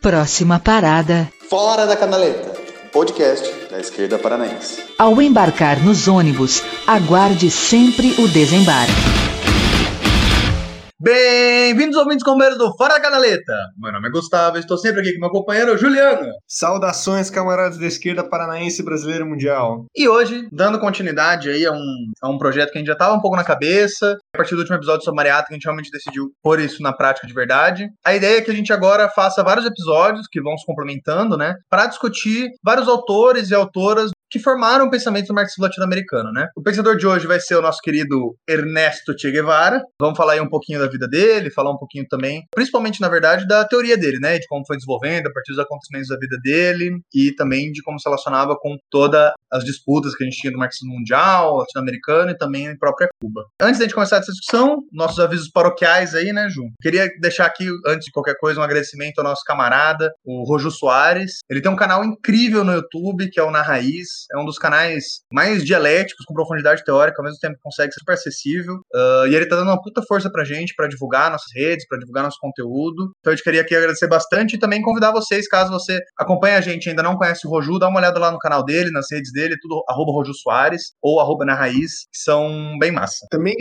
Próxima parada. Fora da Canaleta, podcast da esquerda paranaense. Ao embarcar nos ônibus, aguarde sempre o desembarque. Bem-vindos ouvintes companheiros do Fora da Canaleta. Meu nome é Gustavo, estou sempre aqui com meu companheiro Juliano. Saudações, camaradas da esquerda paranaense brasileira mundial. E hoje, dando continuidade aí a um, a um projeto que a gente já estava um pouco na cabeça, a partir do último episódio sobre Mariata, que a gente realmente decidiu pôr isso na prática de verdade. A ideia é que a gente agora faça vários episódios que vão se complementando, né, para discutir vários autores e autoras que formaram o pensamento do marxismo latino-americano, né? O pensador de hoje vai ser o nosso querido Ernesto Che Guevara. Vamos falar aí um pouquinho da vida dele, falar um pouquinho também, principalmente, na verdade, da teoria dele, né? De como foi desenvolvendo a partir dos acontecimentos da vida dele e também de como se relacionava com todas as disputas que a gente tinha do marxismo mundial, latino-americano e também em própria Cuba. Antes da gente começar essa discussão, nossos avisos paroquiais aí, né, Ju? Queria deixar aqui, antes de qualquer coisa, um agradecimento ao nosso camarada, o Rojo Soares. Ele tem um canal incrível no YouTube, que é o Na Raiz é um dos canais mais dialéticos, com profundidade teórica, ao mesmo tempo consegue ser super acessível. Uh, e ele tá dando uma puta força pra gente, para divulgar nossas redes, para divulgar nosso conteúdo. Então eu te queria aqui agradecer bastante e também convidar vocês, caso você acompanhe a gente e ainda não conhece o Roju, dá uma olhada lá no canal dele, nas redes dele, tudo arroba Roju Soares ou arroba na raiz, que são bem massa. Também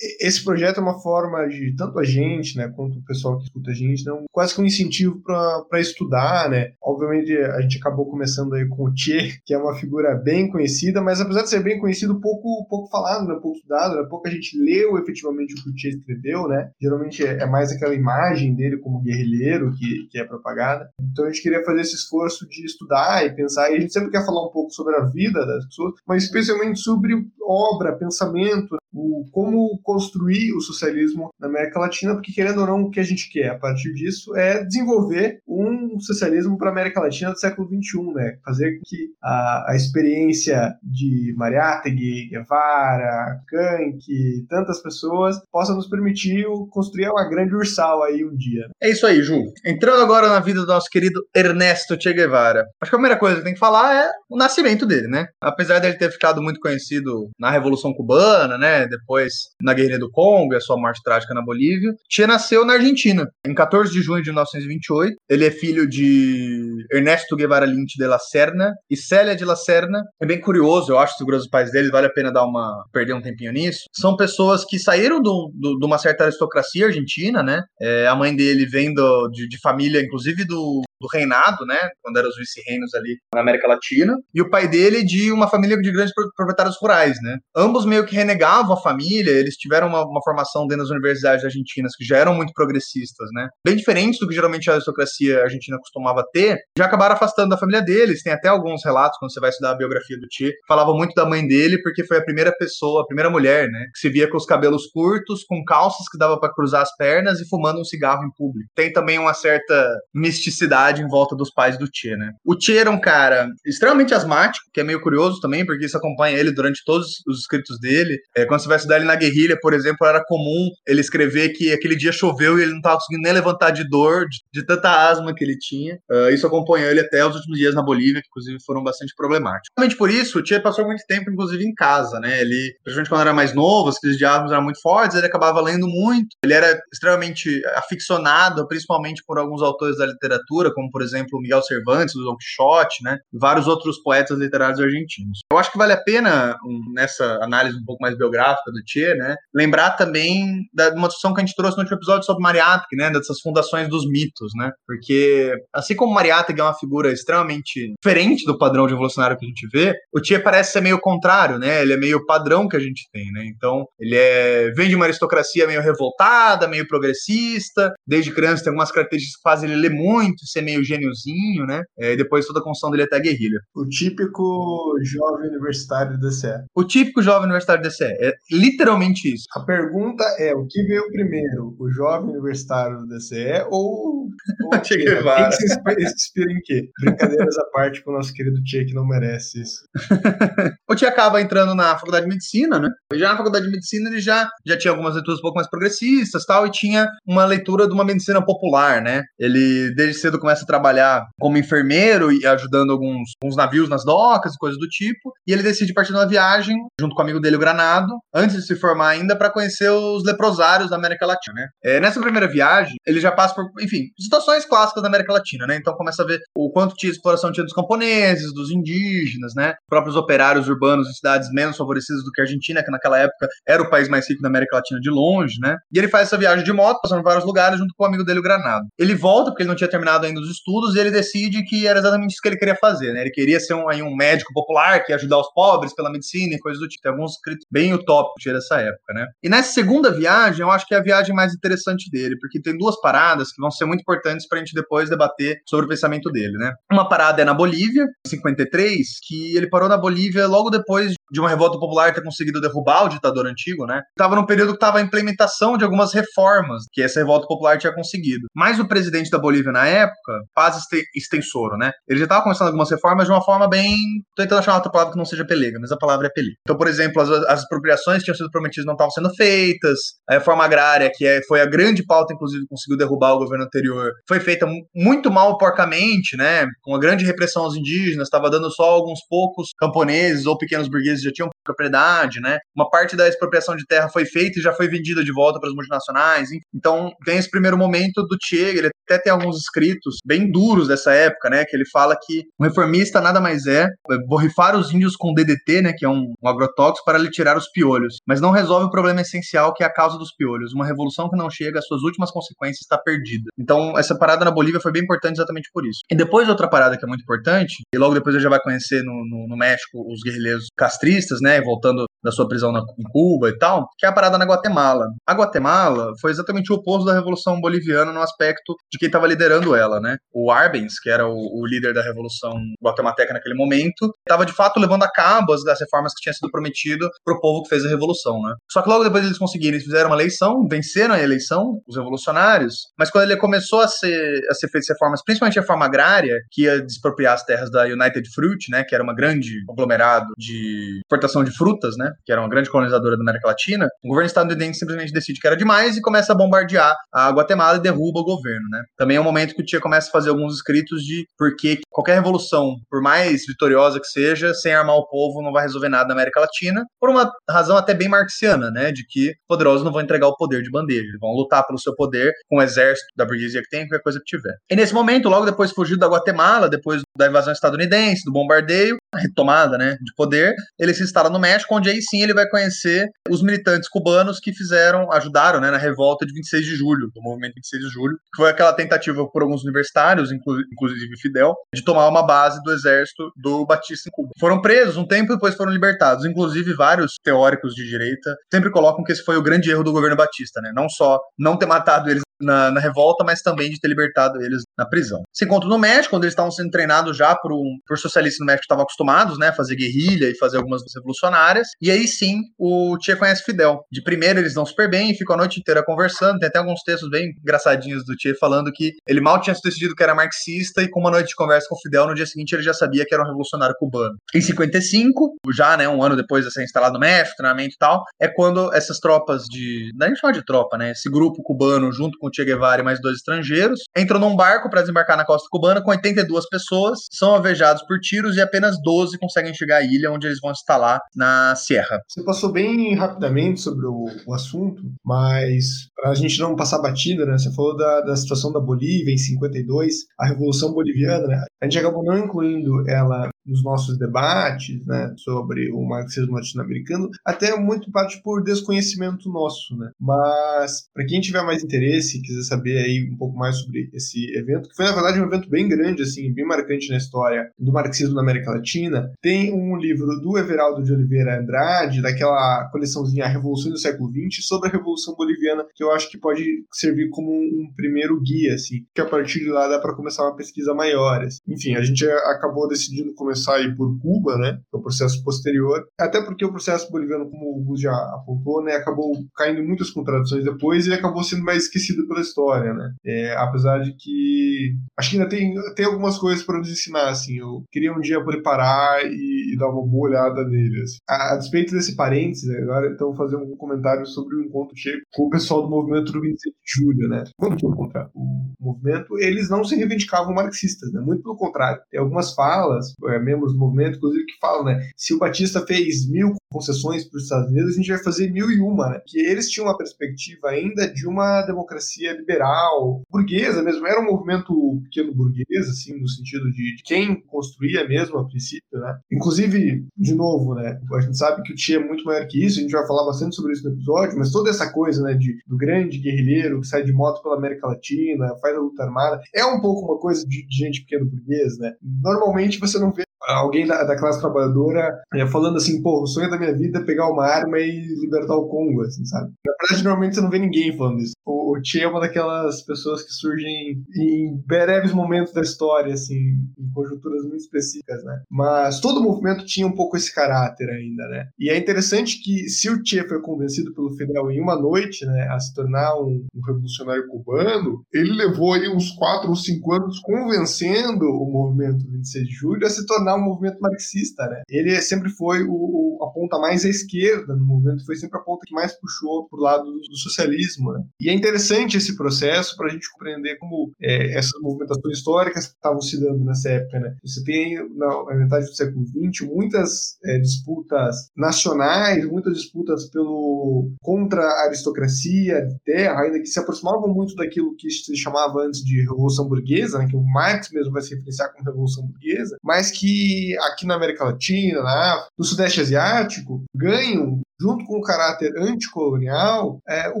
esse projeto é uma forma de tanto a gente, né, quanto o pessoal que escuta a gente, né, quase que um incentivo para estudar, né? Obviamente a gente acabou começando aí com o Tchê, que é uma figura bem conhecida, mas apesar de ser bem conhecido, pouco, pouco falado, né, pouco estudado, né, pouca gente leu efetivamente o que o Tchê escreveu, né? Geralmente é, é mais aquela imagem dele como guerrilheiro que, que é propagada. Então a gente queria fazer esse esforço de estudar e pensar, e a gente sempre quer falar um pouco sobre a vida das pessoas, mas especialmente sobre obra, pensamento, o, como construir o socialismo na América Latina, porque querendo ou não, o que a gente quer a partir disso é desenvolver um socialismo para a América Latina do século XXI, né? Fazer com que a, a experiência de Mariátegui, Guevara, Kank, tantas pessoas possa nos permitir construir uma grande ursal aí um dia. É isso aí, Ju. Entrando agora na vida do nosso querido Ernesto Che Guevara. Acho que a primeira coisa que tem que falar é o nascimento dele, né? Apesar dele ter ficado muito conhecido na Revolução Cubana, né? Depois na Guerrilha do Congo e a sua morte trágica na Bolívia. Che nasceu na Argentina, em 14 de junho de 1928. Ele é filho de Ernesto Guevara Lynch de la Serna e Célia de la Serna. É bem curioso, eu acho, segundo os pais deles, vale a pena dar uma perder um tempinho nisso. São pessoas que saíram de uma certa aristocracia argentina, né? É, a mãe dele vem do, de, de família, inclusive do do reinado, né? Quando eram os vice-reinos ali na América Latina. E o pai dele de uma família de grandes proprietários rurais, né? Ambos meio que renegavam a família, eles tiveram uma, uma formação dentro das universidades argentinas que já eram muito progressistas, né? Bem diferentes do que geralmente a aristocracia argentina costumava ter, já acabaram afastando da família deles. Tem até alguns relatos, quando você vai estudar a biografia do Che, falava muito da mãe dele, porque foi a primeira pessoa, a primeira mulher, né? Que se via com os cabelos curtos, com calças que dava para cruzar as pernas e fumando um cigarro em público. Tem também uma certa misticidade em volta dos pais do Che, né? O Che era um cara extremamente asmático, que é meio curioso também, porque isso acompanha ele durante todos os escritos dele. É, quando você vai estudar ele na guerrilha, por exemplo, era comum ele escrever que aquele dia choveu e ele não estava conseguindo nem levantar de dor, de, de tanta asma que ele tinha. Uh, isso acompanhou ele até os últimos dias na Bolívia, que inclusive foram bastante problemáticos. Realmente por isso, o Che passou muito tempo, inclusive, em casa, né? Ele, principalmente quando era mais novo, as crises de asma eram muito fortes, ele acabava lendo muito. Ele era extremamente aficionado, principalmente por alguns autores da literatura, como por exemplo Miguel Cervantes, do Don Quixote, né? Vários outros poetas literários argentinos. Eu acho que vale a pena, nessa análise um pouco mais biográfica do Che, né? Lembrar também da uma discussão que a gente trouxe no último episódio sobre Mariátegui, né? Dessas fundações dos mitos, né? Porque, assim como Mariátegui é uma figura extremamente diferente do padrão de evolucionário que a gente vê, o Che parece ser meio contrário, né? Ele é meio padrão que a gente tem, né? Então, ele é, vem de uma aristocracia meio revoltada, meio progressista, desde criança tem algumas características que fazem ele ler muito, ser meio gêniozinho, né? É, e depois toda a construção dele até a guerrilha. O típico jovem universitário do DCE. O típico jovem universitário do DCE. É literalmente isso. A pergunta é: o que veio primeiro? O jovem universitário do DCE ou. o Che Guevara? Quem se inspira, em quê? Brincadeiras à parte com o nosso querido Che, que não merece isso. o Che acaba entrando na faculdade de medicina, né? Já na faculdade de medicina ele já, já tinha algumas leituras um pouco mais progressistas tal, e tinha uma leitura de uma medicina popular, né? Ele desde cedo começa a trabalhar como enfermeiro e ajudando alguns, alguns navios nas docas e coisas do tipo. E ele decide partir numa viagem, junto com o amigo dele, o Granado, antes de se formar ainda, para conhecer os leprosários da América Latina, né? É, nessa primeira viagem, ele já passa por, enfim, situações clássicas da América Latina, né? Então começa a ver o quanto tinha exploração tinha dos camponeses, dos indígenas, né? Próprios operários urbanos em cidades menos favorecidas do que a Argentina, que naquela época era o país mais rico da América Latina de longe, né? E ele faz essa viagem de moto, passando por vários lugares, junto com o amigo dele, o Granado. Ele volta, porque ele não tinha terminado ainda os estudos, e ele decide que era exatamente isso que ele queria fazer, né? Ele queria ser um, aí, um médico popular, que ia ajudar os pobres pela medicina e coisas do tipo. Tem alguns escritos bem utópicos dessa época, né? E nessa segunda viagem, eu acho que é a viagem mais interessante dele, porque tem duas paradas que vão ser muito importantes pra gente depois debater sobre o pensamento dele, né? Uma parada é na Bolívia, em 53, que ele parou na Bolívia logo depois de uma revolta popular ter conseguido derrubar o ditador antigo, né? Tava num período que tava a implementação de algumas reformas que essa revolta popular tinha conseguido. Mas o presidente da Bolívia na época, Paz Extensoro, né? Ele já tava começando algumas reformas de uma forma bem. Tô tentando achar outra palavra que não seja pelega, mas a palavra é pelega. Então, por exemplo, as, as expropriações que tinham sido prometidas não estavam sendo feitas, a reforma agrária, que é, foi a grande pauta, inclusive, que conseguiu derrubar o governo anterior, foi feita muito mal porcamente, né? Com uma grande repressão aos indígenas, estava dando só alguns poucos camponeses ou pequenos burgueses já tinham propriedade, né? Uma parte da expropriação de terra foi feita e já foi vendida de volta para as multinacionais. Então, tem esse primeiro momento do Che, ele até tem alguns escritos bem duros dessa época, né? Que ele fala que um reformista nada mais é, é borrifar os índios com DDT, né? Que é um, um agrotóxico para lhe tirar os piolhos. Mas não resolve o problema essencial que é a causa dos piolhos. Uma revolução que não chega às suas últimas consequências está perdida. Então, essa parada na Bolívia foi bem importante exatamente por isso. E depois outra parada que é muito importante, e logo depois a gente já vai conhecer no, no, no México os guerrilheiros castristas, né? Voltando da sua prisão na, em Cuba e tal, que é a parada na Guatemala. A Guatemala foi exatamente o oposto da Revolução Boliviana no aspecto de quem estava liderando ela, né? O Arbenz, que era o, o, líder da Revolução Guatemateca naquele momento, estava de fato levando a cabo as, as reformas que tinha sido prometido para o povo que fez a Revolução, né? Só que logo depois eles conseguiram, eles fizeram uma eleição, venceram a eleição, os revolucionários, mas quando ele começou a ser, a ser feitas reformas, principalmente a reforma agrária, que ia despropriar as terras da United Fruit, né? Que era uma grande aglomerado de exportação de frutas, né? Que era uma grande colonizadora da América Latina, o governo estadunidense simplesmente decide que era demais e começa a bombardear a Guatemala e derruba o governo, né? Também é um momento que o Tia começa a fazer alguns escritos de porque qualquer revolução, por mais vitoriosa que seja, sem armar o povo não vai resolver nada na América Latina, por uma razão até bem marxiana, né? De que poderosos não vão entregar o poder de bandeja, eles vão lutar pelo seu poder com o exército da burguesia que tem, qualquer coisa que tiver. E nesse momento, logo depois fugiu da Guatemala, depois da invasão estadunidense, do bombardeio, a retomada, né, de poder, ele se instala no México, onde aí sim ele vai conhecer os militantes cubanos que fizeram, ajudaram, né, na revolta de 26 de julho, do movimento 26 de julho, que foi aquela tentativa por alguns universitários, inclusive Fidel, de tomar uma base do exército do Batista em Cuba. Foram presos um tempo e depois foram libertados. Inclusive vários teóricos de direita sempre colocam que esse foi o grande erro do governo Batista, né? Não só não ter matado eles na, na, revolta, mas também de ter libertado eles na prisão. Se encontra no México, onde eles estavam sendo treinados já por, um, por socialistas no México que estavam acostumados, né, a fazer guerrilha e fazer algumas revolucionárias. E aí sim, o Tia conhece Fidel. De primeira eles dão super bem, ficam a noite inteira conversando. Tem até alguns textos bem engraçadinhos do Tia falando que ele mal tinha decidido que era marxista e com uma noite de conversa com Fidel, no dia seguinte ele já sabia que era um revolucionário cubano. Em 55, já, né, um ano depois de ser instalado no México, treinamento e tal, é quando essas tropas de, não é nem de tropa, né, esse grupo cubano junto com Che Guevara e mais dois estrangeiros, entram num barco para desembarcar na costa cubana com 82 pessoas, são alvejados por tiros e apenas 12 conseguem chegar à ilha onde eles vão instalar na Sierra. Você passou bem rapidamente sobre o, o assunto, mas para a gente não passar batida, né? Você falou da, da situação da Bolívia em 52, a Revolução Boliviana, né? A gente acabou não incluindo ela nos nossos debates, né, sobre o marxismo latino-americano, até muito parte por desconhecimento nosso, né? Mas para quem tiver mais interesse e quiser saber aí um pouco mais sobre esse evento, que foi na verdade um evento bem grande assim, bem marcante na história do marxismo na América Latina, tem um livro do Everaldo de Oliveira Andrade, daquela coleçãozinha A Revolução do Século XX, sobre a Revolução Boliviana, que eu acho que pode servir como um primeiro guia, assim, que a partir de lá dá para começar uma pesquisa maior. Assim. Enfim, a gente acabou decidindo começar começar a ir por Cuba, né, que é o processo posterior, até porque o processo boliviano, como o Gus já apontou, né, acabou caindo muitas contradições depois e acabou sendo mais esquecido pela história, né, é, apesar de que acho que ainda tem, tem algumas coisas para nos ensinar, assim, eu queria um dia preparar e, e dar uma boa olhada nele, assim. a, a, despeito desse parênteses, agora então fazer um comentário sobre o encontro com o pessoal do movimento do 27 de julho, né, quando foi encontrar o movimento, eles não se reivindicavam marxistas, né, muito pelo contrário, tem algumas falas, é, membros do movimento, inclusive, que falam, né? Se o Batista fez mil concessões para os Estados Unidos, a gente vai fazer mil e uma, né? Que eles tinham uma perspectiva ainda de uma democracia liberal, burguesa mesmo, era um movimento pequeno burguês, assim, no sentido de, quem construía mesmo a princípio, né? Inclusive, de novo, né? A gente sabe que o Che é muito maior que isso, a gente vai falar bastante sobre isso no episódio, mas toda essa coisa, né, de, do grande guerrilheiro que sai de moto pela América Latina, faz a luta armada, é um pouco uma coisa de, de gente pequeno burguês, né? Normalmente você não vê alguém da, da, classe trabalhadora é, falando assim, pô, o sonho da minha vida é pegar uma arma e libertar o Congo, assim, sabe? Na verdade, normalmente você não vê ninguém falando isso. O, o Che é uma daquelas pessoas que surgem em breves momentos da história, assim, em conjunturas muito específicas, né? Mas todo o movimento tinha um pouco esse caráter ainda, né? E é interessante que se o Che foi convencido pelo Fidel em uma noite, né, a se tornar um, um revolucionário cubano, ele levou aí uns quatro ou cinco anos convencendo o movimento 26 de julho a se tornar o movimento marxista, né? Ele sempre foi o, a ponta mais à esquerda no movimento, foi sempre a ponta que mais puxou pro lado do, socialismo, né? E é interessante esse processo para a gente compreender como é, essas movimentações históricas estavam se dando nessa época, né? Você tem, na, na metade do século XX, muitas é, disputas nacionais, muitas disputas pelo contra a aristocracia de terra, ainda que se aproximavam muito daquilo que se chamava antes de Revolução Burguesa, né? que o Marx mesmo vai se referenciar como Revolução Burguesa, mas que aqui na América Latina, na, no Sudeste Asiático, ganham junto com o caráter anticolonial, é, o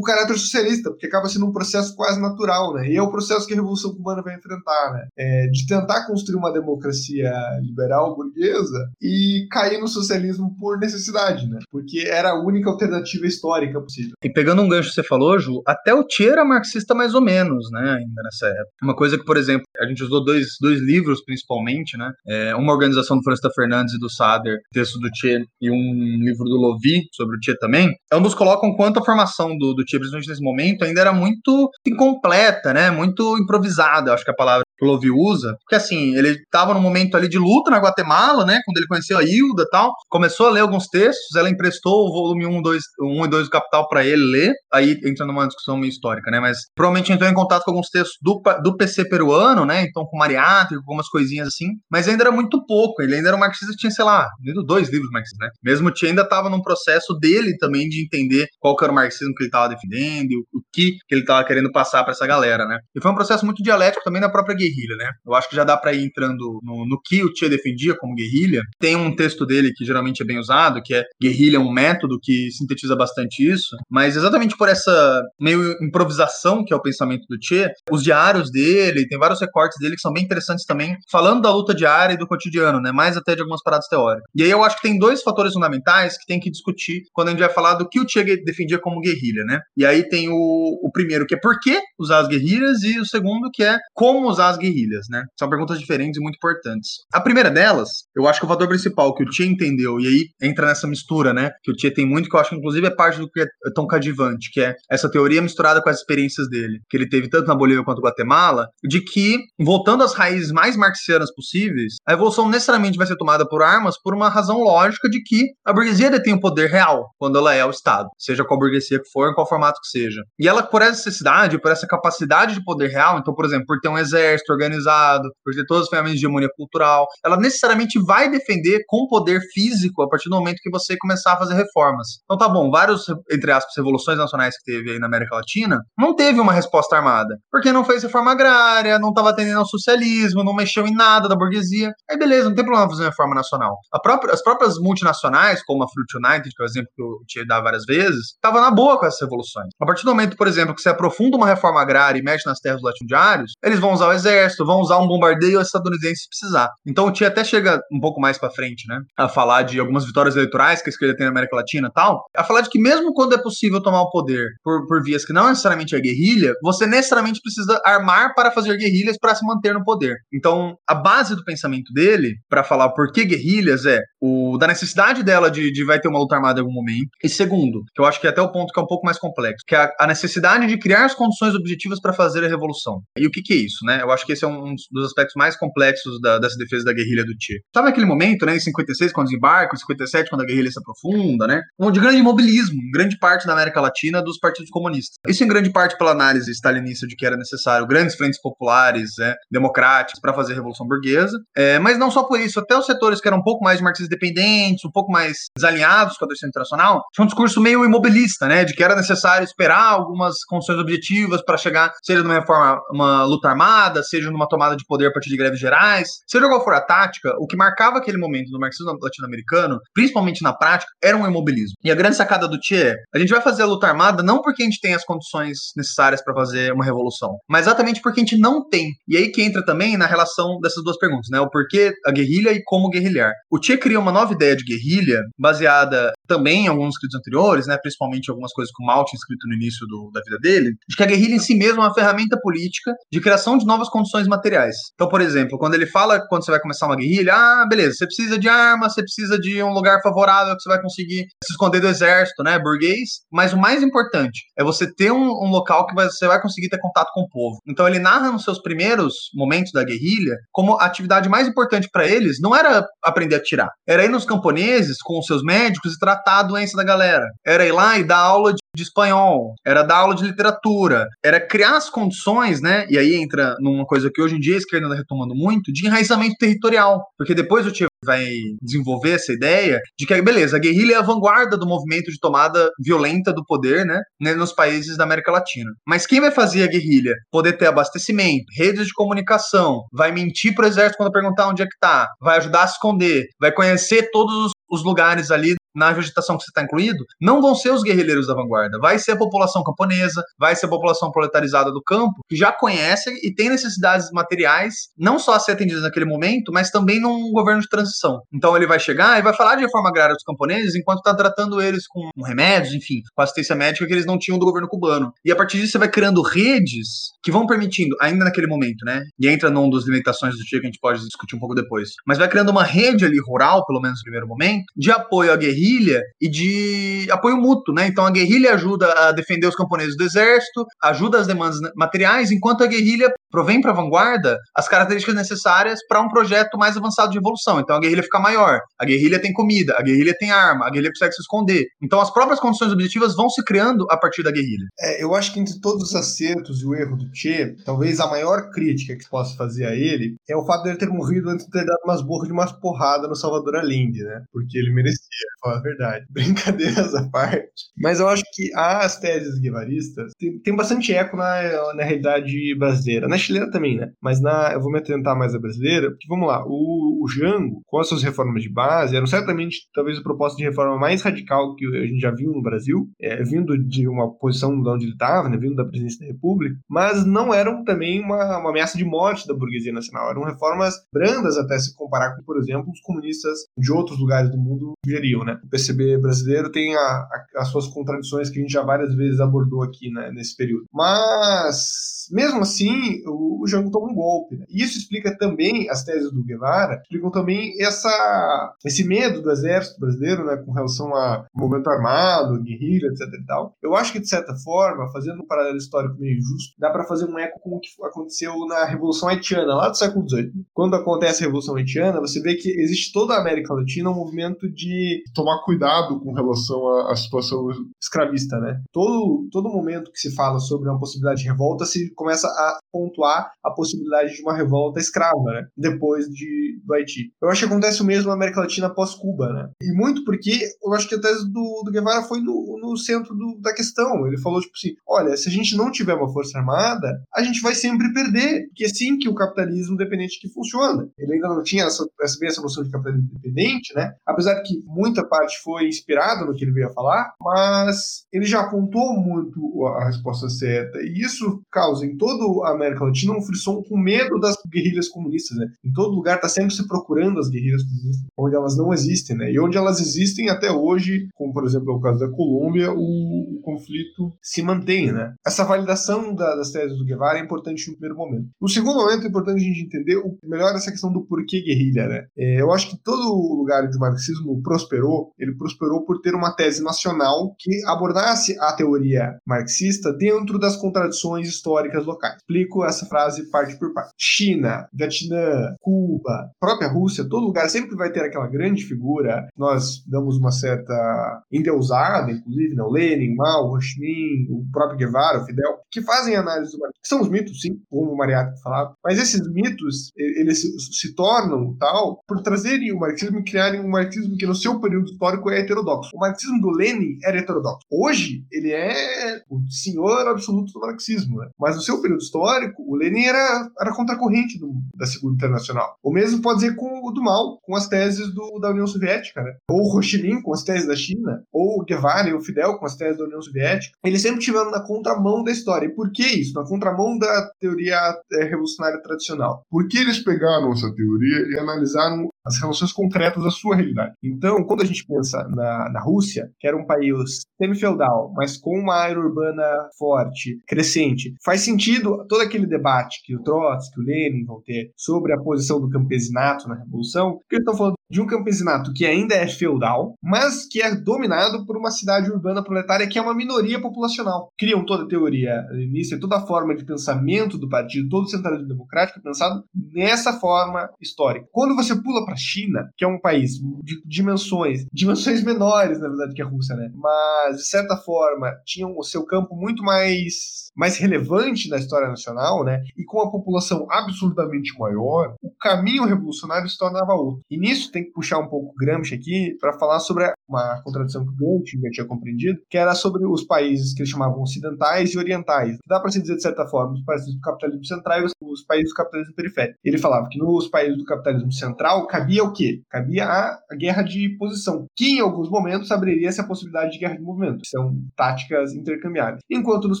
caráter socialista, porque acaba sendo um processo quase natural, né? E é o processo que a Revolução Cubana vai enfrentar, né? É, de tentar construir uma democracia liberal burguesa e cair no socialismo por necessidade, né? Porque era a única alternativa histórica possível. E pegando um gancho que você falou, Ju, até o Che era marxista mais ou menos, né? Ainda nessa época. Uma coisa que, por exemplo, a gente usou dois, dois livros principalmente, né? É, uma organização do Francisco Fernandes e do Sader, texto do Che, e um livro do Lovi sobre sobre o Tia também, ambos colocam quanto a formação do, do Tia, principalmente nesse momento, ainda era muito incompleta, né? Muito improvisada, acho que é a palavra que o Lovi usa. Porque assim, ele estava num momento ali de luta na Guatemala, né? Quando ele conheceu a Hilda tal. Começou a ler alguns textos, ela emprestou o volume 1, 2, 1 e 2 do Capital para ele ler. Aí entra numa discussão meio histórica, né? Mas provavelmente entrou em contato com alguns textos do, do PC peruano, né? Então com Mariátrico, algumas coisinhas assim. Mas ainda era muito pouco. Ele ainda era um marxista, tinha, sei lá, dois livros marxistas, né? Mesmo Tia ainda estava num processo dele também de entender qual que era o marxismo que ele estava defendendo, o, o que, que ele estava querendo passar para essa galera, né? E foi um processo muito dialético também da própria guerrilha, né? Eu acho que já dá para ir entrando no, no que o Che defendia como guerrilha. Tem um texto dele que geralmente é bem usado, que é Guerrilha é um método, que sintetiza bastante isso, mas exatamente por essa meio improvisação que é o pensamento do Che, os diários dele, tem vários recortes dele que são bem interessantes também, falando da luta diária e do cotidiano, né? Mais até de algumas paradas teóricas. E aí eu acho que tem dois fatores fundamentais que tem que discutir quando a gente vai falar do que o Che defendia como guerrilha, né? E aí tem o, o primeiro que é por que usar as guerrilhas e o segundo que é como usar as guerrilhas, né? São perguntas diferentes e muito importantes. A primeira delas, eu acho que o fator principal que o Che entendeu, e aí entra nessa mistura, né? Que o Che tem muito, que eu acho que inclusive é parte do que é tão cadivante, que é essa teoria misturada com as experiências dele, que ele teve tanto na Bolívia quanto no Guatemala, de que, voltando às raízes mais marxianas possíveis, a evolução necessariamente vai ser tomada por armas por uma razão lógica de que a burguesia detém o poder real, quando ela é o Estado, seja qual burguesia que for, em qual formato que seja. E ela, por essa necessidade, por essa capacidade de poder real, então, por exemplo, por ter um exército organizado, por ter todas as ferramentas de hegemonia cultural, ela necessariamente vai defender com poder físico a partir do momento que você começar a fazer reformas. Então, tá bom, vários, entre aspas, revoluções nacionais que teve aí na América Latina, não teve uma resposta armada, porque não fez reforma agrária, não estava atendendo ao socialismo, não mexeu em nada da burguesia. Aí, beleza, não tem problema fazer uma reforma nacional. Própria, as próprias multinacionais, como a Fruit United, que é o exemplo que eu tinha dado várias vezes, estava na boa com essas revoluções. A partir do momento, por exemplo, que você aprofunda uma reforma agrária e mexe nas terras dos latifundiários, eles vão usar o exército, vão usar um bombardeio estadunidense se precisar. Então o Tia até chega um pouco mais para frente, né, a falar de algumas vitórias eleitorais que a esquerda tem na América Latina e tal, a falar de que mesmo quando é possível tomar o poder por, por vias que não necessariamente é guerrilha, você necessariamente precisa armar para fazer guerrilhas para se manter no poder. Então, a base do pensamento dele, para falar por que guerrilhas, é o da necessidade dela de, de vai ter uma luta armada em algum momento, e segundo, que eu acho que é até o ponto que é um pouco mais complexo, que é a, a necessidade de criar as condições objetivas para fazer a revolução. E o que, que é isso, né? Eu acho acho que esse é um dos aspectos mais complexos da, dessa defesa da guerrilha do Che. Sabe aquele momento, né, em 56, quando desembarca, em 57, quando a guerrilha se aprofunda, né? Um de grande imobilismo, em grande parte da América Latina, dos partidos comunistas. Isso em grande parte pela análise stalinista de que era necessário grandes frentes populares, né, democráticas, para fazer a Revolução Burguesa. É, mas não só por isso, até os setores que eram um pouco mais marxistas dependentes, um pouco mais desalinhados com a docência internacional, tinha um discurso meio imobilista, né, de que era necessário esperar algumas condições objetivas para chegar, seja numa reforma, uma luta armada, seja numa tomada de poder a partir de greves gerais, seja qual for a tática, o que marcava aquele momento do marxismo latino-americano, principalmente na prática, era um imobilismo. E a grande sacada do Che é, a gente vai fazer a luta armada não porque a gente tem as condições necessárias para fazer uma revolução, mas exatamente porque a gente não tem. E aí que entra também na relação dessas duas perguntas, né? O porquê a guerrilha e como guerrilhar. O Che cria uma nova ideia de guerrilha, baseada também em alguns escritos anteriores, né? Principalmente algumas coisas que o Mal tinha escrito no início do, da vida dele, de que a guerrilha em si mesma é uma ferramenta política de criação de novas condições materiais. Então, por exemplo, quando ele fala quando você vai começar uma guerrilha, ah, beleza, você precisa de arma, você precisa de um lugar favorável que você vai conseguir se esconder do exército, né, burguês, mas o mais importante é você ter um, um local que você vai conseguir ter contato com o povo. Então ele narra nos seus primeiros momentos da guerrilha como a atividade mais importante para eles não era aprender a tirar, era ir nos camponeses com os seus médicos e tratar a doença da galera, era ir lá e dar aula de de espanhol, era dar aula de literatura, era criar as condições, né? E aí entra numa coisa que hoje em dia a esquerda anda retomando muito, de enraizamento territorial. Porque depois o Che vai desenvolver essa ideia de que, beleza, a guerrilha é a vanguarda do movimento de tomada violenta do poder, né, né, nos países da América Latina. Mas quem vai fazer a guerrilha? Poder ter abastecimento, redes de comunicação, vai mentir pro exército quando perguntar onde é que tá, vai ajudar a se esconder, vai conhecer todos os os lugares ali na vegetação que você está incluído, não vão ser os guerrilheiros da vanguarda, vai ser a população camponesa, vai ser a população proletarizada do campo, que já conhece e tem necessidades materiais, não só a ser atendidas naquele momento, mas também num governo de transição. Então ele vai chegar e vai falar de reforma agrária dos camponeses enquanto está tratando eles com remédios, enfim, com assistência médica que eles não tinham do governo cubano. E a partir disso você vai criando redes que vão permitindo, ainda naquele momento, né? E entra num dos limitações do dia que a gente pode discutir um pouco depois, mas vai criando uma rede ali rural, pelo menos no primeiro momento, de apoio à guerrilha guerrilha e de apoio mútuo, né? Então a guerrilha ajuda a defender os camponeses do exército, ajuda as demandas materiais, enquanto a guerrilha provém para a vanguarda as características necessárias para um projeto mais avançado de evolução. Então a guerrilha fica maior, a guerrilha tem comida, a guerrilha tem arma, a guerrilha consegue se esconder. Então as próprias condições objetivas vão se criando a partir da guerrilha. É, eu acho que entre todos os acertos e o erro do Che, talvez a maior crítica que se possa fazer a ele é o fato dele ter morrido antes de ter dado umas borras de umas porradas no Salvador Allende, né? Porque ele merecia falar a verdade. Brincadeiras à parte. Mas eu acho que as teses guevaristas tem, tem bastante eco na, na realidade brasileira. Na chilena também, né? Mas na, eu vou me atentar mais à brasileira, porque vamos lá, o, o Jango, com as suas reformas de base, eram certamente talvez o propósito de reforma mais radical que a gente já viu no Brasil, é, vindo de uma posição de onde ele estava, né? Vindo da presidência da República, mas não eram também uma, uma ameaça de morte da burguesia nacional. Eram reformas brandas até se comparar com, por exemplo, os comunistas de outros lugares do mundo geriam, né? O PCB brasileiro tem a, a, as suas contradições que a gente já várias vezes abordou aqui né, nesse período. Mas, mesmo assim, o, o Jango toma um golpe. Né? E isso explica também, as teses do Guevara, explicam também essa, esse medo do exército brasileiro né, com relação a movimento armado, guerrilha, etc e tal. Eu acho que, de certa forma, fazendo um paralelo histórico meio injusto, dá para fazer um eco com o que aconteceu na Revolução Haitiana, lá do século XVIII. Quando acontece a Revolução Haitiana, você vê que existe toda a América Latina um movimento de tomar cuidado com relação à, à situação escravista, né? Todo, todo momento que se fala sobre uma possibilidade de revolta, se começa a pontuar a possibilidade de uma revolta escrava, né? Depois de, do Haiti. Eu acho que acontece o mesmo na América Latina pós-Cuba, né? E muito porque eu acho que a tese do, do Guevara foi no, no centro do, da questão. Ele falou, tipo assim, olha, se a gente não tiver uma força armada, a gente vai sempre perder, porque é assim que o capitalismo dependente que funciona. Ele ainda não tinha essa, essa, essa noção de capitalismo dependente, né? Apesar que muita parte foi inspirado no que ele veio falar, mas ele já apontou muito a resposta certa. E isso causa em toda a América Latina um frisson com medo das guerrilhas comunistas. Né? Em todo lugar está sempre se procurando as guerrilhas comunistas, onde elas não existem. Né? E onde elas existem até hoje, como por exemplo é o caso da Colômbia, o, conflito se mantenha, né? Essa validação da, das teses do Guevara é importante no primeiro momento. No segundo momento, é importante a gente entender o melhor essa questão do porquê guerrilha, né? É, eu acho que todo lugar o marxismo prosperou, ele prosperou por ter uma tese nacional que abordasse a teoria marxista dentro das contradições históricas locais. Explico essa frase parte por parte. China, Vietnã, Cuba, própria Rússia, todo lugar sempre vai ter aquela grande figura. Nós damos uma certa endeusada, inclusive, né? o Lenin, Mao, Ho Chi Minh, o próprio Guevara, o Fidel, que fazem análise do marxismo. São os mitos, sim, como o Mariato falava, mas esses mitos, eles se, tornam tal por trazerem o marxismo e criarem um marxismo que no seu período histórico é heterodoxo. O marxismo do Lenin era heterodoxo. Hoje, ele é o senhor absoluto do marxismo, né? mas no seu período histórico, o Lenin era, era contracorrente do, da Segunda Internacional. O mesmo pode dizer com o do Mao, com as teses do, da União Soviética, né? ou o Ho Chi Minh com as teses da China, ou o Guevara e o Fidel com as teses da União Soviética. Eles sempre estiveram na contramão da história. E por que isso? Na contramão da teoria é, revolucionária tradicional. Por que eles pegaram essa teoria e analisaram as relações concretas da sua realidade. Então, quando a gente pensa na, na Rússia, que era um país semi-feudal, mas com uma área urbana forte, crescente, faz sentido todo aquele debate que o Trotsky, o Lenin vão ter sobre a posição do campesinato na Revolução, porque eles estão falando de um campesinato que ainda é feudal, mas que é dominado por uma cidade urbana proletária que é uma minoria populacional. Criam toda a teoria início, toda a forma de pensamento do partido, todo o centralismo democrático pensado nessa forma histórica. Quando você pula para a China, que é um país de dimensões, dimensões menores, na verdade, que a Rússia, né? Mas, de certa forma, tinham o seu campo muito mais, mais relevante na história nacional, né? E com a população absurdamente maior, o caminho revolucionário se tornava outro. E nisso tem tem que puxar um pouco Gramsci aqui para falar sobre uma contradição que o Gramsci já tinha compreendido, que era sobre os países que eles chamavam ocidentais e orientais. Dá para se dizer, de certa forma, os países do capitalismo central e os, países do capitalismo periférico. Ele falava que nos países do capitalismo central cabia o quê? Cabia a, guerra de posição, que em alguns momentos abriria-se a possibilidade de guerra de movimento. São táticas intercambiáveis. Enquanto nos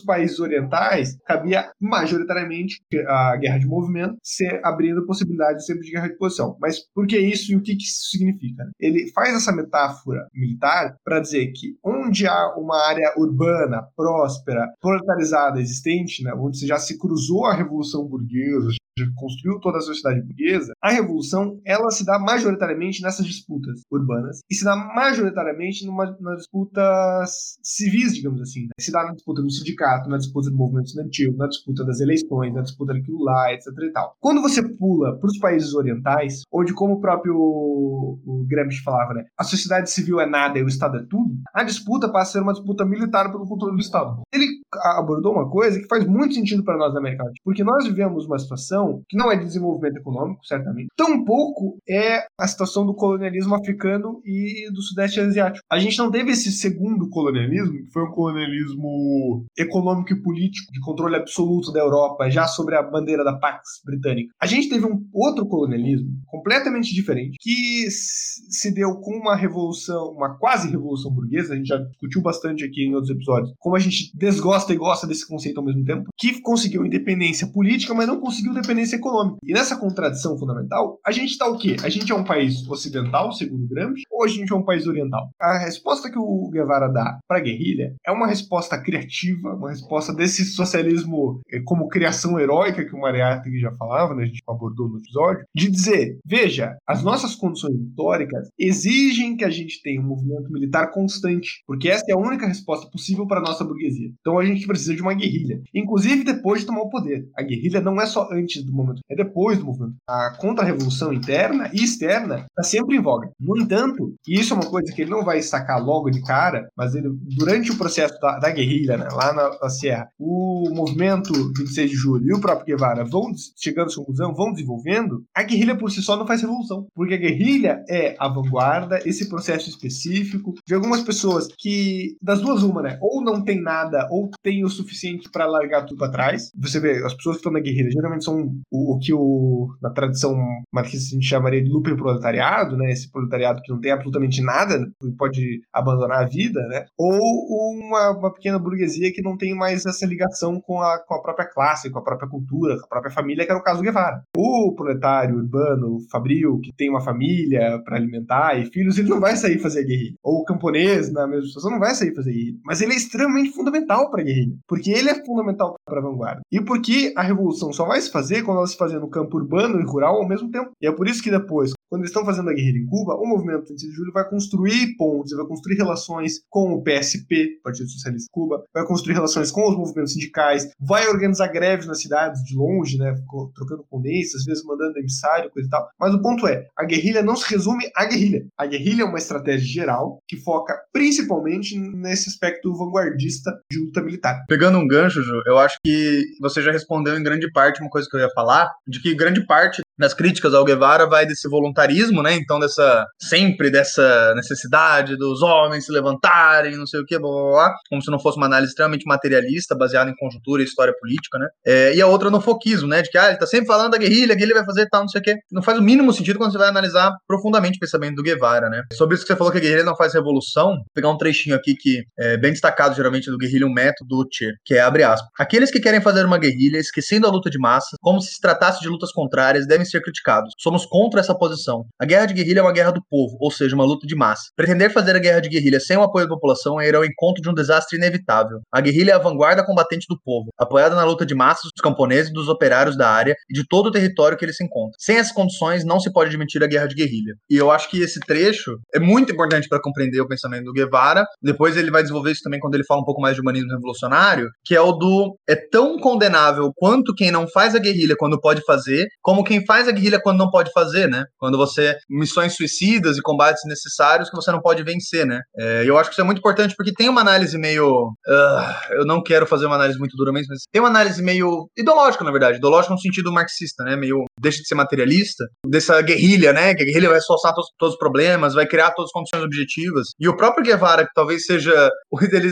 países orientais cabia majoritariamente a guerra de movimento, se abrindo possibilidade sempre de guerra de posição. Mas por que isso e o que, que isso significa? Ele faz essa metáfora militar para dizer que onde há uma área urbana, próspera, proletarizada existente, né, onde já se cruzou a revolução burguesa, construiu toda a sociedade burguesa, a revolução ela se dá majoritariamente nessas disputas urbanas e se dá majoritariamente numa, nas disputas civis, digamos assim. Né? Se dá na disputa do sindicato, na disputa do movimento estudantil, na disputa das eleições, na disputa daquilo lá, etc e tal. Quando você pula para os países orientais, onde como o próprio o Gramsci falava, né, a sociedade civil é nada e o Estado é tudo, a disputa passa a ser uma disputa militar pelo controle do Estado. Ele abordou uma coisa que faz muito sentido para nós da América Latina, porque nós vivemos uma situação que não é de desenvolvimento econômico, certamente, tampouco é a situação do colonialismo africano e do sudeste asiático. A gente não teve esse segundo colonialismo, que foi um colonialismo econômico e político de controle absoluto da Europa, já sobre a bandeira da Pax britânica. A gente teve um outro colonialismo completamente diferente, que se deu com uma revolução, uma quase revolução burguesa, a gente já discutiu bastante aqui em outros episódios, como a gente desgosta e gosta desse conceito ao mesmo tempo, que conseguiu independência política, mas não conseguiu independência econômica. E nessa contradição fundamental, a gente está o quê? A gente é um país ocidental, segundo Gramsci, ou a gente é um país oriental? A resposta que o Guevara dá para a guerrilha é uma resposta criativa, uma resposta desse socialismo eh, como criação heróica que o Mariátegui já falava, né? a gente abordou no episódio, de dizer, veja, as nossas condições históricas exigem que a gente tenha um movimento militar constante, porque essa é a única resposta possível para a nossa burguesia. Então a gente precisa de uma guerrilha, inclusive depois de tomar o poder. A guerrilha não é só antes do movimento, é depois do movimento. A contra-revolução interna e externa está sempre em voga. No entanto, e isso é uma coisa que ele não vai sacar logo de cara, mas ele, durante o processo da, da guerrilha, né, lá na, na Sierra, o movimento 26 de julho e o próprio Guevara vão chegando à conclusão, vão desenvolvendo, a guerrilha por si só não faz revolução, porque a guerrilha é a vanguarda, esse processo específico de algumas pessoas que, das duas uma, né, ou não tem nada, ou tem o suficiente para largar tudo para trás. Você vê, as pessoas que estão na guerrilha geralmente são o, o que o, na tradição marxista a gente chamaria de luper proletariado, né? Esse proletariado que não tem absolutamente nada e pode abandonar a vida, né? Ou uma, uma pequena burguesia que não tem mais essa ligação com a, com a própria classe, com a própria cultura, com a própria família, que era o caso do Guevara. O proletário urbano, fabril, que tem uma família para alimentar e filhos, ele não vai sair fazer guerrilha. Ou o camponês, na mesma situação, não vai sair fazer guerrilha. Mas ele é extremamente fundamental para a guerrilha, porque ele é fundamental para a vanguarda. E porque a revolução só vai se fazer quando ela se fazer no campo urbano e rural ao mesmo tempo. E é por isso que depois, quando eles estão fazendo a guerrilha em Cuba, o movimento 26 de julho vai construir pontes, vai construir relações com o PSP, Partido Socialista de Cuba, vai construir relações com os movimentos sindicais, vai organizar greves nas cidades de longe, né, trocando condensas, às vezes mandando emissário, coisa e tal. Mas o ponto é, a guerrilha não se resume à guerrilha. A guerrilha é uma estratégia geral que foca principalmente nesse aspecto vanguardista de luta militar. Pegando um gancho, Ju, eu acho que você já respondeu em grande parte uma coisa que eu ia falar, de que grande parte das críticas ao Guevara vai desse voluntarismo, né? Então, dessa sempre dessa necessidade dos homens se levantarem, não sei o que, blá, blá, blá, como se não fosse uma análise extremamente materialista, baseada em conjuntura e história política, né? É, e a outra no foquismo, né? De que ah, ele tá sempre falando da guerrilha, a guerrilha vai fazer tal, não sei o que. Não faz o mínimo sentido quando você vai analisar profundamente o pensamento do Guevara, né? Sobre isso que você falou que a guerrilha não faz revolução, vou pegar um trechinho aqui que é bem destacado geralmente do guerrilha, um método que é abre aspas. Aqueles que querem fazer uma guerrilha, esquecendo a luta de massas, como se se tratasse de lutas contrárias, devem ser criticados. Somos contra essa posição. A guerra de guerrilha é uma guerra do povo, ou seja, uma luta de massa. Pretender fazer a guerra de guerrilha sem o apoio da população é ir ao encontro de um desastre inevitável. A guerrilha é a vanguarda combatente do povo, apoiada na luta de massas dos camponeses e dos operários da área e de todo o território que ele se encontra. Sem essas condições, não se pode admitir a guerra de guerrilha. E eu acho que esse trecho é muito importante para compreender o pensamento do Guevara. Depois ele vai desenvolver isso também quando ele fala um pouco mais de humanismo revolucionário, que é o do é tão condenável quanto quem não faz a guerrilha quando pode fazer, como quem faz a guerrilha quando não pode fazer, né? Quando você missões suicidas e combates necessários que você não pode vencer, né? É, eu acho que isso é muito importante porque tem uma análise meio, uh, eu não quero fazer uma análise muito dura mesmo, mas tem uma análise meio ideológica, na verdade, ideológica no sentido marxista, né? Meio deixa de ser materialista, dessa guerrilha, né? Que a guerrilha vai solucionar todos, todos, os problemas, vai criar todas as condições objetivas. E o próprio Guevara, que talvez seja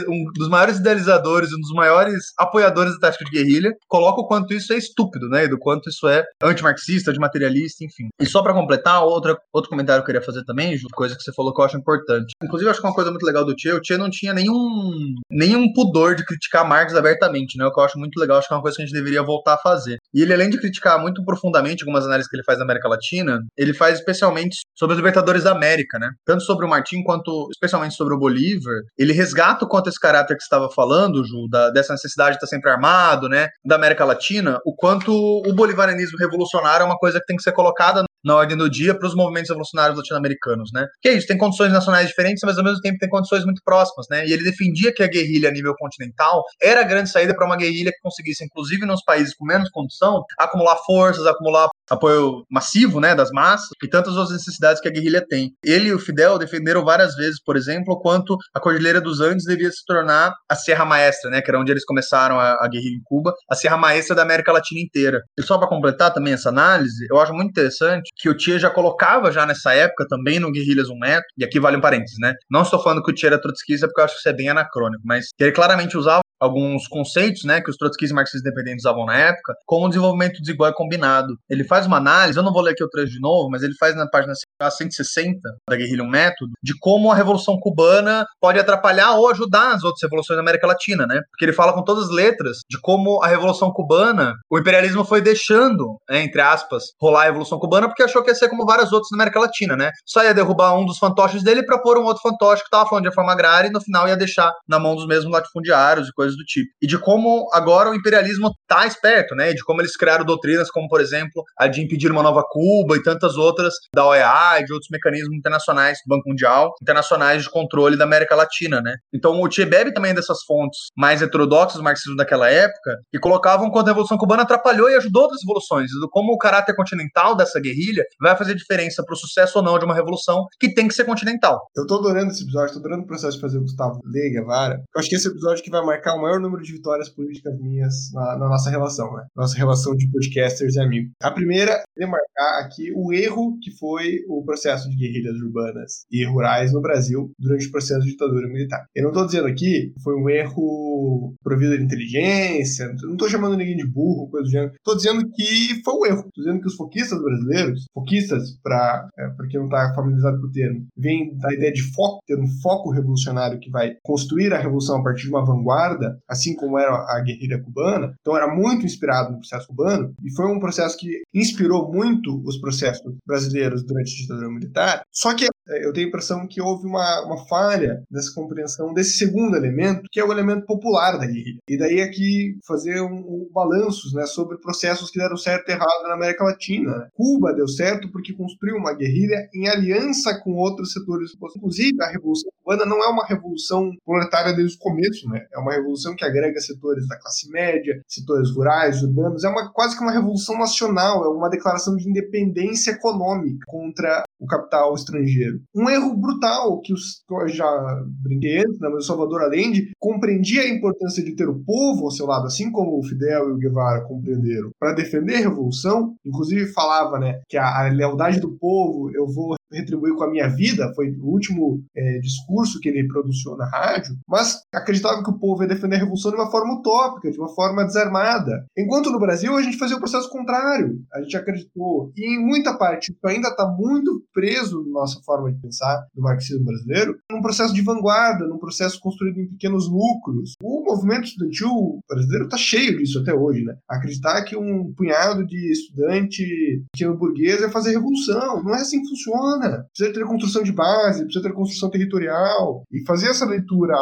um dos maiores idealizadores, um dos maiores apoiadores da tática de guerrilha, coloca o quanto isso é estúpido, né? E do quanto isso é antimarxista, antimaterialista, enfim. E só para completar, outra, outro comentário que eu queria fazer também, coisa que você falou que eu acho importante. Inclusive, eu acho que uma coisa muito legal do Tchê, o Tchê não tinha nenhum, nenhum pudor de criticar Marx abertamente, né? O que eu acho muito legal, acho que é uma coisa que a gente deveria voltar a fazer. E ele, além de criticar muito profundamente algumas análises que ele faz na América Latina, ele faz especialmente sobre os libertadores da América, né? Tanto sobre o Martim quanto especialmente sobre o Bolívar. Ele resgata o quanto esse caráter que estava falando, Ju, da, dessa necessidade de estar sempre armado, né? Da América Latina, o quanto o bolivarianismo revolucionário é uma coisa que tem que ser colocada na ordem do dia para os movimentos revolucionários latino-americanos, né? Que é isso, tem condições nacionais diferentes, mas ao mesmo tempo tem condições muito próximas, né? E ele defendia que a guerrilha a nível continental era a grande saída para uma guerrilha que conseguisse, inclusive nos países com menos condição, acumular forças, acumular apoio massivo, né, das massas e tantas outras necessidades que a guerrilha tem. Ele e o Fidel defenderam várias vezes, por exemplo, quanto a Cordilheira dos Andes devia se tornar a Serra Maestra, né, que era onde eles começaram a, a guerrilha em Cuba, a Serra Maestra da América Latina inteira. E só para completar também essa análise, eu acho muito interessante que o Tia já colocava já nessa época também no Guerrilhas um Método, e aqui vale um parênteses, né? Não estou falando que o Tia era trotskista porque eu acho que isso é bem anacrônico, mas ele claramente usava alguns conceitos, né, que os trotskistas e marxistas independentes usavam na época, como o desenvolvimento desigual e combinado. Ele faz uma análise, eu não vou ler aqui o trecho de novo, mas ele faz na página 160 da Guerrilha um Método, de como a Revolução Cubana pode atrapalhar ou ajudar as outras revoluções da América Latina, né? Porque ele fala com todas as letras de como a Revolução Cubana, o imperialismo foi deixando, né, entre aspas, rolar a Revolução Cubana porque achou que ia ser como várias outras na América Latina, né? Só ia derrubar um dos fantoches dele para pôr um outro fantoche que estava falando de reforma agrária e no final ia deixar na mão dos mesmos latifundiários e coisas do tipo. E de como agora o imperialismo tá esperto, né? De como eles criaram doutrinas como, por exemplo, a de impedir uma nova Cuba e tantas outras da OEA e de outros mecanismos internacionais do Banco Mundial, internacionais de controle da América Latina, né? Então o Che bebe também dessas fontes mais heterodoxas do marxismo daquela época e colocavam quando a Revolução Cubana atrapalhou e ajudou outras revoluções, do como o caráter continental dessa guerrilha vai fazer diferença para o sucesso ou não de uma revolução que tem que ser continental. Eu tô adorando esse episódio, tô adorando o processo de fazer o Gustavo ler Guevara. Eu acho que esse episódio que vai marcar o maior número de vitórias políticas minhas na, na nossa relação, né? Nossa relação de podcasters e amigos. A primeira é marcar aqui o erro que foi o, processo de guerrilhas urbanas e rurais no Brasil durante o processo de ditadura militar. Eu não estou dizendo aqui foi um erro provido de inteligência, não estou chamando ninguém de burro, coisa do gênero. Estou dizendo que foi um erro. Estou dizendo que os foquistas brasileiros, foquistas, para é, quem não está familiarizado com o termo, vem da ideia de foco, ter um foco revolucionário que vai construir a revolução a partir de uma vanguarda, assim como era a guerrilha cubana. Então era muito inspirado no processo cubano e foi um processo que inspirou muito os processos brasileiros durante ditadura militar. Só que é, eu tenho a impressão que houve uma, uma falha nessa compreensão desse segundo elemento, que é o elemento popular da guerrilha. E daí aqui fazer um, um balanços né, sobre processos que deram certo e errado na América Latina. Né? Cuba deu certo porque construiu uma guerrilha em aliança com outros setores. Inclusive, a Revolução Cubana não é uma revolução proletária desde o começo, né? É uma revolução que agrega setores da classe média, setores rurais, urbanos. É uma, quase que uma revolução nacional, é uma declaração de independência econômica contra o capital estrangeiro. Um erro brutal que os, eu já brinquei antes, né, mas o Salvador Allende compreendia a importância de ter o povo ao seu lado, assim como o Fidel e o Guevara compreenderam, para defender a revolução. Inclusive falava né, que a, a lealdade do povo eu vou retribuir com a minha vida, foi o último é, discurso que ele produziu na rádio, mas acreditava que o povo ia defender a revolução de uma forma utópica, de uma forma desarmada. Enquanto no Brasil a gente fazia o processo contrário, a gente acreditou, e em muita parte isso ainda está muito preso na nossa forma de pensar do marxismo brasileiro, num processo de vanguarda, num processo construído em pequenos núcleos. O movimento estudantil brasileiro está cheio disso até hoje, né? Acreditar que um punhado de estudante pequeno burguês ia fazer revolução, não é assim que funciona. Precisa ter construção de base, precisa ter construção territorial. E fazer essa leitura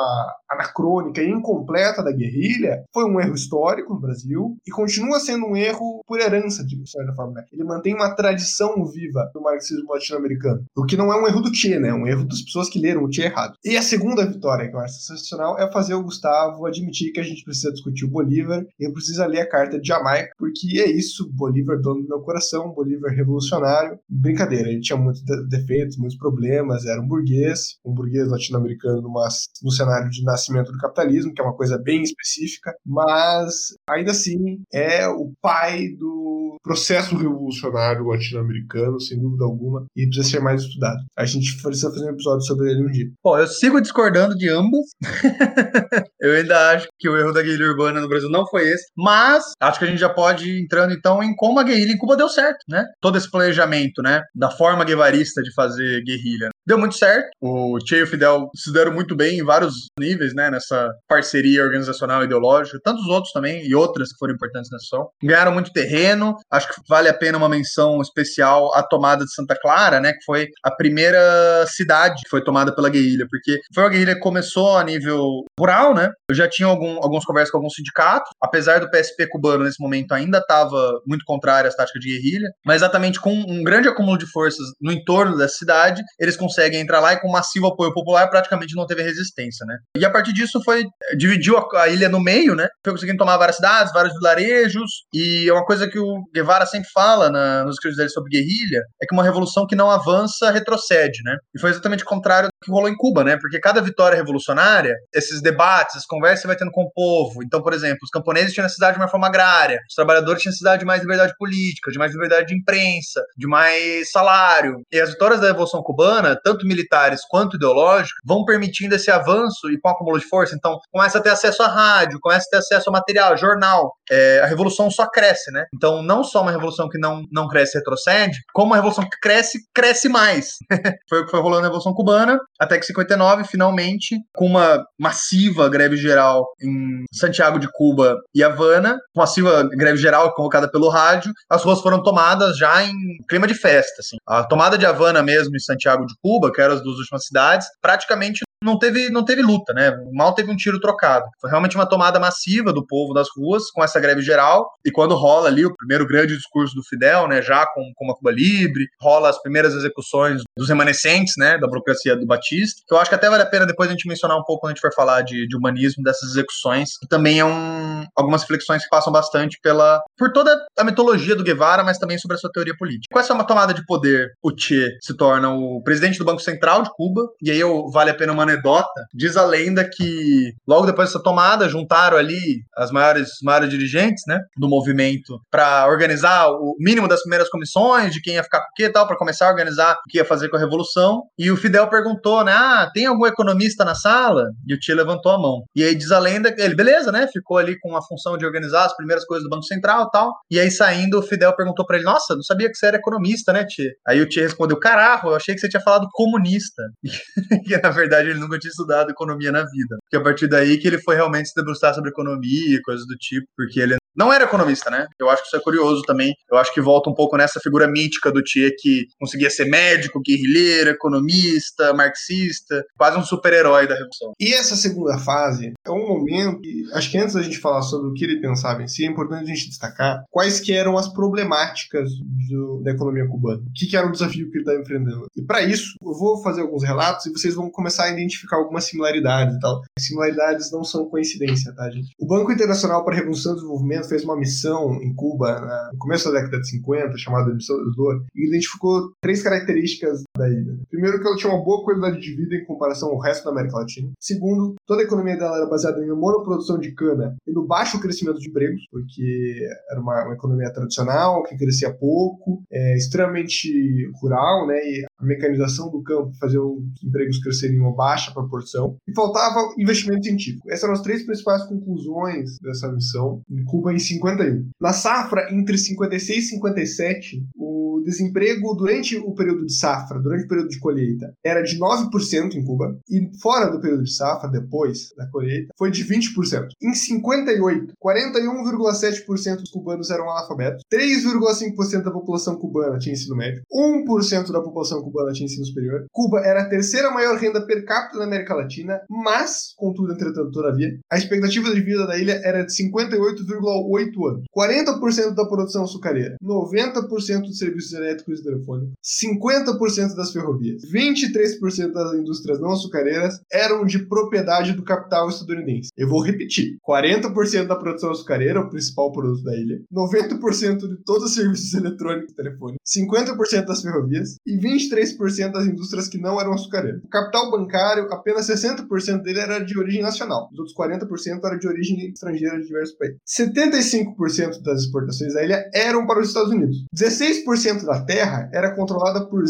anacrônica e incompleta da guerrilha foi um erro histórico no Brasil e continua sendo um erro por herança, de certa forma. Né? Ele mantém uma tradição viva do marxismo latino-americano. O que não é um erro do Che, né? É um erro das pessoas que leram o Che errado. E a segunda vitória, que eu acho sensacional, é fazer o Gustavo admitir que a gente precisa discutir o Bolívar e precisa ler a carta de Jamaica, porque é isso, Bolívar dono do meu coração, Bolívar revolucionário. Brincadeira, ele tinha muitos defeitos, muitos problemas, era um burguês, um burguês latino-americano no cenário de nascimento do capitalismo, que é uma coisa bem específica, mas ainda assim é o pai do processo revolucionário latino-americano, sem dúvida alguma, e precisa ser mais estudado. A gente precisa fazer um episódio sobre ele um dia. Bom, eu sigo discordando de ambos. eu ainda acho que o erro da guerrilha urbana no Brasil não foi esse, mas acho que a gente já pode entrando então em como a guerrilha em Cuba deu certo, né? Todo esse planejamento, né, da forma guevarista de fazer guerrilha. Deu muito certo. O Che e o Fidel se deram muito bem em vários níveis, né, nessa parceria organizacional e ideológica, tantos outros também e outras que foram importantes nessa ação. Ganharam muito terreno. Acho que vale a pena uma menção especial à tomada de Santa Clara, né, que foi a primeira cidade que foi tomada pela guerrilha, porque foi uma guerrilha que começou a nível rural, né? Eu já tinha algum, algumas conversas com alguns sindicatos, apesar do PSP cubano nesse momento ainda estava muito contrário às táticas de guerrilha, mas exatamente com um grande acúmulo de forças no entorno da cidade, eles conseguem entrar lá e com massivo apoio popular praticamente não teve resistência, né? E a partir disso foi dividiu a, a ilha no meio, né? Foi conseguindo tomar várias cidades, vários vilarejos e é uma coisa que o Guevara sempre fala na, nos escritos dele sobre guerrilha, é que uma revolução que não avança retrocede, né? E foi exatamente o contrário do que rolou em Cuba, né? Porque cada vitória revolucionária, esses debates, as conversas vai tendo com o povo. Então, por exemplo, os camponeses tinham necessidade de uma forma agrária, os trabalhadores tinham necessidade de mais liberdade política, de mais liberdade de imprensa, de mais salário. E as vitórias da Revolução Cubana, tanto militares quanto ideológicas, vão permitindo esse avanço e com acúmulo de força. Então, começa a ter acesso à rádio, começa a ter acesso a material, jornal. É, a revolução só cresce, né? Então, não só uma revolução que não, não cresce retrocede, como uma revolução que cresce, cresce mais. foi o que foi rolando na Revolução Cubana, até que 59, finalmente, com uma massiva greve geral em Santiago de Cuba e Havana, com massiva greve geral convocada pelo rádio, as ruas foram tomadas já em clima de festa. Assim. A tomada de Havana mesmo e Santiago de Cuba, que eram as duas últimas cidades, praticamente não teve, não teve luta, né? Mal teve um tiro trocado. Foi realmente uma tomada massiva do povo das ruas com essa greve geral. E quando rola ali o primeiro grande discurso do Fidel, né? Já com, com uma Cuba livre, rola as primeiras execuções dos remanescentes, né? Da burocracia do Batista. Que eu acho que até vale a pena depois a gente mencionar um pouco quando a gente for falar de, de humanismo dessas execuções. Que também é um, algumas reflexões que passam bastante pela por toda a mitologia do Guevara, mas também sobre a sua teoria política. Com essa tomada de poder, o Che se torna o presidente do Banco Central de Cuba. E aí eu, vale a pena uma anedota. Diz a lenda que logo depois dessa tomada juntaram ali as maiores, os maiores dirigentes, né, do movimento para organizar o mínimo das primeiras comissões de quem ia ficar com o que e tal, para começar a organizar o que ia fazer com a revolução. E o Fidel perguntou, né, ah, tem algum economista na sala? E o tio levantou a mão. E aí diz a lenda ele, beleza, né, ficou ali com a função de organizar as primeiras coisas do Banco Central e tal. E aí saindo, o Fidel perguntou para ele, nossa, não sabia que você era economista, né, tio? Aí o tio respondeu, caraca, eu achei que você tinha falado comunista. E na verdade ele nunca tinha estudado economia na vida. Porque a partir daí que ele foi realmente se debruçar sobre economia e coisas do tipo, porque ele não era economista, né? Eu acho que isso é curioso também. Eu acho que volta um pouco nessa figura mítica do Tchê que conseguia ser médico, guerrilheiro, economista, marxista, quase um super-herói da Revolução. E essa segunda fase é um momento que, acho que antes da gente falar sobre o que ele pensava em si, é importante a gente destacar quais que eram as problemáticas do, da economia cubana. O que, que era o desafio que ele estava enfrentando. E para isso, eu vou fazer alguns relatos e vocês vão começar a identificar algumas similaridades e tal. Similaridades não são coincidência, tá, gente? O Banco Internacional para a Revolução e Desenvolvimento fez uma missão em Cuba no começo da década de 50, chamada Missão do Dor, e identificou três características da ilha. Primeiro, que ela tinha uma boa qualidade de vida em comparação ao resto da América Latina. Segundo, toda a economia dela era baseada em monoprodução de cana e no baixo crescimento de empregos, porque era uma, uma economia tradicional que crescia pouco, é, extremamente rural, né? E a mecanização do campo fazia os empregos crescerem em uma baixa proporção. E faltava investimento científico. Essas eram as três principais conclusões dessa missão em Cuba em 51. Na safra, entre 56 e 57, o desemprego durante o período de safra, durante o período de colheita, era de 9% em Cuba, e fora do período de safra, depois da colheita, foi de 20%. Em 58, 41,7% dos cubanos eram analfabetos, 3,5% da população cubana tinha ensino médio, 1% da população cubana tinha ensino superior. Cuba era a terceira maior renda per capita da América Latina, mas, contudo, entretanto, todavia, a expectativa de vida da ilha era de 58,8 anos. 40% da produção açucareira, 90% dos serviços elétricos e telefônicos, 50% das ferrovias, 23% das indústrias não açucareiras eram de propriedade do capital estadunidense. Eu vou repetir: 40% da produção açucareira, o principal produto da ilha, 90% de todos os serviços eletrônicos e telefônicos, 50% das ferrovias e 23% das indústrias que não eram açucareiras. O capital bancário, apenas 60% dele era de origem nacional, os outros 40% era de origem estrangeira de diversos países. 75% das exportações da ilha eram para os Estados Unidos. 16% da terra era controlada por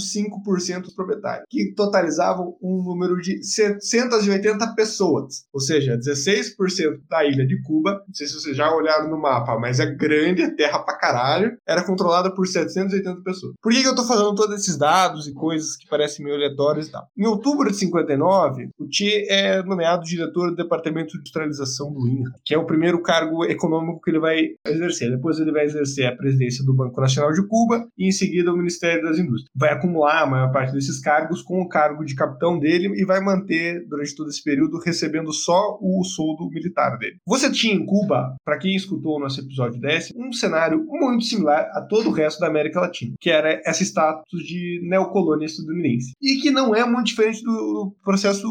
0,5% dos proprietários, que totalizavam um número de 780 pessoas. Ou seja, 16% da ilha de Cuba, não sei se vocês já olharam no mapa, mas é grande, é terra pra caralho, era controlada por 780 pessoas. Por que, que eu tô falando todos esses dados e coisas que parecem meio aleatórias e tal? Em outubro de 59, o Che é nomeado diretor do Departamento de Industrialização do INRA, que é o primeiro cargo econômico que ele vai exercer. Depois ele vai exercer a presidência do Banco Nacional de Cuba e em seguida o Ministério das Indústrias. Vai acumular a maior parte desses cargos com o cargo de capitão dele e vai manter durante todo esse período recebendo só o soldo militar dele. Você tinha em Cuba, para quem escutou o nosso episódio 10, um cenário muito similar a todo o resto da América Latina, que era esse status de neocolônia estadunidense. E que não é muito diferente do processo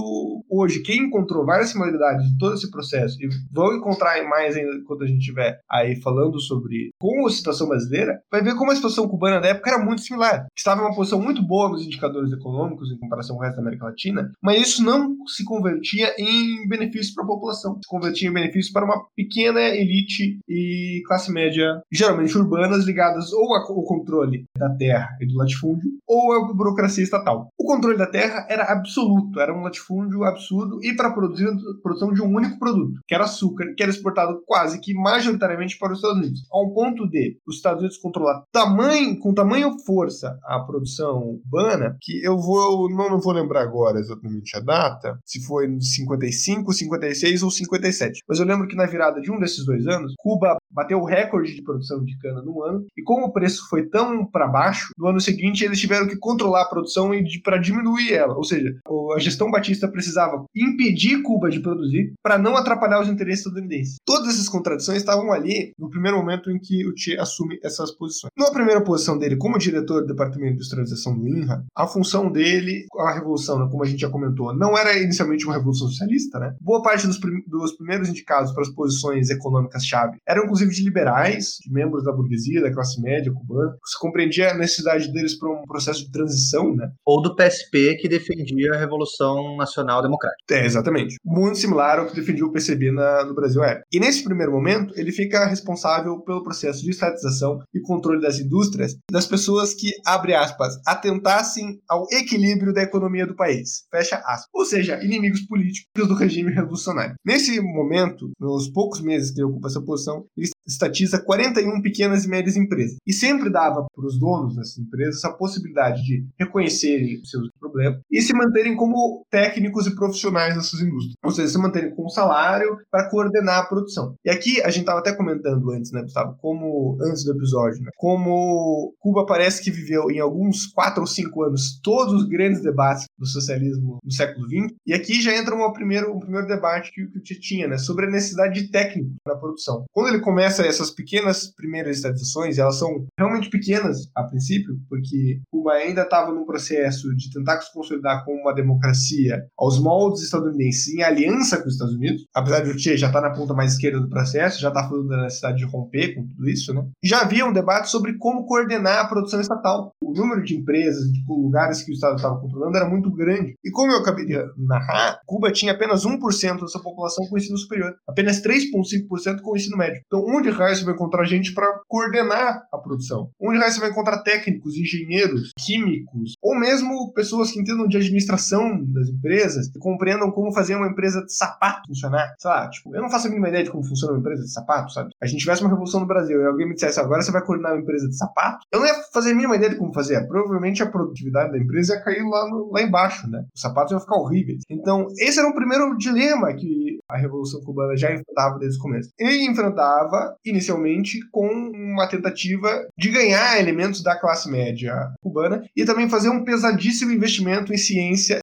hoje. Quem encontrou várias similaridades de todo esse processo e vão encontrar mais ainda quando a gente estiver aí falando sobre como a situação brasileira, vai ver como a situação cubana da época era muito similar. Estava em uma posição muito boa nos indicadores econômicos em comparação com o resto da América Latina, mas isso não se convertia em benefícios para a população. Se convertia em benefícios para uma pequena elite e classe média, geralmente urbanas, ligadas ou ao controle da terra e do latifúndio, ou à burocracia estatal. O controle da terra era absoluto, era um latifúndio absurdo e para produzir a produção de um único produto, que era açúcar, que era exportado quase que majoritariamente para os Estados Unidos, a um ponto de os Estados Unidos controlar tamanho, com tamanho força a produção cubana, que eu vou não, não vou lembrar agora exatamente a data, se foi em 55, 56 ou 57, mas eu lembro que na virada de um desses dois anos, Cuba bateu o recorde de produção de cana no ano, e como o preço foi tão para baixo, no ano seguinte eles tiveram que controlar a produção para diminuir ela, ou seja, a gestão batista precisava impedir Cuba de produzir para não atrapalhar os interesses estadunidenses. Todas essas contradições estavam ali no primeiro momento em que o Che assume essas posições. Na primeira posição dele como diretor do Departamento de Industrialização do INRA, a função dele, a revolução, né, como a gente já comentou, não era inicialmente uma revolução socialista, né? Boa parte dos, prim dos primeiros indicados para as posições econômicas-chave eram inclusive de liberais, de membros da burguesia, da classe média cubana. Você compreendia a necessidade deles para um processo processo de transição, né? Ou do PSP, que defendia a Revolução Nacional Democrática. É, exatamente. Muito similar ao que defendia o PCB na, no Brasil é. E nesse primeiro momento, ele fica responsável pelo processo de estatização e controle das indústrias das pessoas que, abre aspas, atentassem ao equilíbrio da economia do país. Fecha aspas. Ou seja, inimigos políticos do regime revolucionário. Nesse momento, nos poucos meses que ele ocupa essa posição, ele estatiza 41 pequenas e médias empresas. E sempre dava para os donos dessas empresas a possibilidade de reconhecerem seus problemas e se manterem como técnicos e profissionais dessas indústrias. Ou seja, se manterem com salário para coordenar a produção. E aqui a gente estava até comentando antes, né, Gustavo, como antes do episódio, né, como Cuba parece que viveu em alguns quatro ou cinco anos todos os grandes debates do socialismo no século XX. E aqui já entra uma primeiro, um primeiro debate que, que tinha, né, sobre a necessidade de técnico na produção. Quando ele começa essas pequenas primeiras estatizações, elas são realmente pequenas a princípio, porque Cuba ainda estava num processo de tentar se consolidar como uma democracia aos moldes estadunidenses em aliança com os Estados Unidos, apesar de o Che já estar tá na ponta mais esquerda do processo, já está falando da necessidade de romper com tudo isso, né? Já havia um debate sobre como coordenar a produção estatal. O número de empresas, de lugares que o Estado estava controlando era muito grande. E como eu acabei de narrar, Cuba tinha apenas 1% da sua população com ensino superior, apenas 3,5% com ensino médio. Então, onde raio você vai encontrar gente para coordenar a produção? Onde raio você vai encontrar técnicos, engenheiros, químicos, ou mesmo pessoas que entendam de administração das empresas e compreendam como fazer uma empresa de sapato funcionar? Sei lá, tipo, eu não faço a mínima ideia de como funciona uma empresa de sapato, sabe? A gente tivesse uma revolução no Brasil e alguém me dissesse agora você vai coordenar uma empresa de sapato, eu não ia fazer a mínima ideia de como fazer. Provavelmente a produtividade da empresa ia cair lá, no, lá embaixo, né? Os sapatos iam ficar horríveis. Então, esse era o primeiro dilema que a Revolução Cubana já enfrentava desde o começo. Ele enfrentava, inicialmente, com uma tentativa de ganhar elementos da classe média cubana e também fazer um pesadíssimo investimento em ciência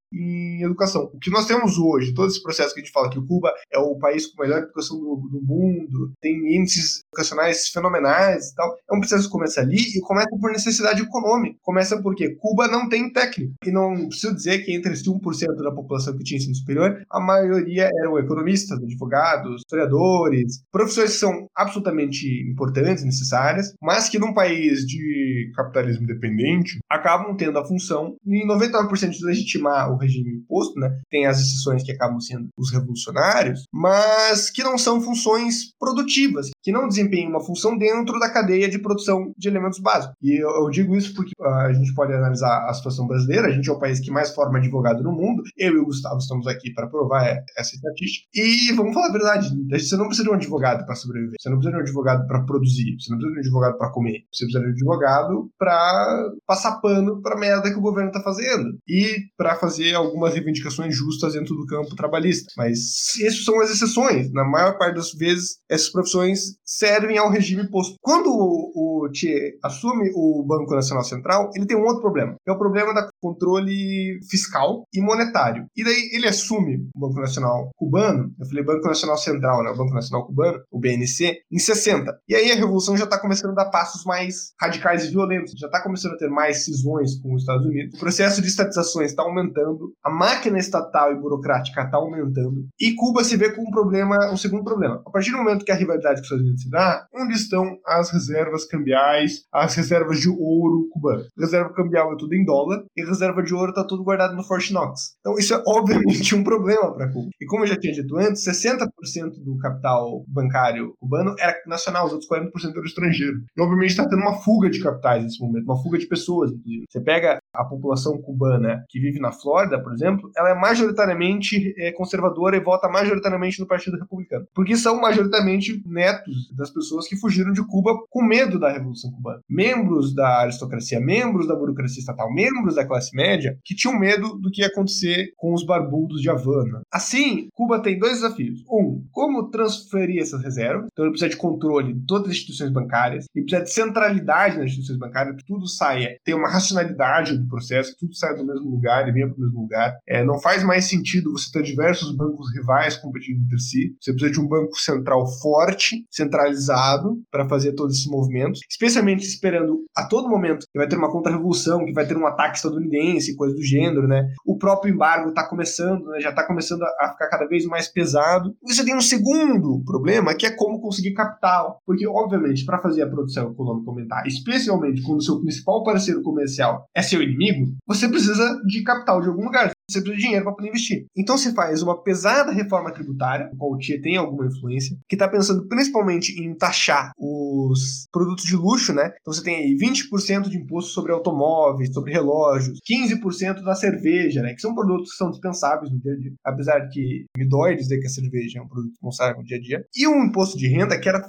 educação. O que nós temos hoje, todo esse processo que a gente fala que o Cuba é o país com a melhor educação do, do mundo, tem índices educacionais fenomenais e tal, é um processo que começa ali e começa por necessidade econômica. Começa porque Cuba não tem técnico. E não preciso dizer que entre esse 1% da população que tinha ensino superior, a maioria eram economistas, advogados, historiadores, profissões que são absolutamente importantes, necessárias, mas que num país de capitalismo dependente acabam tendo a função, em 99% de legitimar o regime imposto, né? Tem as exceções que acabam sendo os revolucionários, mas que não são funções produtivas, que não desempenham uma função dentro da cadeia de produção de elementos básicos. E eu, eu digo isso porque uh, a gente pode analisar a situação brasileira, a gente é o país que mais forma advogado no mundo, eu e o Gustavo estamos aqui para provar essa estatística. E vamos falar a verdade, você não precisa de um advogado para sobreviver, você não precisa de um advogado para produzir, você não precisa de um advogado para comer, você precisa de um advogado para passar pano para merda que o governo está fazendo e para fazer algumas reivindicações justas dentro do campo trabalhista. Mas essas são as exceções. Na maior parte das vezes, essas profissões servem ao regime posto. Quando o, Che assume o Banco Nacional Central, ele tem um outro problema, que é o problema da controle fiscal e monetário. E daí ele assume o Banco Nacional Cubano, eu falei Banco Nacional Central, né, o Banco Nacional Cubano, o BNC, em 60. E aí a revolução já está começando a dar passos mais radicais e violentos, já está começando a ter mais cisões com os Estados Unidos. O processo de estatizações está aumentando, a máquina estatal e burocrática está aumentando, e Cuba se vê com um problema, um segundo problema. A partir do momento que a rivalidade com os Estados Unidos se dá, onde estão as reservas cambiais, as reservas de ouro cubano? Reserva cambial é tudo em dólar, e reserva de ouro está tudo guardado no Fort Knox. Então isso é obviamente um problema para Cuba. E como eu já tinha dito antes, 60% do capital bancário cubano era nacional, os outros 40% eram estrangeiro. E obviamente está tendo uma fuga de capitais nesse momento, uma fuga de pessoas, inclusive. Você pega a população cubana que vive na Flórida, por exemplo, ela é majoritariamente é, conservadora e vota majoritariamente no Partido Republicano. Porque são majoritariamente netos das pessoas que fugiram de Cuba com medo da Revolução Cubana. Membros da aristocracia, membros da burocracia estatal, membros da classe média que tinham medo do que ia acontecer com os barbudos de Havana. Assim, Cuba tem dois desafios. Um, como transferir essas reservas. Então ele precisa de controle de todas as instituições bancárias, e precisa de centralidade nas instituições bancárias, que tudo saia, tem uma racionalidade do processo, que tudo saia do mesmo lugar e venha para o mesmo lugar. É, não faz mais sentido você ter diversos bancos rivais competindo entre si. Você precisa de um banco central forte, centralizado, para fazer todos esses movimentos, especialmente esperando a todo momento que vai ter uma contra-revolução, que vai ter um ataque estadunidense, coisa do gênero, né? O próprio embargo está começando, né? já está começando a ficar cada vez mais pesado. E você tem um segundo problema, que é como conseguir capital. Porque, obviamente, para fazer a produção econômica aumentar, especialmente quando o seu principal parceiro comercial é seu inimigo, você precisa de capital de algum lugar você precisa de dinheiro para poder investir. Então se faz uma pesada reforma tributária, o qual o TIE tem alguma influência, que está pensando principalmente em taxar os produtos de luxo, né? Então você tem aí 20% de imposto sobre automóveis, sobre relógios, 15% da cerveja, né? Que são produtos que são dispensáveis no dia a dia. Apesar de que me dói dizer que a cerveja é um produto que não sai no dia a dia. E um imposto de renda que era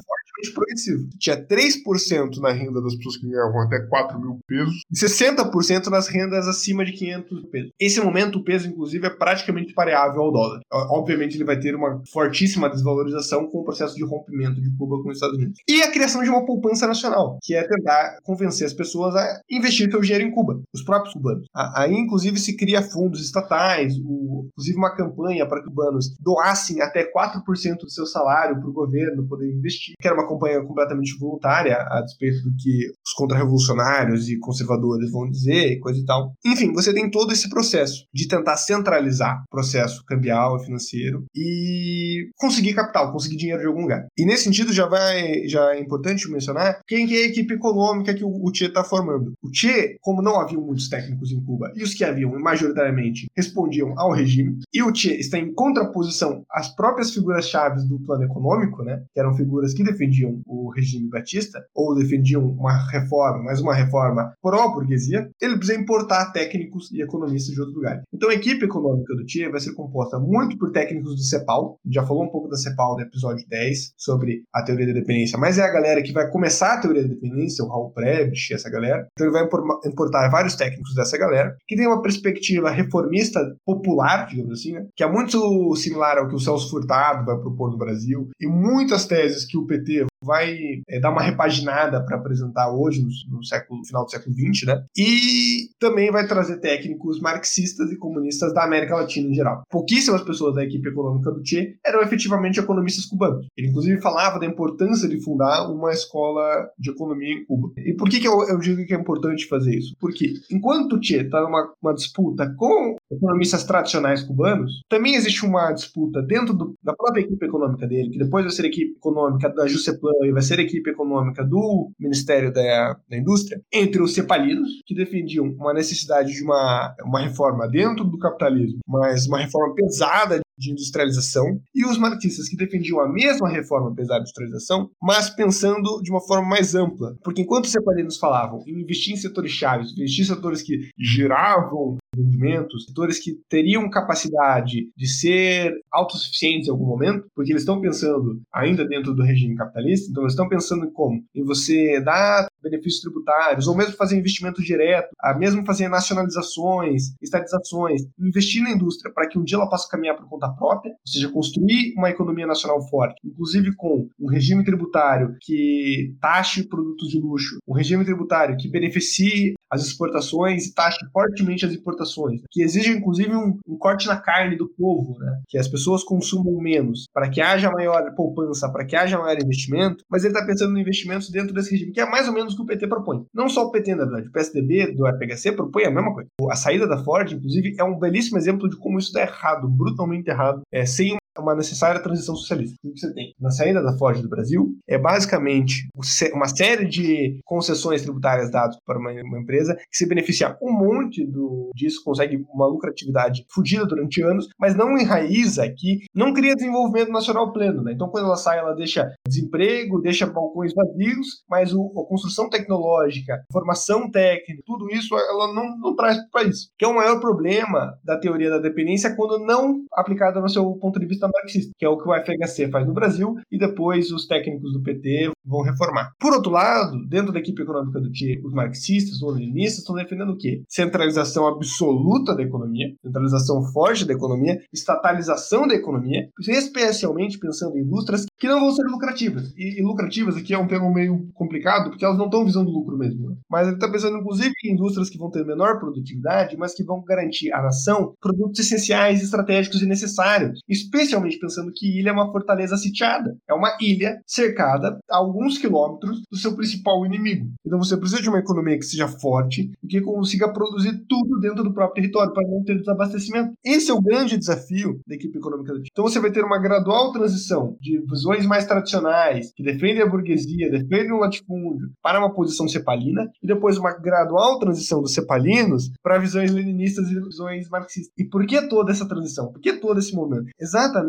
fortemente progressivo. Tinha 3% na renda das pessoas que ganhavam até 4 mil pesos e 60% nas rendas acima de 500 pesos. Esse momento, o peso, inclusive, é praticamente pareável ao dólar. Obviamente, ele vai ter uma fortíssima desvalorização com o processo de rompimento de Cuba com os Estados Unidos. E a criação de uma poupança nacional, que é tentar convencer as pessoas a investir seu dinheiro em Cuba, os próprios cubanos. Aí, inclusive, se cria fundos estatais, o, inclusive uma campanha para que cubanos doassem até 4% do seu salário para o governo poder investir, que era uma campanha completamente voluntária, a despeito do que os contra-revolucionários e conservadores vão dizer, coisa e tal. Enfim, você tem todo esse processo de tentar centralizar o processo cambial e financeiro e conseguir capital, conseguir dinheiro de algum lugar. E nesse sentido já vai, já é importante mencionar quem que é a equipe econômica que o, o Che está formando. O Che, como não haviam muitos técnicos em Cuba e os que haviam majoritariamente respondiam ao regime, e o Che está em contraposição às próprias figuras-chave do plano econômico, né, que eram figuras que defendiam o regime batista ou defendiam uma reforma, mas uma reforma pró-burguesia, ele precisa importar técnicos e economistas de outro lugar. Então a equipe econômica do TIE vai ser composta muito por técnicos do CEPAL, já falou um pouco da CEPAL no episódio 10 sobre a teoria da dependência, mas é a galera que vai começar a teoria da dependência, o Raul Prebisch, essa galera. Então ele vai importar vários técnicos dessa galera, que tem uma perspectiva reformista popular, digamos assim, né? que é muito similar ao que o Celso Furtado vai propor no Brasil, e muitas teses que o PT vai é, dar uma repaginada para apresentar hoje, no, no, século, final do século XX, né? E também vai trazer técnicos marxistas e comunistas da América Latina em geral. Pouquíssimas pessoas da equipe econômica do Che eram efetivamente economistas cubanos. Ele, inclusive, falava da importância de fundar uma escola de economia em Cuba. E por que, que eu, eu digo que é importante fazer isso? Porque enquanto o Che está numa disputa com economistas tradicionais cubanos, também existe uma disputa dentro do, da própria equipe econômica dele, que depois vai ser a equipe econômica da Jusceplan e vai ser a equipe econômica do Ministério da, da Indústria, entre os cepalinos, que defendiam uma necessidade de uma, uma reforma dentro do capitalismo, mas uma reforma pesada de industrialização, e os marxistas que defendiam a mesma reforma pesada de industrialização, mas pensando de uma forma mais ampla. Porque enquanto os separinos falavam em investir em setores chaves, investir em setores que giravam rendimentos, setores que teriam capacidade de ser autossuficientes em algum momento, porque eles estão pensando ainda dentro do regime capitalista, então eles estão pensando em como? Em você dar benefícios tributários, ou mesmo fazer investimento direto, a mesmo fazer nacionalizações, estatizações, investir na indústria para que um dia ela possa caminhar por conta própria, ou seja, construir uma economia nacional forte, inclusive com um regime tributário que taxe produtos de luxo, um regime tributário que beneficie as exportações e taxe fortemente as importações, que exige inclusive um, um corte na carne do povo, né? que as pessoas consumam menos, para que haja maior poupança, para que haja maior investimento, mas ele está pensando em investimentos dentro desse regime, que é mais ou menos que o PT propõe. Não só o PT, na verdade, o PSDB do FHC propõe a mesma coisa. A saída da Ford, inclusive, é um belíssimo exemplo de como isso está errado, brutalmente errado, é, sem uma necessária transição socialista. O que você tem na saída da Ford do Brasil é basicamente uma série de concessões tributárias dadas para uma, uma empresa que se beneficia um monte do, disso, consegue uma lucratividade fodida durante anos, mas não enraiza aqui, não cria desenvolvimento nacional pleno. Né? Então, quando ela sai, ela deixa desemprego, deixa balcões vazios, mas o, a construção tecnológica, formação técnica, tudo isso ela não, não traz para o país. Que é o maior problema da teoria da dependência quando não aplicada no seu ponto de vista comunista marxista, que é o que o FHC faz no Brasil e depois os técnicos do PT vão reformar. Por outro lado, dentro da equipe econômica do Che, os marxistas, os leninistas estão defendendo o quê? Centralização absoluta da economia, centralização forte da economia, estatalização da economia, especialmente pensando em indústrias que não vão ser lucrativas. E, e lucrativas aqui é um termo meio complicado, porque elas não estão visando lucro mesmo. Né? Mas ele está pensando, inclusive, em indústrias que vão ter menor produtividade, mas que vão garantir à nação produtos essenciais, estratégicos e necessários. Especialmente pensando que ilha é uma fortaleza sitiada. É uma ilha cercada a alguns quilômetros do seu principal inimigo. Então você precisa de uma economia que seja forte e que consiga produzir tudo dentro do próprio território para não ter desabastecimento. Esse é o grande desafio da equipe econômica do time. Então você vai ter uma gradual transição de visões mais tradicionais, que defendem a burguesia, defendem o latifúndio, para uma posição cepalina, e depois uma gradual transição dos cepalinos para visões leninistas e visões marxistas. E por que toda essa transição? Por que todo esse momento? Exatamente,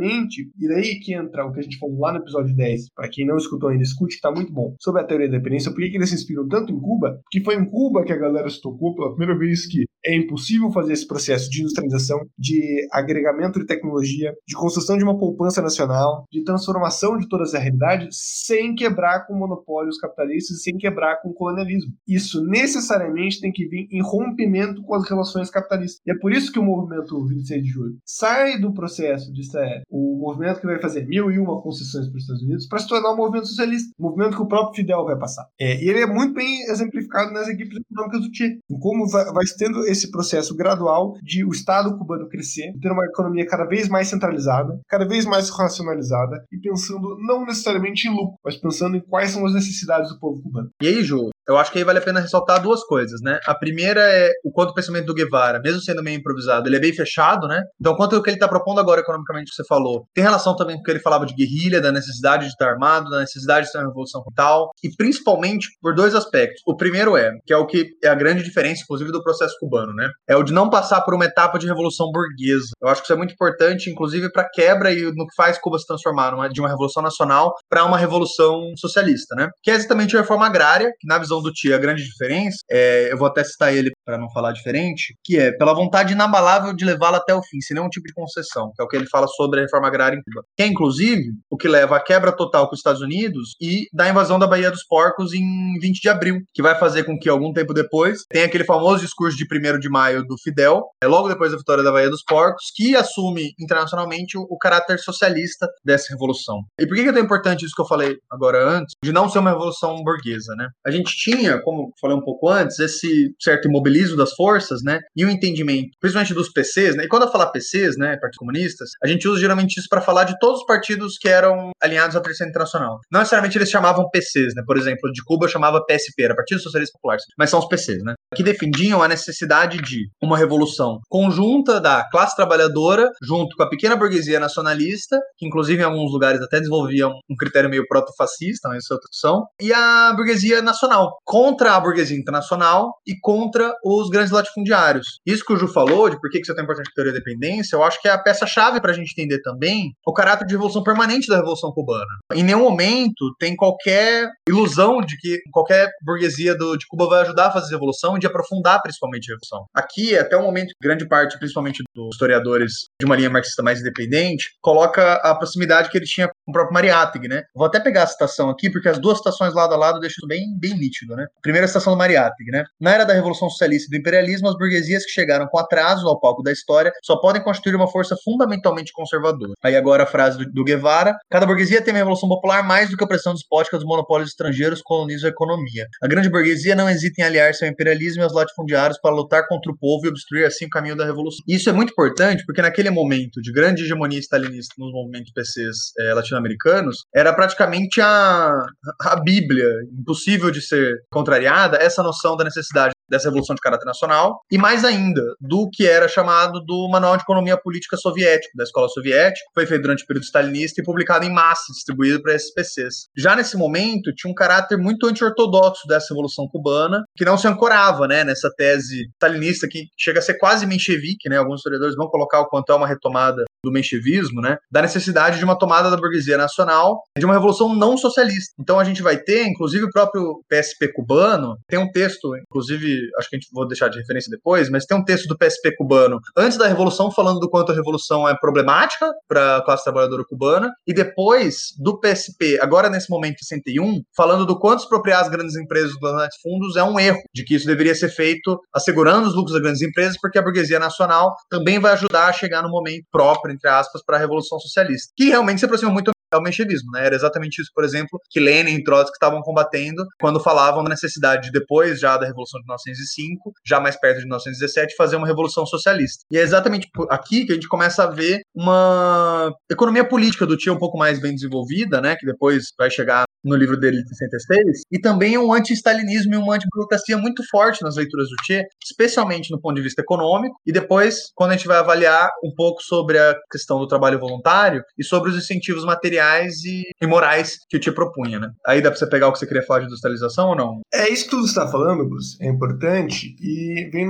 e daí que entra o que a gente falou lá no episódio 10, para quem não escutou ainda, escute que está muito bom, sobre a teoria da dependência, por que eles se inspiram tanto em Cuba? Que foi em Cuba que a galera se tocou pela primeira vez que é impossível fazer esse processo de industrialização, de agregamento de tecnologia, de construção de uma poupança nacional, de transformação de toda essa realidade sem quebrar com monopólios capitalistas, sem quebrar com o colonialismo. Isso necessariamente tem que vir em rompimento com as relações capitalistas. E é por isso que o movimento 26 de julho sai do processo de ser o movimento que vai fazer mil e uma concessões para os Estados Unidos para se tornar um movimento socialista, um movimento que o próprio Fidel vai passar. É, e ele é muito bem exemplificado nas equipes econômicas do Che, em como vai, vai tendo esse processo gradual de o Estado cubano crescer, ter uma economia cada vez mais centralizada, cada vez mais racionalizada e pensando não necessariamente em lucro, mas pensando em quais são as necessidades do povo cubano. E aí, Ju, eu acho que aí vale a pena ressaltar duas coisas, né? A primeira é o quanto o pensamento do Guevara, mesmo sendo meio improvisado, ele é bem fechado, né? Então, quanto o que ele está propondo agora economicamente que você falou, tem relação também com o que ele falava de guerrilha, da necessidade de estar armado, da necessidade de ter uma revolução tal, e principalmente por dois aspectos. O primeiro é, que é o que é a grande diferença, inclusive, do processo cubano, né? É o de não passar por uma etapa de revolução burguesa. Eu acho que isso é muito importante, inclusive, para quebra e no que faz Cuba se transformar de uma revolução nacional para uma revolução socialista, né? Que é exatamente a reforma agrária, que na visão do Tia, a grande diferença, é, eu vou até citar ele para não falar diferente, que é pela vontade inabalável de levá-la até o fim, sem nenhum tipo de concessão, que é o que ele fala sobre a reforma agrária em Cuba. Que é, inclusive, o que leva à quebra total com os Estados Unidos e da invasão da Baía dos Porcos em 20 de abril, que vai fazer com que, algum tempo depois, tenha aquele famoso discurso de 1 de maio do Fidel, é logo depois da vitória da Baía dos Porcos, que assume internacionalmente o, o caráter socialista dessa revolução. E por que é tão importante isso que eu falei agora antes, de não ser uma revolução burguesa, né? A gente tinha, como falei um pouco antes, esse certo imobilismo das forças, né? E o entendimento, principalmente dos PCs, né? E quando eu falar PCs, né, partidos comunistas, a gente usa geralmente isso para falar de todos os partidos que eram alinhados à terceira internacional. Não necessariamente eles chamavam PCs, né? Por exemplo, de Cuba chamava PSP, era Partido Socialista Popular, mas são os PCs, né? Que defendiam a necessidade de uma revolução conjunta da classe trabalhadora junto com a pequena burguesia nacionalista, que inclusive em alguns lugares até desenvolviam um critério meio proto-fascista, mas isso é outra e a burguesia nacional, contra a burguesia internacional e contra os grandes latifundiários. Isso que o Ju falou, de por que isso é tão importante a teoria da dependência, eu acho que é a peça-chave para a gente entender também o caráter de revolução permanente da Revolução Cubana. Em nenhum momento tem qualquer ilusão de que qualquer burguesia do, de Cuba vai ajudar a fazer a revolução e de aprofundar principalmente a revolução. Aqui, até o momento, grande parte, principalmente dos historiadores de uma linha marxista mais independente, coloca a proximidade que ele tinha com o próprio Mariátegui, né? Vou até pegar a citação aqui, porque as duas citações lado a lado deixam bem, bem nítido, né? Primeira citação do Mariátegui, né? Na era da Revolução Socialista e do Imperialismo, as burguesias que chegaram com atraso ao palco da história só podem constituir uma força fundamentalmente conservadora. Aí agora a frase do, do Guevara: cada burguesia tem uma revolução popular mais do que a pressão despótica dos monopólios estrangeiros colonizam a economia. A grande burguesia não hesita em aliar-se ao imperialismo e aos latifundiários para lutar contra o povo e obstruir assim o caminho da revolução. Isso é muito importante porque naquele momento de grande hegemonia stalinista nos movimentos PCs é, latino-americanos, era praticamente a, a Bíblia, impossível de ser contrariada, essa noção da necessidade dessa revolução de caráter nacional, e mais ainda, do que era chamado do Manual de Economia Política Soviético, da Escola Soviética, foi feito durante o período stalinista e publicado em massa, distribuído para esses PCs. Já nesse momento, tinha um caráter muito anti-ortodoxo dessa revolução cubana, que não se ancorava né, nessa tese stalinista que chega a ser quase menchevique, né? Alguns historiadores vão colocar o quanto é uma retomada do menchevismo, né, da necessidade de uma tomada da burguesia nacional, de uma revolução não socialista. Então a gente vai ter, inclusive o próprio PSP cubano, tem um texto, inclusive, acho que a gente vou deixar de referência depois, mas tem um texto do PSP cubano antes da revolução falando do quanto a revolução é problemática para a classe trabalhadora cubana e depois do PSP, agora nesse momento 61, falando do quanto expropriar as grandes empresas dos grandes fundos é um erro, de que isso deveria ser feito assegurando os lucros das grandes empresas, porque a burguesia nacional também vai ajudar a chegar no momento próprio, entre aspas, para a revolução socialista, que realmente se aproxima muito ao menchevismo, né? Era exatamente isso, por exemplo, que Lenin e Trotsky estavam combatendo quando falavam da necessidade de depois já da revolução de 1905, já mais perto de 1917, fazer uma revolução socialista. E é exatamente aqui que a gente começa a ver uma economia política do Tia um pouco mais bem desenvolvida, né? Que depois vai chegar no livro dele de 66, e também um anti-stalinismo e uma anti-burocracia muito forte nas leituras do Che, especialmente no ponto de vista econômico, e depois, quando a gente vai avaliar um pouco sobre a questão do trabalho voluntário e sobre os incentivos materiais e, e morais que o Che propunha, né? Aí dá pra você pegar o que você queria falar de industrialização ou não? É isso que tu está falando, Bruce, é importante, e vem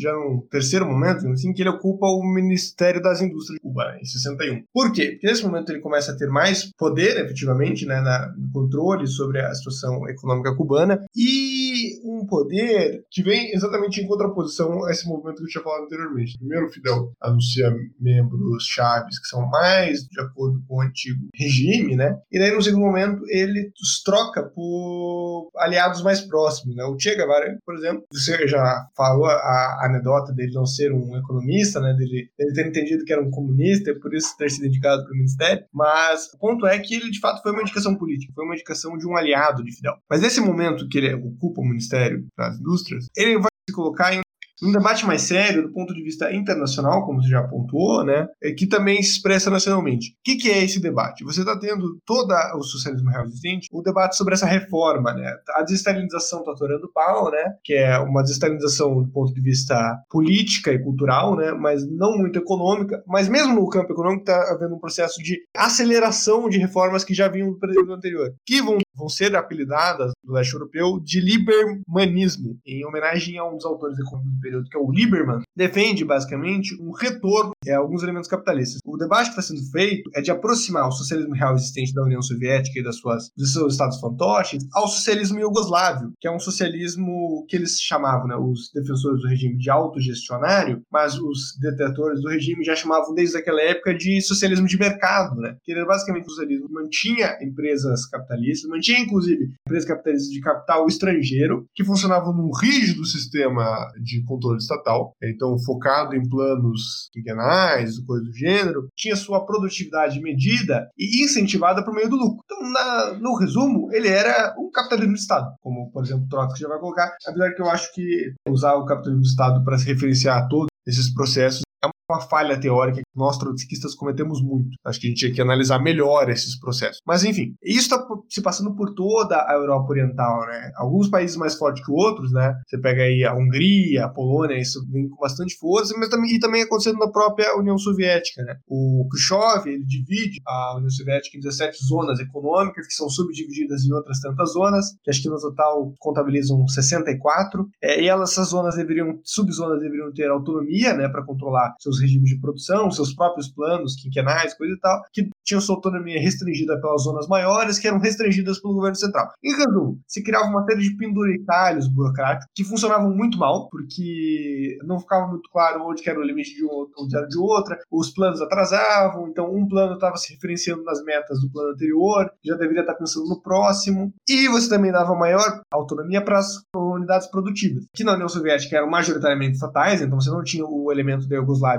já no terceiro momento, assim, que ele ocupa o Ministério das Indústrias de Cuba, em 61. Por quê? Porque nesse momento ele começa a ter mais poder, efetivamente, né, na, controle sobre a situação econômica cubana e um poder que vem exatamente em contraposição a esse movimento que eu tinha falado anteriormente. Primeiro, Fidel anuncia membros chaves que são mais de acordo com o antigo regime, né? E daí, no segundo momento, ele os troca por aliados mais próximos, né? O Che Guevara, por exemplo, você já falou a anedota dele não ser um economista, né? Dele, dele ter entendido que era um comunista e por isso ter sido indicado para o ministério, mas o ponto é que ele, de fato, foi uma indicação política, foi uma indicação de um aliado de Fidel. Mas nesse momento que ele ocupa o Ministério das Indústrias, ele vai se colocar em um debate mais sério, do ponto de vista internacional, como você já pontuou, né, é que também se expressa nacionalmente. O que, que é esse debate? Você está tendo todo o socialismo real existente, o debate sobre essa reforma, né? A desestalinização está atorando pau, né? Que é uma desestalinização do ponto de vista política e cultural, né? Mas não muito econômica. Mas mesmo no campo econômico está havendo um processo de aceleração de reformas que já vinham do período anterior, que vão, vão ser apelidadas do leste europeu de libermanismo, em homenagem a um dos autores econômicos período, que é o Lieberman, defende basicamente um retorno a alguns elementos capitalistas. O debate que está sendo feito é de aproximar o socialismo real existente da União Soviética e das suas, dos seus estados fantoches ao socialismo iugoslávio, que é um socialismo que eles chamavam, né, os defensores do regime de autogestionário, mas os detratores do regime já chamavam desde aquela época de socialismo de mercado, né, que era basicamente o socialismo mantinha empresas capitalistas, mantinha inclusive empresas capitalistas de capital estrangeiro, que funcionavam num rígido sistema de controle estatal, então focado em planos quinquenais, coisa do gênero, tinha sua produtividade medida e incentivada por meio do lucro. Então, na, no resumo, ele era um capitalismo de Estado, como, por exemplo, Trotsky já vai colocar, apesar que eu acho que usar o capitalismo de Estado para se referenciar a todos esses processos uma falha teórica que nós trotskistas cometemos muito. Acho que a gente tinha que analisar melhor esses processos. Mas enfim, isso está se passando por toda a Europa Oriental, né? Alguns países mais fortes que outros, né? Você pega aí a Hungria, a Polônia, isso vem com bastante força, mas também, e também acontecendo na própria União Soviética, né? O Khrushchev, ele divide a União Soviética em 17 zonas econômicas que são subdivididas em outras tantas zonas, que acho que no total contabilizam 64, é, e elas, essas zonas deveriam, subzonas deveriam ter autonomia, né, para controlar seus seus regimes de produção, seus próprios planos quinquenais, coisa e tal, que tinham sua autonomia restringida pelas zonas maiores, que eram restringidas pelo governo central. Em resumo, se criava uma série de penduricalhos burocráticos que funcionavam muito mal, porque não ficava muito claro onde era o limite de um, onde era de outra, os planos atrasavam, então um plano estava se referenciando nas metas do plano anterior, já deveria estar pensando no próximo, e você também dava maior autonomia para as unidades produtivas, que na União Soviética eram majoritariamente estatais, então você não tinha o elemento da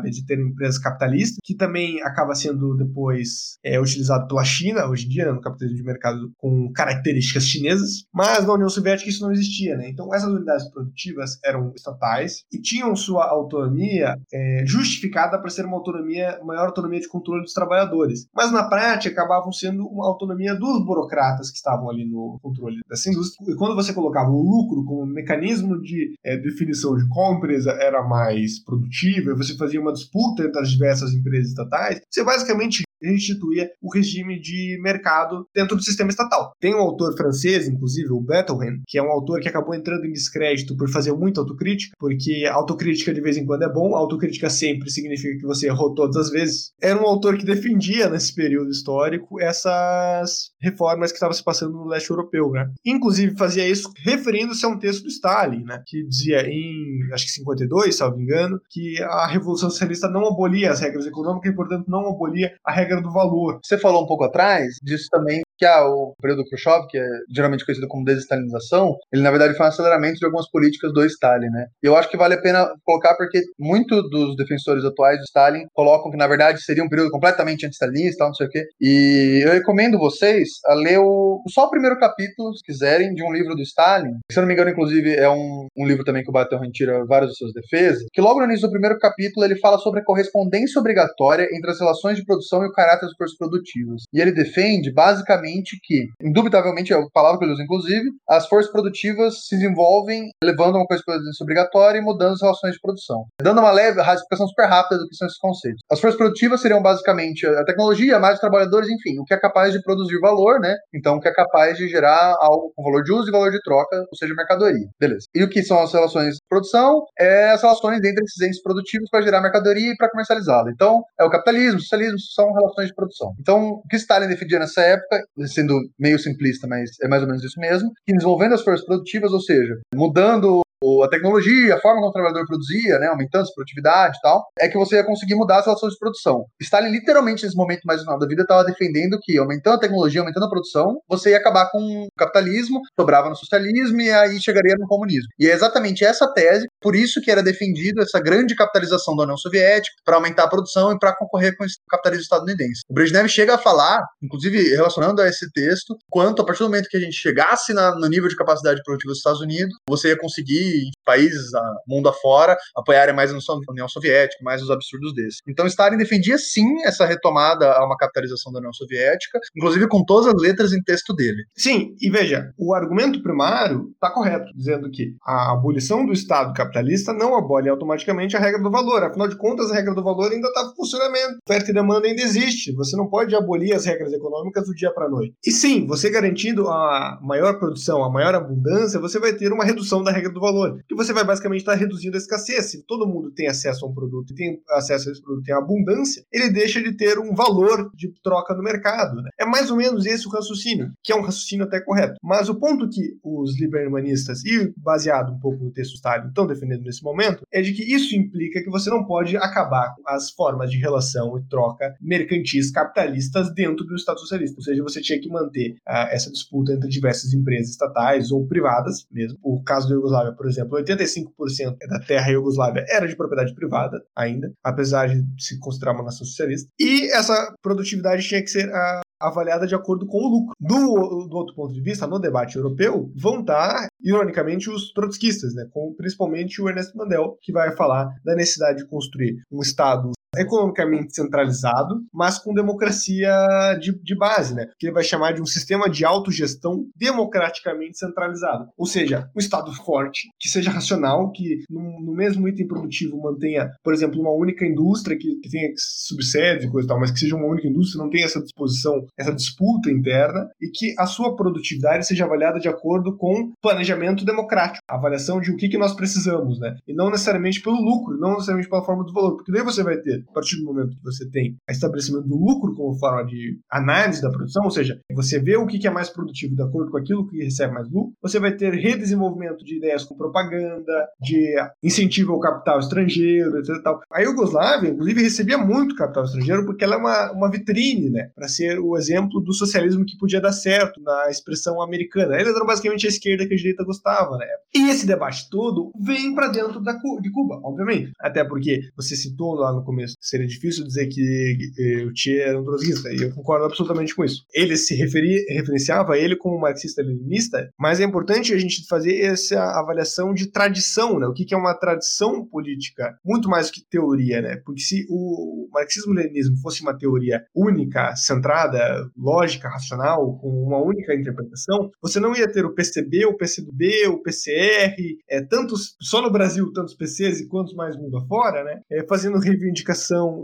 De ter empresas capitalistas, que também acaba sendo depois é, utilizado pela China, hoje em dia, né, no capitalismo de mercado com características chinesas, mas na União Soviética isso não existia, né? Então essas unidades produtivas eram estatais e tinham sua autonomia é, justificada para ser uma autonomia, maior autonomia de controle dos trabalhadores, mas na prática acabavam sendo uma autonomia dos burocratas que estavam ali no controle dessa indústria. E quando você colocava o lucro como mecanismo de é, definição de qual empresa era mais produtiva, você fazia uma disputa entre as diversas empresas estatais, você basicamente instituía o regime de mercado dentro do sistema estatal. Tem um autor francês, inclusive, o Bettelheim, que é um autor que acabou entrando em descrédito por fazer muita autocrítica, porque autocrítica de vez em quando é bom, autocrítica sempre significa que você errou todas as vezes. Era um autor que defendia nesse período histórico essas reformas que estavam se passando no leste europeu, né? Inclusive fazia isso referindo-se a um texto do Stalin, né? Que dizia em, acho que 52, salvo engano, que a Revolução Socialista não abolia as regras econômicas e, portanto, não abolia a regra do valor. Você falou um pouco atrás disso também que ah, o período Khrushchev, que é geralmente conhecido como desestalinização, ele na verdade foi um aceleramento de algumas políticas do Stalin, né? E eu acho que vale a pena colocar porque muito dos defensores atuais do Stalin colocam que na verdade seria um período completamente anti-stalinista, não sei o quê. E eu recomendo vocês a ler o, só o primeiro capítulo, se quiserem, de um livro do Stalin. Se eu não me engano, inclusive, é um, um livro também que o Batel tira várias de suas defesas, que logo no início do primeiro capítulo ele fala sobre a correspondência obrigatória entre as relações de produção e o caráter dos forças produtivas. E ele defende basicamente que, indubitavelmente, é a palavra que ele usa, inclusive, as forças produtivas se desenvolvem levando uma coisa obrigatória e mudando as relações de produção. Dando uma leve explicação super rápida do que são esses conceitos. As forças produtivas seriam basicamente a tecnologia, mais os trabalhadores, enfim, o que é capaz de produzir valor, né? Então, o que é capaz de gerar algo com valor de uso e valor de troca, ou seja, mercadoria. Beleza. E o que são as relações de produção? É as relações entre esses entes produtivos para gerar mercadoria e para comercializá-la. Então, é o capitalismo, o socialismo, são relações de produção. Então, o que Stalin defendia nessa época sendo meio simplista, mas é mais ou menos isso mesmo, que desenvolvendo as forças produtivas, ou seja, mudando a tecnologia, a forma como o trabalhador produzia, né, aumentando a produtividade e tal, é que você ia conseguir mudar as relações de produção. Stalin, literalmente, nesse momento mais final da vida, estava defendendo que, aumentando a tecnologia, aumentando a produção, você ia acabar com o capitalismo, sobrava no socialismo e aí chegaria no comunismo. E é exatamente essa tese, por isso que era defendido essa grande capitalização da União Soviética, para aumentar a produção e para concorrer com esse capitalismo estadunidense. O Brezhnev chega a falar, inclusive relacionando a esse texto, quanto a partir do momento que a gente chegasse na, no nível de capacidade produtiva dos Estados Unidos, você ia conseguir be países, a, mundo afora, apoiarem mais a União Soviética, mais os absurdos desses. Então Stalin defendia sim essa retomada a uma capitalização da União Soviética, inclusive com todas as letras em texto dele. Sim, e veja, o argumento primário está correto, dizendo que a abolição do Estado capitalista não abole automaticamente a regra do valor. Afinal de contas, a regra do valor ainda está em funcionamento. Oferta e demanda ainda existe. Você não pode abolir as regras econômicas do dia para noite. E sim, você garantindo a maior produção, a maior abundância, você vai ter uma redução da regra do valor valor, que você vai basicamente estar reduzindo a escassez. Se todo mundo tem acesso a um produto e tem acesso a esse produto tem abundância, ele deixa de ter um valor de troca no mercado. Né? É mais ou menos esse o raciocínio, que é um raciocínio até correto. Mas o ponto que os libermanistas, e baseado um pouco no texto Stalin, estão defendendo nesse momento, é de que isso implica que você não pode acabar com as formas de relação e troca mercantis capitalistas dentro do Estado socialista. Ou seja, você tinha que manter uh, essa disputa entre diversas empresas estatais ou privadas, mesmo. O caso da Iugoslávia, por exemplo, 85% da terra iugoslávia era de propriedade privada ainda, apesar de se considerar uma nação socialista. E essa produtividade tinha que ser a, avaliada de acordo com o lucro. Do, do outro ponto de vista, no debate europeu, vão estar, ironicamente, os trotskistas, né, com principalmente o Ernesto Mandel, que vai falar da necessidade de construir um Estado economicamente centralizado, mas com democracia de, de base, né? Que ele vai chamar de um sistema de autogestão democraticamente centralizado. Ou seja, um Estado forte, que seja racional, que no, no mesmo item produtivo mantenha, por exemplo, uma única indústria que, que tenha subsede e coisa e tal, mas que seja uma única indústria, não tenha essa disposição, essa disputa interna, e que a sua produtividade seja avaliada de acordo com planejamento democrático, avaliação de o que, que nós precisamos, né? E não necessariamente pelo lucro, não necessariamente pela forma do valor, porque daí você vai ter a partir do momento que você tem estabelecimento do lucro como forma de análise da produção, ou seja, você vê o que é mais produtivo de acordo com aquilo que recebe mais lucro, você vai ter redesenvolvimento de ideias com propaganda, de incentivo ao capital estrangeiro, etc. Tal. A Iugoslávia, inclusive, recebia muito capital estrangeiro porque ela é uma, uma vitrine, né, para ser o exemplo do socialismo que podia dar certo na expressão americana. Eles eram basicamente a esquerda que a direita gostava, né? E esse debate todo vem para dentro da, de Cuba, obviamente. Até porque você citou lá no começo seria difícil dizer que o Che era um trotskista, e eu concordo absolutamente com isso. Ele se referia, referenciava ele como marxista-leninista, mas é importante a gente fazer essa avaliação de tradição, né? O que é uma tradição política, muito mais do que teoria, né? Porque se o marxismo-leninismo fosse uma teoria única, centrada, lógica, racional, com uma única interpretação, você não ia ter o PCB, o PCdoB, o PCR, é, tantos, só no Brasil, tantos PCs e quantos mais mundo afora, né? É, fazendo reivindicação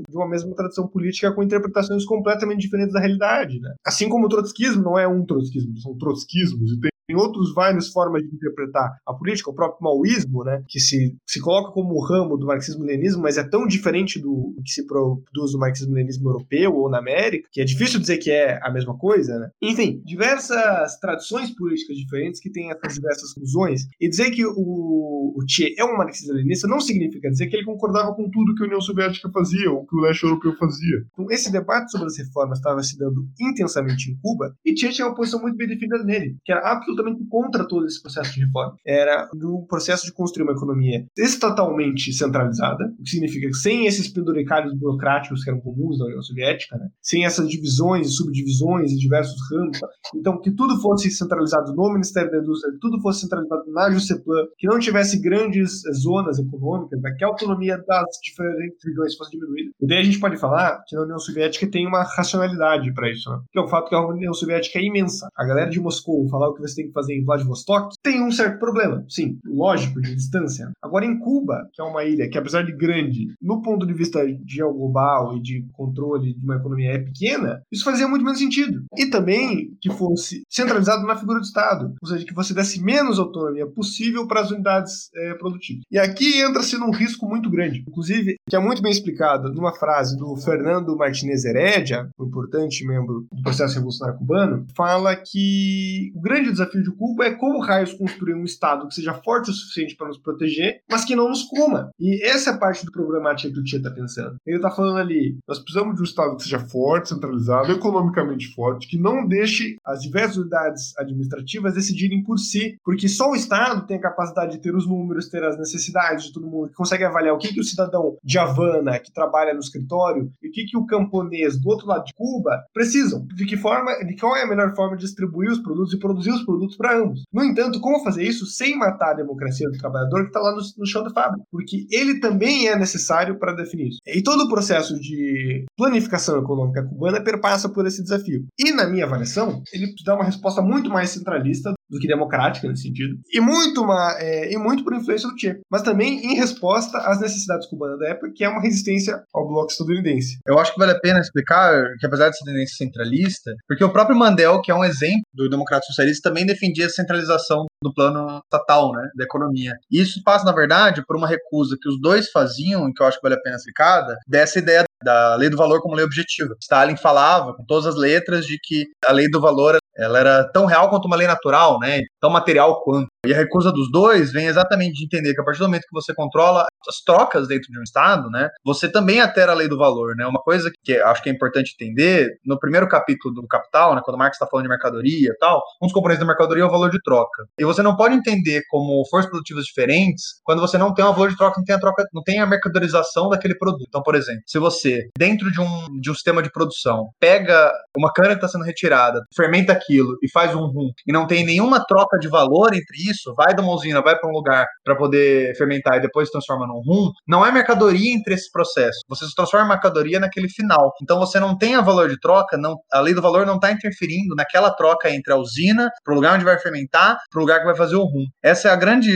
de uma mesma tradição política com interpretações completamente diferentes da realidade. Né? Assim como o trotskismo não é um trotskismo, são trotskismos e tem tem outros várias formas de interpretar a política, o próprio maoísmo, né, que se, se coloca como ramo do marxismo-leninismo, mas é tão diferente do que se produz no marxismo-leninismo europeu ou na América, que é difícil dizer que é a mesma coisa, né? Enfim, diversas tradições políticas diferentes que têm essas diversas fusões. E dizer que o, o é um marxista-leninista não significa dizer que ele concordava com tudo que a União Soviética fazia ou que o leste europeu fazia. Então, esse debate sobre as reformas estava se dando intensamente em Cuba e Che tinha uma posição muito bem definida nele, que era absolutamente absolutamente contra todo esse processo de reforma. Era um processo de construir uma economia estatalmente centralizada, o que significa que sem esses penduricalhos burocráticos que eram comuns na União Soviética, né? sem essas divisões e subdivisões e diversos ramos, então que tudo fosse centralizado no Ministério da Indústria, que tudo fosse centralizado na Jusceplan, que não tivesse grandes zonas econômicas, né? que a autonomia das diferentes regiões fosse diminuída. E daí a gente pode falar que na União Soviética tem uma racionalidade para isso, né? que é o fato que a União Soviética é imensa. A galera de Moscou falar o que você tem tem que fazer em Vladivostok, tem um certo problema, sim, lógico, de distância. Agora, em Cuba, que é uma ilha que, apesar de grande, no ponto de vista geoglobal e de controle de uma economia é pequena, isso fazia muito menos sentido. E também que fosse centralizado na figura do Estado, ou seja, que você desse menos autonomia possível para as unidades é, produtivas. E aqui entra-se num risco muito grande, inclusive, que é muito bem explicado numa frase do Fernando Martinez Heredia, um importante membro do processo revolucionário cubano, fala que o grande desafio desafio de Cuba é como raios construir um Estado que seja forte o suficiente para nos proteger, mas que não nos coma. E essa é a parte do problemática que o Tia está pensando. Ele está falando ali, nós precisamos de um Estado que seja forte, centralizado, economicamente forte, que não deixe as diversas unidades administrativas decidirem por si, porque só o Estado tem a capacidade de ter os números, ter as necessidades de todo mundo, que consegue avaliar o que, que o cidadão de Havana, que trabalha no escritório, e o que, que o camponês do outro lado de Cuba precisam. De que forma, de qual é a melhor forma de distribuir os produtos e produzir os produtos para ambos. No entanto, como fazer isso sem matar a democracia do trabalhador que está lá no, no chão da fábrica? Porque ele também é necessário para definir isso. E todo o processo de planificação econômica cubana perpassa por esse desafio. E, na minha avaliação, ele dá uma resposta muito mais centralista do que democrática nesse sentido, e muito, uma, é, e muito por influência do Che, mas também em resposta às necessidades cubanas da época, que é uma resistência ao bloco estadunidense. Eu acho que vale a pena explicar que, apesar de ser tendência centralista, porque o próprio Mandel, que é um exemplo do democrata socialista, também defendia a centralização do plano estatal, né, da economia. E isso passa, na verdade, por uma recusa que os dois faziam, e que eu acho que vale a pena explicada, dessa ideia da lei do valor como lei objetiva. Stalin falava com todas as letras de que a lei do valor ela era tão real quanto uma lei natural, né? Tão material quanto. E a recusa dos dois vem exatamente de entender que a partir do momento que você controla as trocas dentro de um Estado, né, você também altera a lei do valor, né? Uma coisa que acho que é importante entender, no primeiro capítulo do Capital, né, quando Marx está falando de mercadoria e tal, um dos componentes da mercadoria é o valor de troca. E você não pode entender como forças produtivas diferentes quando você não tem um valor de troca, não tem a troca, não tem a mercadorização daquele produto. Então, por exemplo, se você, dentro de um, de um sistema de produção, pega uma cana que está sendo retirada, fermenta aquilo e faz um rum, e não tem nenhuma troca de valor entre isso, vai de uma usina, vai para um lugar para poder fermentar e depois transforma num rum, não é mercadoria entre esse processo. Você se transforma mercadoria naquele final. Então você não tem a valor de troca, não, a lei do valor não está interferindo naquela troca entre a usina, para o lugar onde vai fermentar, para o lugar que vai fazer o rum. Essa é a grande,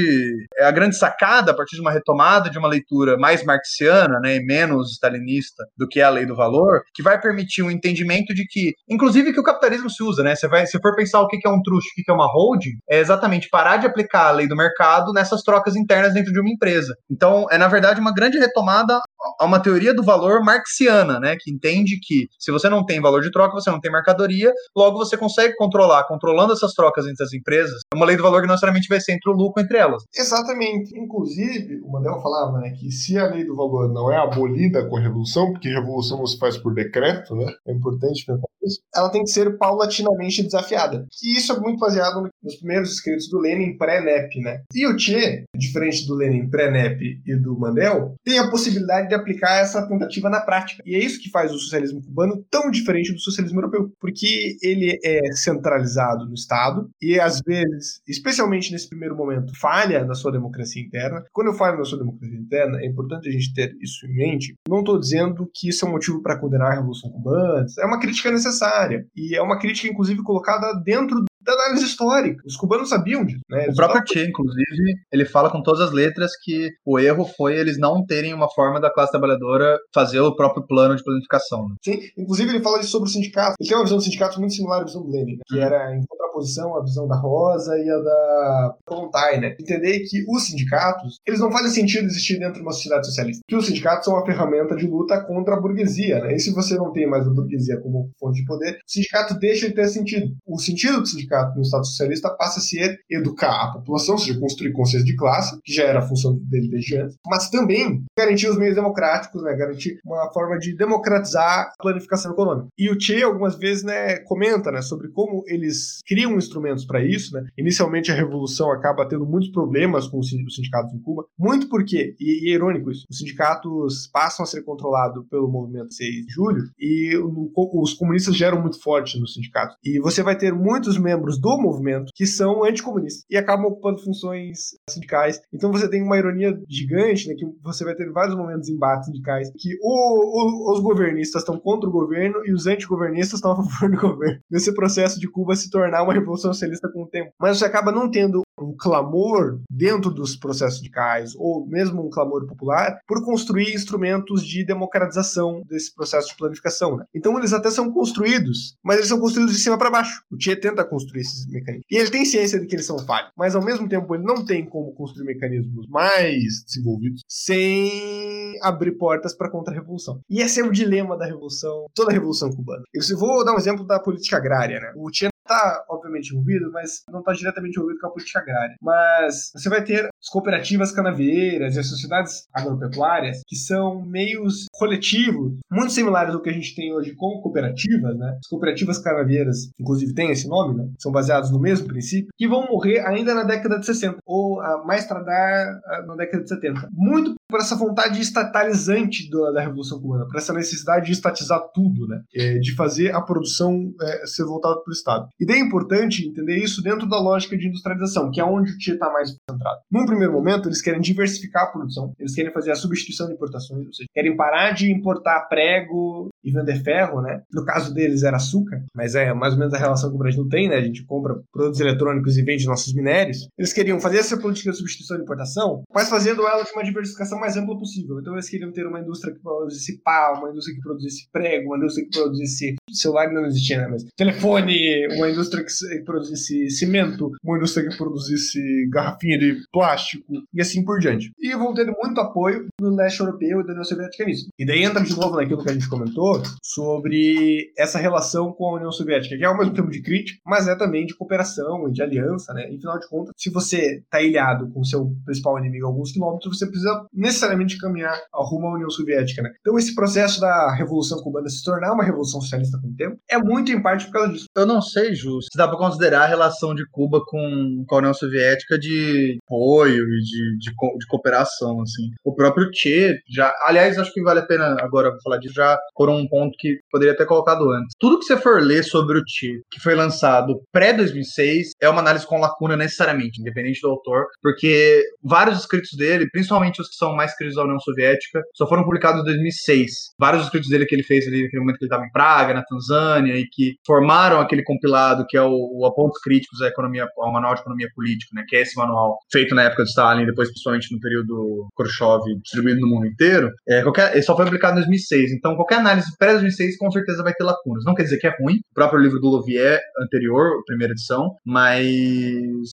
é a grande sacada a partir de uma retomada de uma leitura mais marxiana, né, e menos stalinista do que é a lei do valor, que vai permitir um entendimento de que, inclusive que o capitalismo se usa, né? Você vai, se for pensar o que é um truste, o que é uma holding, é exatamente parar de aplicar a lei do mercado nessas trocas internas dentro de uma empresa. Então, é na verdade uma grande retomada a uma teoria do valor marxiana, né, que entende que se você não tem valor de troca, você não tem mercadoria, logo você consegue controlar, controlando essas trocas entre as empresas, uma lei do valor que necessariamente vai ser entre o lucro entre elas. Exatamente. Inclusive, o Mandel falava, né, que se a lei do valor não é abolida com a revolução, porque revolução se faz por decreto, né, é importante pensar isso, ela tem que ser paulatinamente desafiada. E isso é muito baseado nos primeiros escritos do Lenin pré-NEP, né. E o Che, diferente do Lenin pré-NEP e do Mandel, tem a possibilidade de aplicar essa tentativa na prática. E é isso que faz o socialismo cubano tão diferente do socialismo europeu, porque ele é centralizado no Estado e às vezes, especialmente nesse primeiro momento, falha na sua democracia interna. Quando eu falo na sua democracia interna, é importante a gente ter isso em mente. Não estou dizendo que isso é um motivo para condenar a Revolução Cubana, é uma crítica necessária e é uma crítica inclusive colocada dentro da análise histórica. Os cubanos sabiam disso. Né? O próprio Che, inclusive, ele fala com todas as letras que o erro foi eles não terem uma forma da classe trabalhadora fazer o próprio plano de planificação. Né? Sim, inclusive ele fala sobre o sindicato. Ele tem uma visão do sindicato muito similar à visão do Lenin, né? que uhum. era em à visão da Rosa e a da Kolontai, né? Entender que os sindicatos, eles não fazem sentido existir dentro de uma sociedade socialista. Que os sindicatos são uma ferramenta de luta contra a burguesia, né? E se você não tem mais a burguesia como fonte de poder, o sindicato deixa de ter sentido. O sentido do sindicato no Estado socialista passa a ser educar a população, ou seja, construir consciência de classe, que já era a função dele desde antes, mas também garantir os meios democráticos, né? Garantir uma forma de democratizar a planificação econômica. E o Che algumas vezes, né, comenta, né, sobre como eles criam instrumentos para isso, né? Inicialmente a revolução acaba tendo muitos problemas com os sindicatos em Cuba, muito porque, e, e é irônico isso, os sindicatos passam a ser controlados pelo movimento 6 de julho e no, os comunistas geram muito forte no sindicato. E você vai ter muitos membros do movimento que são anticomunistas e acabam ocupando funções sindicais. Então você tem uma ironia gigante, né, que você vai ter vários momentos em embates sindicais que o, o, os governistas estão contra o governo e os antigovernistas estão a favor do governo. Nesse processo de Cuba se tornar uma revolução socialista com o tempo. Mas você acaba não tendo um clamor dentro dos processos sindicais, ou mesmo um clamor popular, por construir instrumentos de democratização desse processo de planificação. Né? Então eles até são construídos, mas eles são construídos de cima para baixo. O Tchê tenta construir esses mecanismos. E ele tem ciência de que eles são falhos, mas ao mesmo tempo ele não tem como construir mecanismos mais desenvolvidos sem abrir portas para contra-revolução. E esse é o dilema da revolução, toda a revolução cubana. Eu vou dar um exemplo da política agrária. Né? O Tchê está, obviamente, envolvido, mas não está diretamente envolvido com a política agrária. Mas você vai ter as cooperativas canaveiras e as sociedades agropecuárias, que são meios coletivos, muito similares ao que a gente tem hoje com cooperativas, né? As cooperativas canaveiras, inclusive, têm esse nome, né? São baseadas no mesmo princípio, que vão morrer ainda na década de 60, ou a mais tardar na década de 70. Muito por essa vontade estatalizante da, da Revolução Cubana, por essa necessidade de estatizar tudo, né? É, de fazer a produção é, ser voltada para o Estado. E daí é importante entender isso dentro da lógica de industrialização, que é onde o TIE está mais concentrado. Num primeiro momento, eles querem diversificar a produção, eles querem fazer a substituição de importações, ou seja, querem parar de importar prego e vender ferro, né? No caso deles era açúcar, mas é mais ou menos a relação que o Brasil tem, né? A gente compra produtos eletrônicos e vende nossos minérios. Eles queriam fazer essa política de substituição de importação, mas fazendo ela com uma diversificação mais ampla possível. Então eles queriam ter uma indústria que produzisse pau, uma indústria que produzisse prego, uma indústria que produzisse celular não existia, né? Mas telefone, uma indústria que produzisse cimento, uma indústria que produzisse garrafinha de plástico e assim por diante. E vão ter muito apoio do leste europeu e da União Soviética nisso. E daí entra de novo naquilo que a gente comentou sobre essa relação com a União Soviética, que é ao mesmo tempo de crítica, mas é também de cooperação e de aliança, né? E, afinal de contas, se você está ilhado com o seu principal inimigo a alguns quilômetros, você precisa necessariamente caminhar rumo à União Soviética, né? Então esse processo da Revolução Cubana se tornar uma revolução socialista com o tempo é muito em parte por causa disso. Eu não sei, Ju, se dá para considerar a relação de Cuba com, com a União Soviética de apoio e de, de, de, cooperação, assim. O próprio Che já, aliás, acho que vale a pena agora falar disso, já por um ponto que poderia ter colocado antes. Tudo que você for ler sobre o Che, que foi lançado pré-2006, é uma análise com lacuna necessariamente, independente do autor, porque vários escritos dele, principalmente os que são mais escritos da União Soviética, só foram publicados em 2006. Vários escritos dele que ele fez ali naquele momento que ele estava em Praga, na Tanzânia, e que formaram aquele compilado que é o, o Apontos Críticos à Economia, ao Manual de Economia Política, né, que é esse manual feito na época de Stalin, depois principalmente no período Khrushchev, distribuído no mundo inteiro, é, qualquer, ele só foi publicado em 2006. Então, qualquer análise pré-2006 com certeza vai ter lacunas. Não quer dizer que é ruim, o próprio livro do Louvier anterior, primeira edição, mas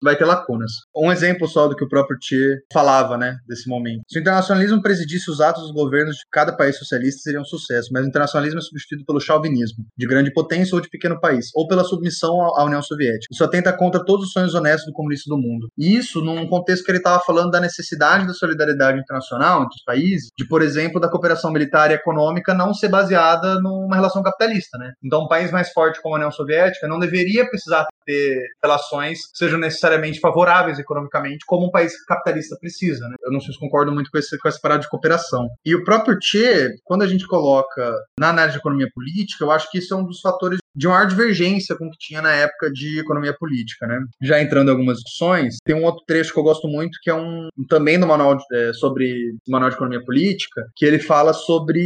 vai ter lacunas. Um exemplo só do que o próprio Thier falava, né, desse momento. Se o internacionalismo presidisse os atos dos governos de cada país socialista, seria um sucesso, mas o internacionalismo é substituído pelo chauvinismo, de grande potência ou de pequeno país, ou pela submissão à União Soviética. Isso atenta contra todos os sonhos honestos do comunista do mundo. E isso num contexto que ele estava falando da necessidade da solidariedade internacional entre os países, de, por exemplo, da cooperação militar e econômica não ser baseada numa relação capitalista, né? Então, um país mais forte como a União Soviética não deveria precisar ter relações que sejam necessariamente favoráveis economicamente, como um país capitalista precisa, né? Eu não sei se concordo muito com, esse, com essa parada de cooperação. E o próprio Che, quando a gente coloca na análise de economia política, eu acho que isso é um dos fatores de maior divergência com o que tinha na época de economia política, né? Já entrando em algumas discussões, tem um outro trecho que eu gosto muito, que é um também do manual de, é, sobre manual de economia política, que ele fala sobre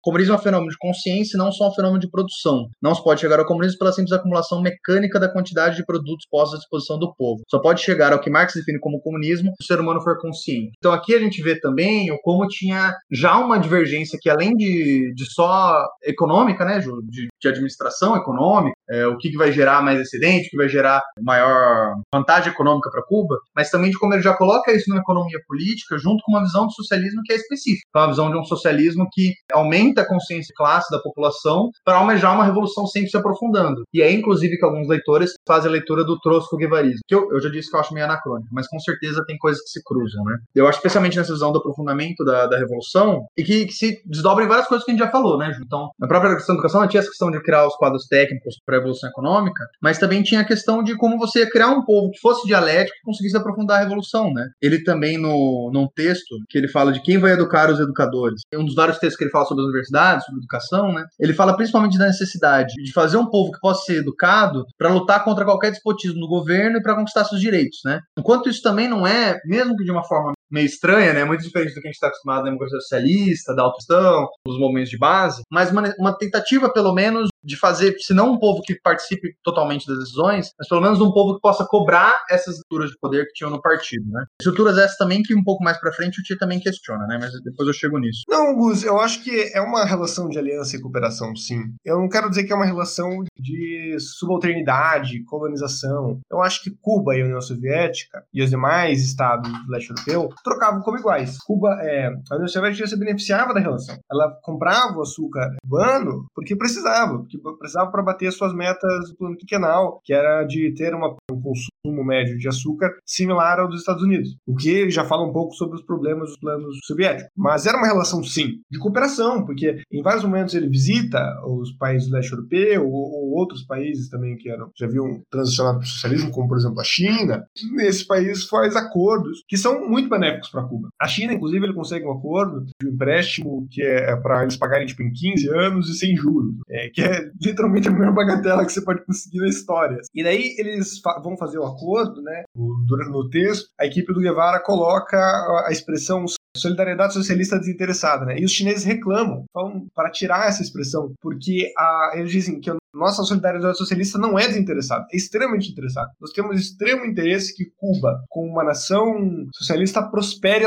comunismo é um fenômeno de consciência não só um fenômeno de produção. Não se pode chegar ao comunismo pela simples acumulação mecânica da quantidade de produtos postos à disposição do povo. Só pode chegar ao que Marx define como comunismo se o ser humano for consciente. Então aqui a gente vê também como tinha já uma divergência que além de, de só econômica, né, de, de administração econômica, é, o que, que vai gerar mais excedente, o que vai gerar maior vantagem econômica para Cuba, mas também de como ele já coloca isso numa economia política junto com uma visão de socialismo que é específica. Então, uma visão de um socialismo que aumenta a consciência de classe da população para almejar uma revolução sempre se aprofundando. E é inclusive que alguns leitores fazem a leitura do Trotsko-Guevarismo, que eu, eu, já disse que eu acho meio anacrônico, mas com certeza tem coisas que se cruzam, né? Eu acho especialmente nessa visão do aprofundamento da, da revolução e que, que se desdobra em várias coisas que a gente já falou, né? Então, na própria questão da educação, tinha essa questão de criar os quadros técnicos para a revolução econômica, mas também tinha a questão de como você ia criar um povo que fosse dialético e conseguisse aprofundar a revolução, né? Ele também, no, num texto que ele fala de quem vai educar os educadores, um dos vários textos que ele fala sobre as universidades, sobre educação, né? Ele fala principalmente da necessidade de fazer um povo que possa ser educado para lutar contra qualquer despotismo do governo e para conquistar seus direitos, né? Enquanto isso também não é, mesmo que de uma forma meio estranha, né? Muito diferente do que a gente está acostumado na democracia socialista, da autogestão, dos movimentos de base, mas uma, uma tentativa, pelo menos, de fazer, se não um povo que participe totalmente das decisões, mas pelo menos um povo que possa cobrar essas estruturas de poder que tinham no partido, né? Estruturas essas também que um pouco mais para frente o Tia também questiona, né? Mas depois eu chego nisso. Não, Gus, eu acho que é uma relação de aliança e cooperação, sim. Eu não quero dizer que é uma relação de subalternidade, colonização. Eu acho que Cuba e a União Soviética e os demais estados do leste europeu trocavam como iguais. Cuba, é, a União Soviética se beneficiava da relação. Ela comprava o açúcar cubano porque precisava, que precisava para bater suas metas do plano quinquenal, que era de ter uma, um consumo médio de açúcar similar ao dos Estados Unidos. O que já fala um pouco sobre os problemas dos planos soviéticos. Mas era uma relação, sim, de cooperação, porque em vários momentos ele visita os países do leste europeu ou, ou outros países também que eram, já haviam transicionado para o socialismo, como por exemplo a China. Nesse país faz acordos que são muito benéficos para Cuba. A China, inclusive, ele consegue um acordo de um empréstimo que é para eles pagarem tipo, em 15 anos e sem juros, é, que é literalmente a maior bagatela que você pode conseguir na história. E daí eles fa vão fazer o acordo, né? Durante no texto, a equipe do Guevara coloca a expressão solidariedade socialista desinteressada, né? E os chineses reclamam, falam para tirar essa expressão, porque a, eles dizem que nossa solidariedade socialista não é desinteressada, é extremamente interessada. Nós temos extremo interesse que Cuba, como uma nação socialista, prospere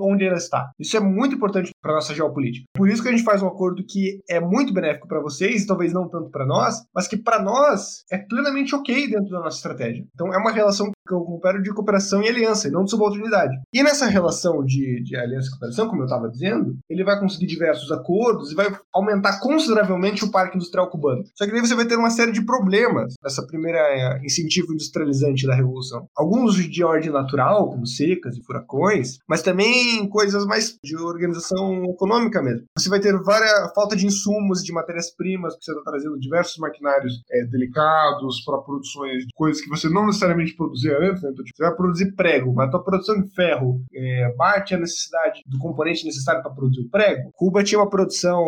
onde ela está. Isso é muito importante para nossa geopolítica. Por isso que a gente faz um acordo que é muito benéfico para vocês, talvez não tanto para nós, mas que para nós é plenamente ok dentro da nossa estratégia. Então é uma relação eu comparo de cooperação e aliança, e não de subalternidade. E nessa relação de, de aliança e cooperação, como eu estava dizendo, ele vai conseguir diversos acordos e vai aumentar consideravelmente o parque industrial cubano. Só que daí você vai ter uma série de problemas nessa primeira é, incentivo industrializante da revolução. Alguns de ordem natural, como secas e furacões, mas também coisas mais de organização econômica mesmo. Você vai ter várias falta de insumos de matérias-primas, porque você está trazendo diversos maquinários é, delicados para produções de coisas que você não necessariamente produzia né? Então, tipo, você vai produzir prego, mas a tua produção de ferro é, bate a necessidade do componente necessário para produzir o prego. Cuba tinha uma produção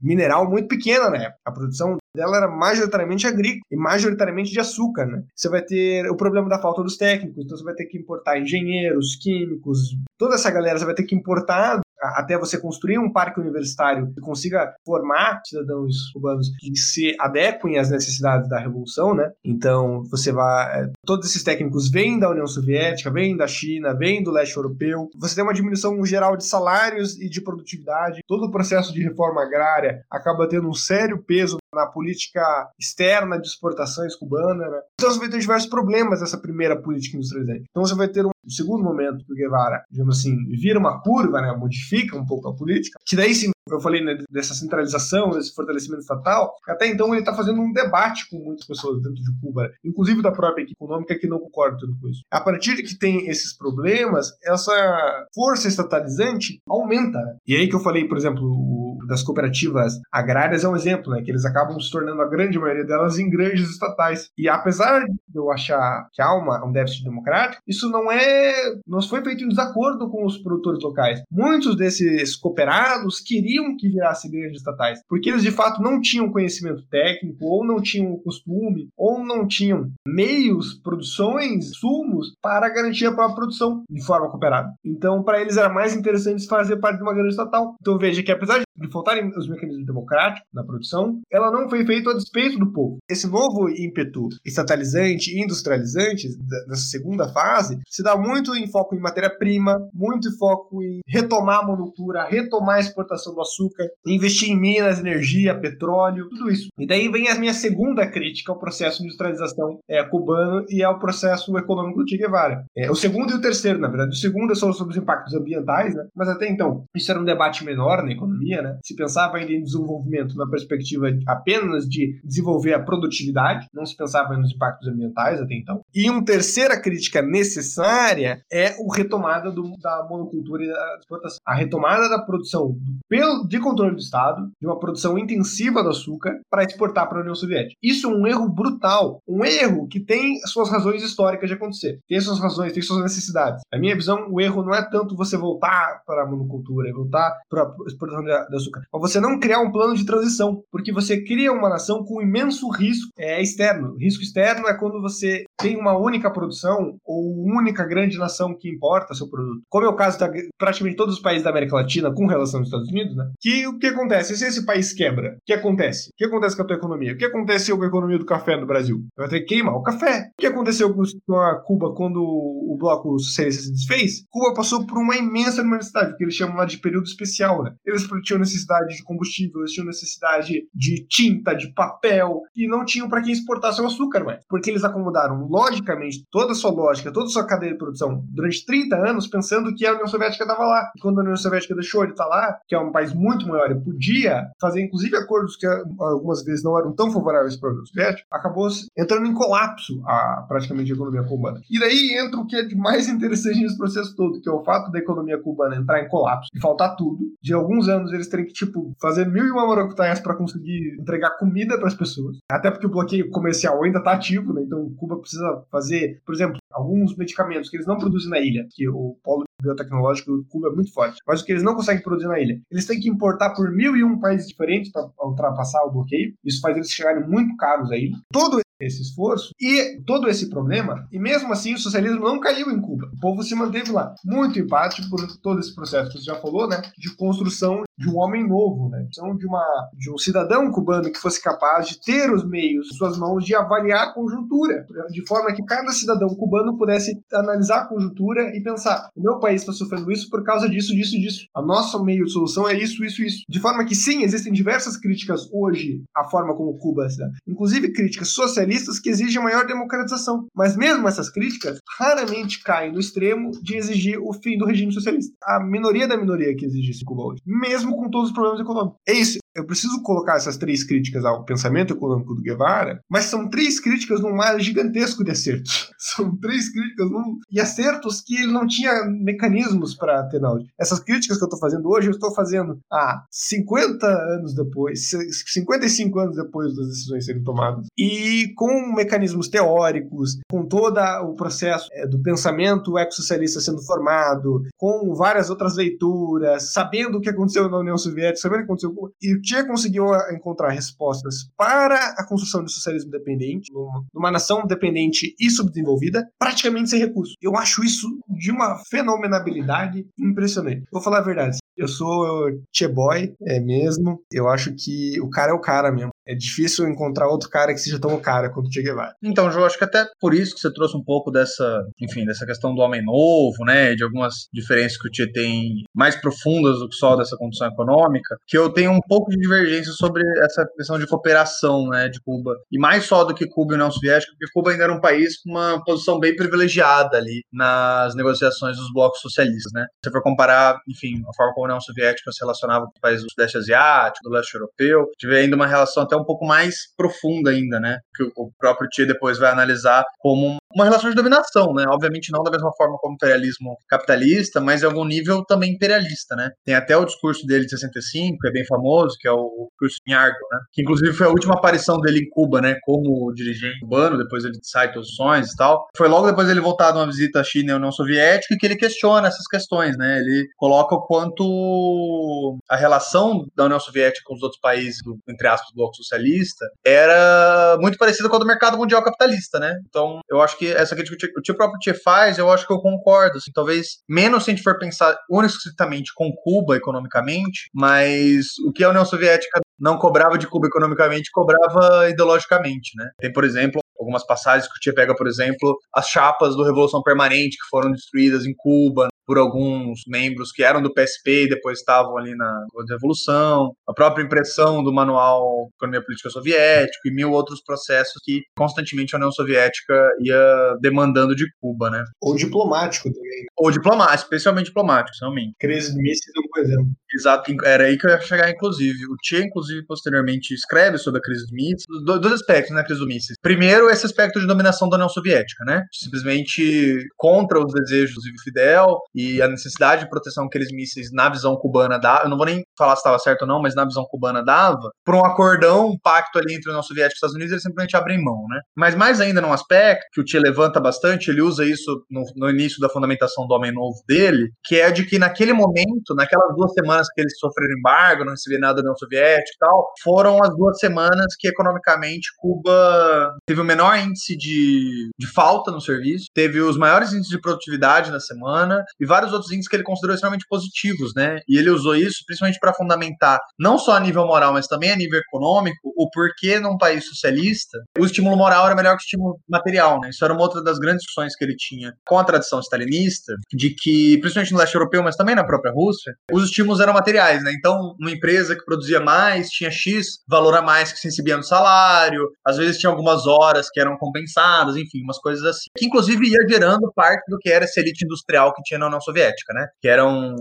mineral muito pequena na época. A produção dela era majoritariamente agrícola e majoritariamente de açúcar, né? Você vai ter o problema da falta dos técnicos, então você vai ter que importar engenheiros, químicos, toda essa galera você vai ter que importar até você construir um parque universitário que consiga formar cidadãos cubanos que se adequem às necessidades da revolução, né? Então, você vai. É, todos esses técnicos vêm da União Soviética, vêm da China, vêm do leste europeu. Você tem uma diminuição geral de salários e de produtividade. Todo o processo de reforma agrária acaba tendo um sério peso na política externa de exportações cubana, né? Então você vai ter diversos problemas nessa primeira política industrializante. Então você vai ter um segundo momento que o Guevara, digamos assim, vira uma curva, né? Modifica um pouco a política, que daí sim eu falei né, dessa centralização, desse fortalecimento estatal, até então ele está fazendo um debate com muitas pessoas dentro de Cuba, inclusive da própria equipe econômica que não concorda tanto com isso. A partir de que tem esses problemas, essa força estatalizante aumenta. E aí que eu falei, por exemplo, o, das cooperativas agrárias é um exemplo, né, que eles acabam se tornando a grande maioria delas em grandes estatais. E apesar de eu achar que há uma, um déficit democrático, isso não é, não foi feito em desacordo com os produtores locais. Muitos desses cooperados queriam queriam que virasse grandes estatais, porque eles de fato não tinham conhecimento técnico, ou não tinham costume, ou não tinham meios, produções, sumos para garantir a própria produção de forma cooperada. Então, para eles era mais interessante fazer parte de uma grande estatal. Então, veja que apesar de faltarem os mecanismos democráticos na produção, ela não foi feita a despeito do povo. Esse novo ímpeto estatalizante e industrializante dessa segunda fase se dá muito em foco em matéria-prima, muito em foco em retomar a monocultura, retomar a exportação do açúcar, investir em minas, energia, petróleo, tudo isso. E daí vem a minha segunda crítica ao processo de industrialização é, cubano e ao processo econômico do Che Guevara. É, o segundo e o terceiro, na verdade. O segundo é só sobre os impactos ambientais, né? mas até então, isso era um debate menor na economia, né? Se pensava ainda em desenvolvimento na perspectiva apenas de desenvolver a produtividade, não se pensava nos impactos ambientais até então. E uma terceira crítica necessária é o retomada do, da monocultura e da exportação. A retomada da produção pelo, de controle do Estado, de uma produção intensiva do açúcar, para exportar para a União Soviética. Isso é um erro brutal, um erro que tem suas razões históricas de acontecer, tem suas razões, tem suas necessidades. A minha visão, o erro não é tanto você voltar para a monocultura, voltar para a exportação de, de açúcar, mas você não criar um plano de transição, porque você cria uma nação com imenso risco é, externo. O risco externo é quando você tem uma única produção ou única grande nação que importa seu produto. Como é o caso de praticamente todos os países da América Latina com relação aos Estados Unidos, né? Que o que acontece? Se esse país quebra, o que acontece? O que acontece com a tua economia? O que aconteceu com a economia do café no Brasil? Vai ter que queimar o café. O que aconteceu com a Cuba quando o bloco socialista se desfez? Cuba passou por uma imensa necessidade, que eles chamam lá de período especial, né? Eles tinham necessidade de combustível, eles tinham necessidade de tinta, de papel, e não tinham para quem exportar seu açúcar mais. Porque eles acomodaram, logicamente, toda a sua lógica, toda a sua cadeia de produção durante 30 anos, pensando que a União Soviética estava lá. E quando a União Soviética deixou ele estar tá lá, que é um país muito maior e podia fazer, inclusive, acordos que algumas vezes não eram tão favoráveis para a União Soviética, acabou entrando em colapso a, praticamente a economia cubana. E daí entra o que é de mais interessante nesse processo todo, que é o fato da economia cubana entrar em colapso e faltar tudo. De alguns anos eles terem que, tipo, fazer mil e uma maracutaias para conseguir entregar comida para as pessoas. Até porque o bloqueio comercial ainda está ativo, né? Então Cuba precisa fazer, por exemplo, alguns medicamentos que eles não produzem na ilha, que o polo biotecnológico do Cuba é muito forte, mas o que eles não conseguem produzir na ilha, eles têm que importar por mil e um países diferentes para ultrapassar o bloqueio. Isso faz eles chegarem muito caros aí. Todo esse esforço e todo esse problema, e mesmo assim o socialismo não caiu em Cuba. O povo se manteve lá. Muito empate por todo esse processo que você já falou, né? De construção de um homem novo, né? De, uma, de um cidadão cubano que fosse capaz de ter os meios em suas mãos de avaliar a conjuntura, de forma que cada cidadão cubano pudesse analisar a conjuntura e pensar: o meu país está sofrendo isso por causa disso, disso, disso. A nossa meio de solução é isso, isso, isso. De forma que sim, existem diversas críticas hoje à forma como Cuba se dá, inclusive críticas socialistas que exigem maior democratização. Mas mesmo essas críticas raramente caem no extremo de exigir o fim do regime socialista. A minoria da minoria que exige isso em Cuba hoje, mesmo com todos os problemas econômicos. É isso eu preciso colocar essas três críticas ao pensamento econômico do Guevara, mas são três críticas num mar gigantesco de acertos. São três críticas num... e acertos que ele não tinha mecanismos para ter na. Essas críticas que eu estou fazendo hoje, eu estou fazendo há 50 anos depois, 55 anos depois das decisões serem tomadas, e com mecanismos teóricos, com todo o processo é, do pensamento ex-socialista sendo formado, com várias outras leituras, sabendo o que aconteceu na União Soviética, sabendo o que aconteceu e Che conseguiu encontrar respostas para a construção do socialismo dependente, numa, nação dependente e subdesenvolvida, praticamente sem recursos. Eu acho isso de uma fenomenabilidade impressionante. Vou falar a verdade. Eu sou Che Boy, é mesmo. Eu acho que o cara é o cara mesmo. É difícil encontrar outro cara que seja tão cara quanto o Che Guevara. Então, João, acho que até por isso que você trouxe um pouco dessa, enfim, dessa questão do homem novo, né, de algumas diferenças que o Che tem mais profundas do que só dessa condição econômica, que eu tenho um pouco de divergência sobre essa questão de cooperação, né, de Cuba. E mais só do que Cuba e União Soviética, porque Cuba ainda era um país com uma posição bem privilegiada ali nas negociações dos blocos socialistas, né. Se você for comparar, enfim, a forma como a União Soviética se relacionava com países do Sudeste Asiático, do Leste Europeu, tive ainda uma relação até até um pouco mais profunda ainda, né? Que o próprio Tia depois vai analisar como uma relação de dominação, né? Obviamente não da mesma forma como o imperialismo capitalista, mas em algum nível também imperialista, né? Tem até o discurso dele de 65, que é bem famoso, que é o discurso em Argo, né? Que inclusive foi a última aparição dele em Cuba, né? Como dirigente cubano, depois ele sai posições e tal. Foi logo depois dele voltar de uma visita à China e à União Soviética que ele questiona essas questões, né? Ele coloca o quanto a relação da União Soviética com os outros países, entre aspas, do bloco socialista, era muito parecida com a do mercado mundial capitalista, né? Então, eu acho que essa crítica que o tio próprio Tchê faz, eu acho que eu concordo. Assim, talvez menos se a gente for pensar unicamente com Cuba economicamente, mas o que a União Soviética não cobrava de Cuba economicamente, cobrava ideologicamente, né? Tem, por exemplo, algumas passagens que o Tia pega, por exemplo, as chapas do Revolução Permanente que foram destruídas em Cuba, por alguns membros que eram do PSP e depois estavam ali na Revolução, a própria impressão do Manual Economia Política Soviético e mil outros processos que constantemente a União Soviética ia demandando de Cuba, né? Ou diplomático também. Ou diplomático, especialmente diplomático, realmente. Crise de mísseis é um exemplo. Exato, era aí que eu ia chegar, inclusive. O Che, inclusive, posteriormente escreve sobre a crise de mísseis, dois aspectos né, crise do mísseis. Primeiro, esse aspecto de dominação da União Soviética, né? Simplesmente contra os desejos do Fidel e a necessidade de proteção que aqueles mísseis, na visão cubana, dava. Eu não vou nem falar se estava certo ou não, mas na visão cubana dava. Por um acordão, um pacto ali entre a União Soviética e os Estados Unidos, eles simplesmente abrem mão, né? Mas mais ainda num aspecto que o Che levanta bastante, ele usa isso no, no início da fundamentação do Homem Novo dele, que é de que naquele momento, naquelas duas semanas que eles sofreram embargo, não receberam nada da União Soviética e tal, foram as duas semanas que economicamente Cuba teve o menor índice de, de falta no serviço, teve os maiores índices de produtividade na semana e vários outros índices que ele considerou extremamente positivos, né? E ele usou isso principalmente para fundamentar, não só a nível moral, mas também a nível econômico, o porquê num país socialista o estímulo moral era melhor que o estímulo material, né? Isso era uma outra das grandes discussões que ele tinha com a tradição stalinista, de que, principalmente no leste europeu, mas também na própria Rússia, os estímulos eram materiais, né? Então, uma empresa que produzia mais tinha X valor a mais que se recebia no salário, às vezes tinha algumas horas que eram compensadas, enfim, umas coisas assim. Que inclusive ia gerando parte do que era essa elite industrial que tinha na União Soviética, né? Que eram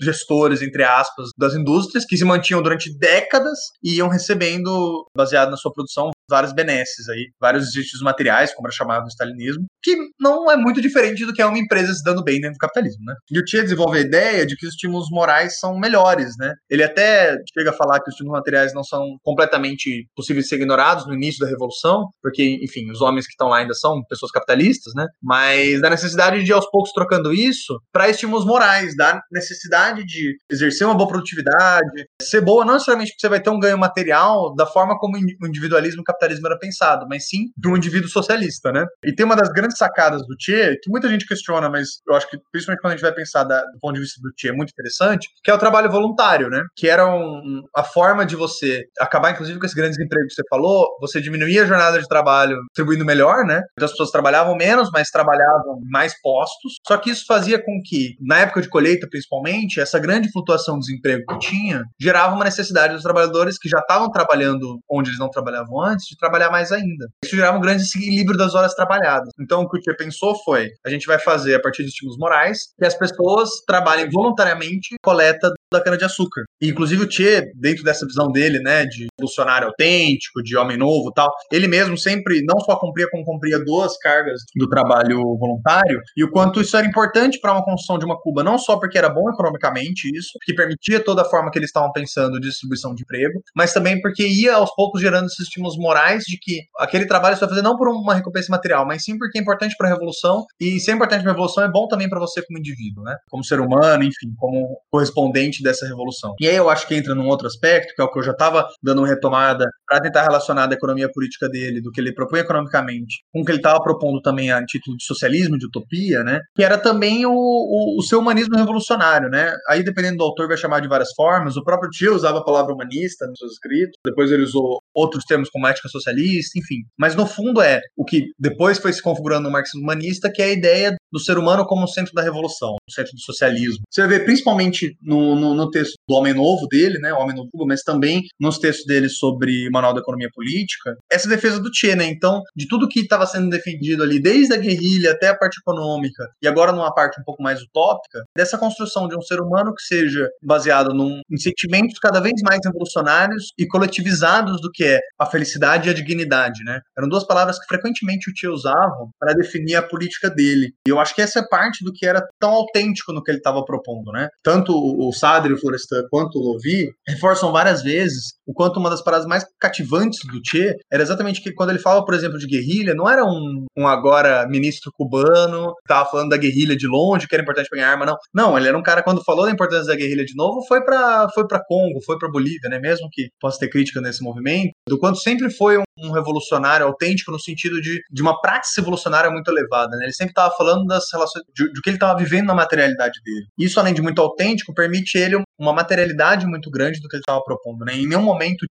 gestores, entre aspas, das indústrias que se mantinham durante décadas e iam recebendo, baseado na sua produção, vários benesses aí, vários direitos materiais, como era chamado no stalinismo, que não é muito diferente do que é uma empresa se dando bem dentro do capitalismo, né? E o Tia desenvolve a ideia de que os estímulos morais são melhores, né? Ele até chega a falar que os estímulos materiais não são completamente possíveis de ser ignorados no início da revolução, porque, enfim, os homens que estão lá ainda são pessoas capitalistas, né? Mas da necessidade de aos poucos trocando isso para estímulos morais, da necessidade de exercer uma boa produtividade, ser boa não necessariamente porque você vai ter um ganho material da forma como o individualismo capitalismo era pensado, mas sim um indivíduo socialista, né? E tem uma das grandes sacadas do Che, que muita gente questiona, mas eu acho que principalmente quando a gente vai pensar da, do ponto de vista do Che, é muito interessante, que é o trabalho voluntário, né? Que era um, a forma de você acabar, inclusive, com esse grande desemprego que você falou, você diminuía a jornada de trabalho distribuindo melhor, né? Então as pessoas trabalhavam menos, mas trabalhavam mais postos. Só que isso fazia com que, na época de colheita principalmente, essa grande flutuação de desemprego que tinha gerava uma necessidade dos trabalhadores que já estavam trabalhando onde eles não trabalhavam antes de trabalhar mais ainda. Isso gerava um grande equilíbrio das horas trabalhadas. Então, o que o Tia pensou foi: a gente vai fazer, a partir de estímulos morais, que as pessoas trabalhem voluntariamente coleta da cana-de-açúcar. Inclusive, o Che, dentro dessa visão dele, né, de funcionário autêntico, de homem novo tal, ele mesmo sempre não só cumpria, como cumpria duas cargas do trabalho voluntário, e o quanto isso era importante para uma construção de uma Cuba, não só porque era bom economicamente isso, que permitia toda a forma que eles estavam pensando de distribuição de emprego, mas também porque ia aos poucos gerando esses estímulos morais de que aquele trabalho você vai fazer não por uma recompensa material, mas sim porque é importante para a revolução, e se é importante para a revolução, é bom também para você como indivíduo, né? Como ser humano, enfim, como correspondente dessa revolução. E aí eu acho que entra num outro aspecto, que é o que eu já estava dando uma retomada para tentar relacionar a economia política dele, do que ele propõe economicamente, com o que ele estava propondo também a título de socialismo, de utopia, né? Que era também o, o, o, seu humanismo revolucionário, né? Aí, dependendo do autor, vai chamar de várias formas. O próprio Tio usava a palavra humanista nos seus escritos, depois ele usou outros termos como ética socialista, enfim. Mas no fundo é o que depois foi se configurando no marxismo humanista, que é a ideia do ser humano como centro da revolução, centro do socialismo. Você vai ver principalmente no, no, no texto do Homem Novo dele, né, o Homem Novo, mas também nos textos dele sobre Manual da Economia Política, essa defesa do Che, né? Então, de tudo que estava sendo defendido ali, desde a guerrilha até a parte econômica, e agora numa parte um pouco mais utópica, dessa construção de um ser humano que seja baseado num, em sentimentos cada vez mais revolucionários e coletivizados do que é a felicidade e a dignidade, né? Eram duas palavras que frequentemente o Che usava para definir a política dele. E eu acho que essa é parte do que era tão autêntico no que ele estava propondo, né? Tanto o Sadri, o Florestan, quanto o Lovi reforçam várias vezes o quanto uma das paradas mais cativantes do Che era exatamente que quando ele fala, por exemplo, de guerrilha, não era um, um agora ministro cubano que tava falando da guerrilha de longe, que era importante pegar arma, não. Não, ele era um cara quando falou da importância da guerrilha de novo, foi para foi para Congo, foi para Bolívia, né? Mesmo que possa ter crítica nesse movimento, do quanto sempre foi um, um revolucionário autêntico no sentido de, de uma prática revolucionária muito elevada, né? Ele sempre estava falando das relações, de que ele estava vivendo na materialidade dele. Isso, além de muito autêntico, permite ele uma materialidade muito grande do que ele estava propondo, né? Em nenhum momento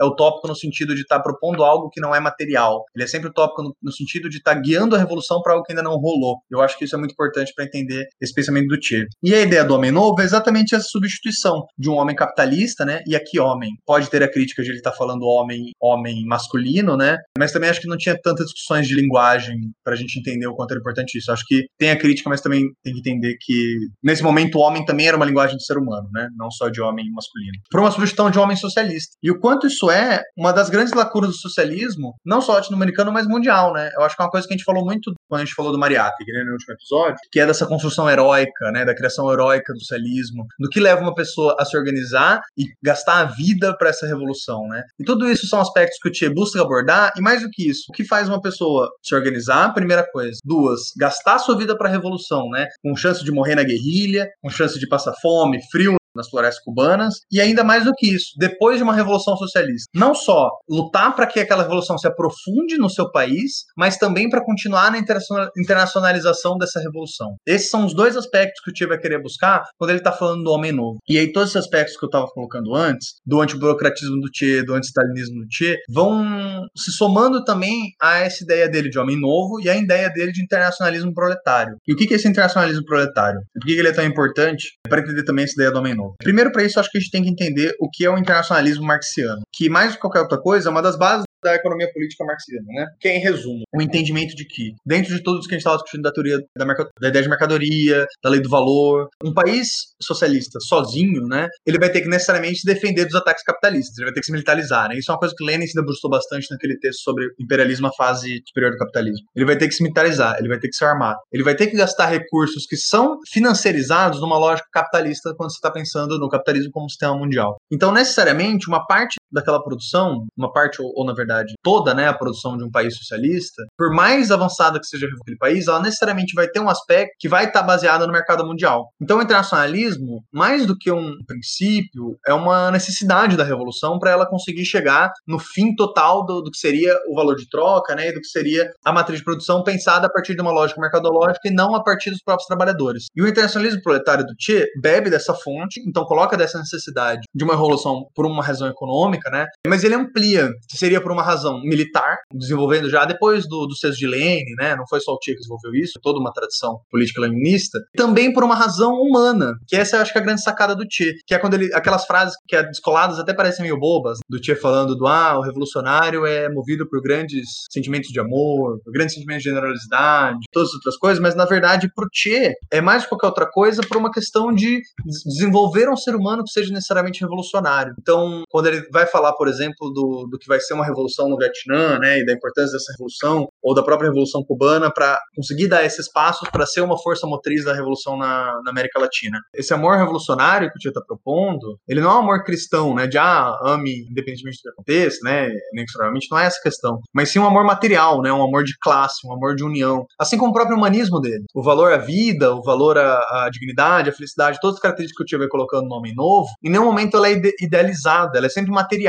é utópico no sentido de estar tá propondo algo que não é material. Ele é sempre utópico no, no sentido de estar tá guiando a revolução para algo que ainda não rolou. Eu acho que isso é muito importante para entender esse pensamento do Che. E a ideia do homem novo é exatamente essa substituição de um homem capitalista, né? E aqui homem. Pode ter a crítica de ele estar tá falando homem, homem masculino, né? Mas também acho que não tinha tantas discussões de linguagem para a gente entender o quanto era importante isso. Acho que tem a crítica, mas também tem que entender que nesse momento o homem também era uma linguagem do ser humano, né? Não só de homem masculino. Por uma substituição de homem socialista. E o quanto isso é uma das grandes lacunas do socialismo, não só latino-americano, mas mundial, né? Eu acho que é uma coisa que a gente falou muito quando a gente falou do Mariátegui, né, no último episódio, que é dessa construção heróica, né, da criação heróica do socialismo, do que leva uma pessoa a se organizar e gastar a vida para essa revolução, né? E tudo isso são aspectos que o Tchê busca abordar, e mais do que isso, o que faz uma pessoa se organizar, primeira coisa. Duas, gastar sua vida para a revolução, né? Com chance de morrer na guerrilha, com chance de passar fome, frio nas florestas cubanas, e ainda mais do que isso, depois de uma revolução socialista. Não só lutar para que aquela revolução se aprofunde no seu país, mas também para continuar na internacionalização dessa revolução. Esses são os dois aspectos que o Tio vai querer buscar quando ele está falando do homem novo. E aí todos esses aspectos que eu estava colocando antes, do antiburocratismo do Che, do anti-stalinismo do Che, vão se somando também a essa ideia dele de homem novo e a ideia dele de internacionalismo proletário. E o que é esse internacionalismo proletário? Por que ele é tão importante? Para entender também essa ideia do homem novo Primeiro, para isso, acho que a gente tem que entender o que é o internacionalismo marxiano, que mais do que qualquer outra coisa, é uma das bases da economia política marxista, né? Que é, em resumo, o entendimento de que, dentro de tudo que a gente estava discutindo da teoria da, da, ideia de mercadoria, da lei do valor, um país socialista sozinho, né? Ele vai ter que necessariamente se defender dos ataques capitalistas, ele vai ter que se militarizar, né? Isso é uma coisa que Lenin se debruçou bastante naquele texto sobre imperialismo, a fase superior do capitalismo. Ele vai ter que se militarizar, ele vai ter que se armar, ele vai ter que gastar recursos que são financiarizados numa lógica capitalista quando você está pensando no capitalismo como sistema mundial. Então, necessariamente, uma parte daquela produção, uma parte ou, ou na verdade toda né, a produção de um país socialista, por mais avançada que seja aquele país, ela necessariamente vai ter um aspecto que vai estar baseado no mercado mundial. Então, o internacionalismo, mais do que um princípio, é uma necessidade da revolução para ela conseguir chegar no fim total do, do, que seria o valor de troca, né, e do que seria a matriz de produção pensada a partir de uma lógica mercadológica e não a partir dos próprios trabalhadores. E o internacionalismo proletário do Che bebe dessa fonte, então coloca dessa necessidade de uma revolução por uma razão econômica, né, mas ele amplia, que seria por uma razão militar, desenvolvendo já depois do, do de Lenin, né? Não foi só o Che que desenvolveu isso, toda uma tradição política leninista. Também por uma razão humana, que essa eu acho que é a grande sacada do Che, que é quando ele aquelas frases que é descoladas até parecem meio bobas, do Che falando do ah, o revolucionário é movido por grandes sentimentos de amor, por grandes sentimentos de generosidade, todas as outras coisas, mas na verdade pro Che é mais do que qualquer outra coisa por uma questão de desenvolver um ser humano que seja necessariamente revolucionário. Então, quando ele vai falar, por exemplo, do, do que vai ser uma revolução no Vietnã, né, e da importância dessa revolução, ou da própria revolução cubana, para conseguir dar esses passos para ser uma força motriz da revolução na, na, América Latina. Esse amor revolucionário que o Tia está propondo, ele não é um amor cristão, né, de ah, ame independentemente do que aconteça, né, inexoravelmente, não é essa questão, mas sim um amor material, né, um amor de classe, um amor de união, assim como o próprio humanismo dele. O valor à vida, o valor à, à dignidade, à felicidade, todas as características que o Tia vai colocando no Homem Novo, em nenhum momento ela é idealizada, ela é sempre material.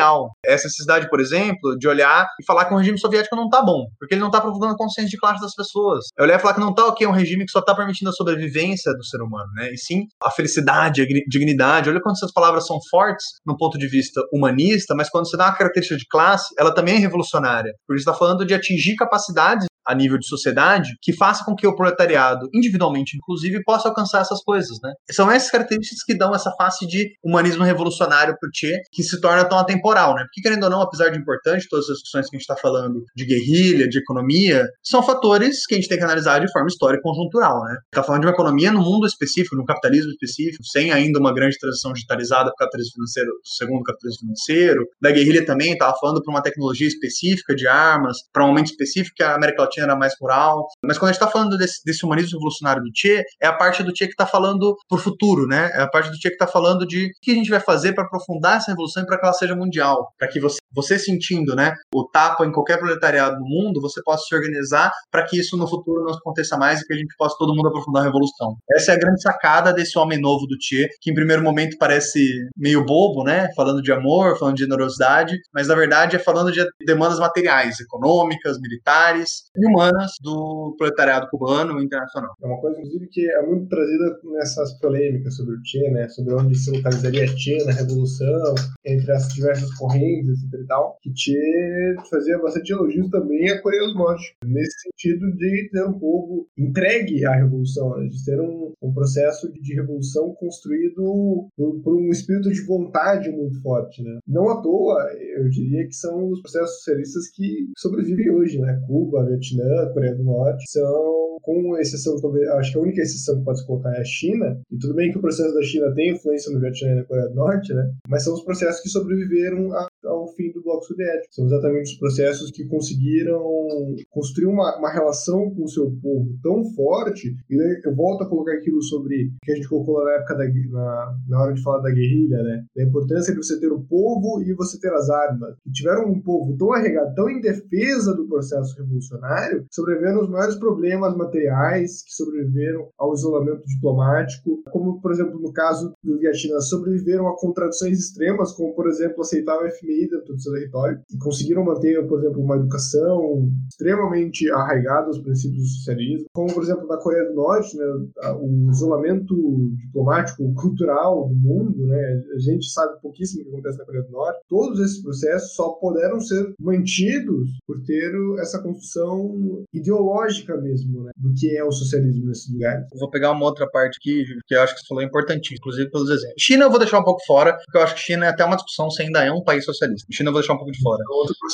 Essa necessidade, por exemplo, de olhar e falar que o regime soviético não tá bom, porque ele não tá provocando a consciência de classe das pessoas. É olhar e falar que não tá ok um regime que só tá permitindo a sobrevivência do ser humano, né? E sim a felicidade, a dignidade. Olha quando essas palavras são fortes no ponto de vista humanista, mas quando você dá uma característica de classe, ela também é revolucionária, porque está falando de atingir capacidades a nível de sociedade que faça com que o proletariado, individualmente inclusive, possa alcançar essas coisas, né? São essas características que dão essa face de humanismo revolucionário pro Che, que se torna tão atemporal, né? Porque, querendo ou não, apesar de importante todas as discussões que a gente está falando de guerrilha, de economia, são fatores que a gente tem que analisar de forma histórica e conjuntural, né? Está falando de uma economia no mundo específico, no capitalismo específico, sem ainda uma grande transição digitalizada para o capitalismo financeiro, segundo capitalismo financeiro. Da guerrilha também, estava falando para uma tecnologia específica de armas, para um momento específico que a América Latina era mais rural. Mas quando a gente está falando desse, desse, humanismo revolucionário do Che, é a parte do Che que está falando por futuro, né? É a parte do Che que está falando de o que a gente vai fazer para aprofundar essa revolução e para que ela seja mundial, para que você, você sentindo, né, o tapa em qualquer proletariado do mundo, você possa se organizar para que isso no futuro não aconteça mais e que a gente possa todo mundo aprofundar a revolução. Essa é a grande sacada desse homem novo do Che, que em primeiro momento parece meio bobo, né? Falando de amor, falando de generosidade, mas na verdade é falando de demandas materiais, econômicas, militares humanas do proletariado cubano internacional. É uma coisa, inclusive, que é muito trazida nessas polêmicas sobre o Che, né? Sobre onde se localizaria Che na Revolução, entre as diversas correntes, e tal, que Che fazia bastante elogios também à Coreia do Norte, nesse sentido de ter um povo entregue à Revolução, né? de ter um, um processo de, de revolução construído por, por, um espírito de vontade muito forte, né? Não à toa, eu diria que são os processos socialistas que sobrevivem hoje, né? Cuba, Vietnã, Coreia do Norte, são com exceção, talvez, acho que a única exceção que pode se colocar é a China, e tudo bem que o processo da China tem influência no Vietnã e na Coreia do Norte, né? Mas são os processos que sobreviveram a, ao fim do bloco soviético. São exatamente os processos que conseguiram construir uma, uma relação com o seu povo tão forte, e daí eu volto a colocar aquilo sobre que a gente colocou na época da na, na hora de falar da guerrilha, né? Da importância de você ter o povo e você ter as armas. E tiveram um povo tão arregado, tão defesa do processo revolucionário, sobrevivendo os maiores problemas materiais que sobreviveram ao isolamento diplomático, como, por exemplo, no caso do Vietnã, sobreviveram a contradições extremas, como, por exemplo, aceitar o FMI dentro do seu território, e conseguiram manter, por exemplo, uma educação extremamente arraigada aos princípios do socialismo, como, por exemplo, na Coreia do Norte, né, o isolamento diplomático, cultural do mundo, né, a gente sabe pouquíssimo o que acontece na Coreia do Norte, todos esses processos só puderam ser mantidos por ter essa construção ideológica mesmo, né? do que é o socialismo nesses lugares. vou pegar uma outra parte aqui, que eu acho que você falou importante, inclusive pelos exemplos. China eu vou deixar um pouco fora, porque eu acho que China é até uma discussão se ainda é um país socialista. China eu vou deixar um pouco de fora.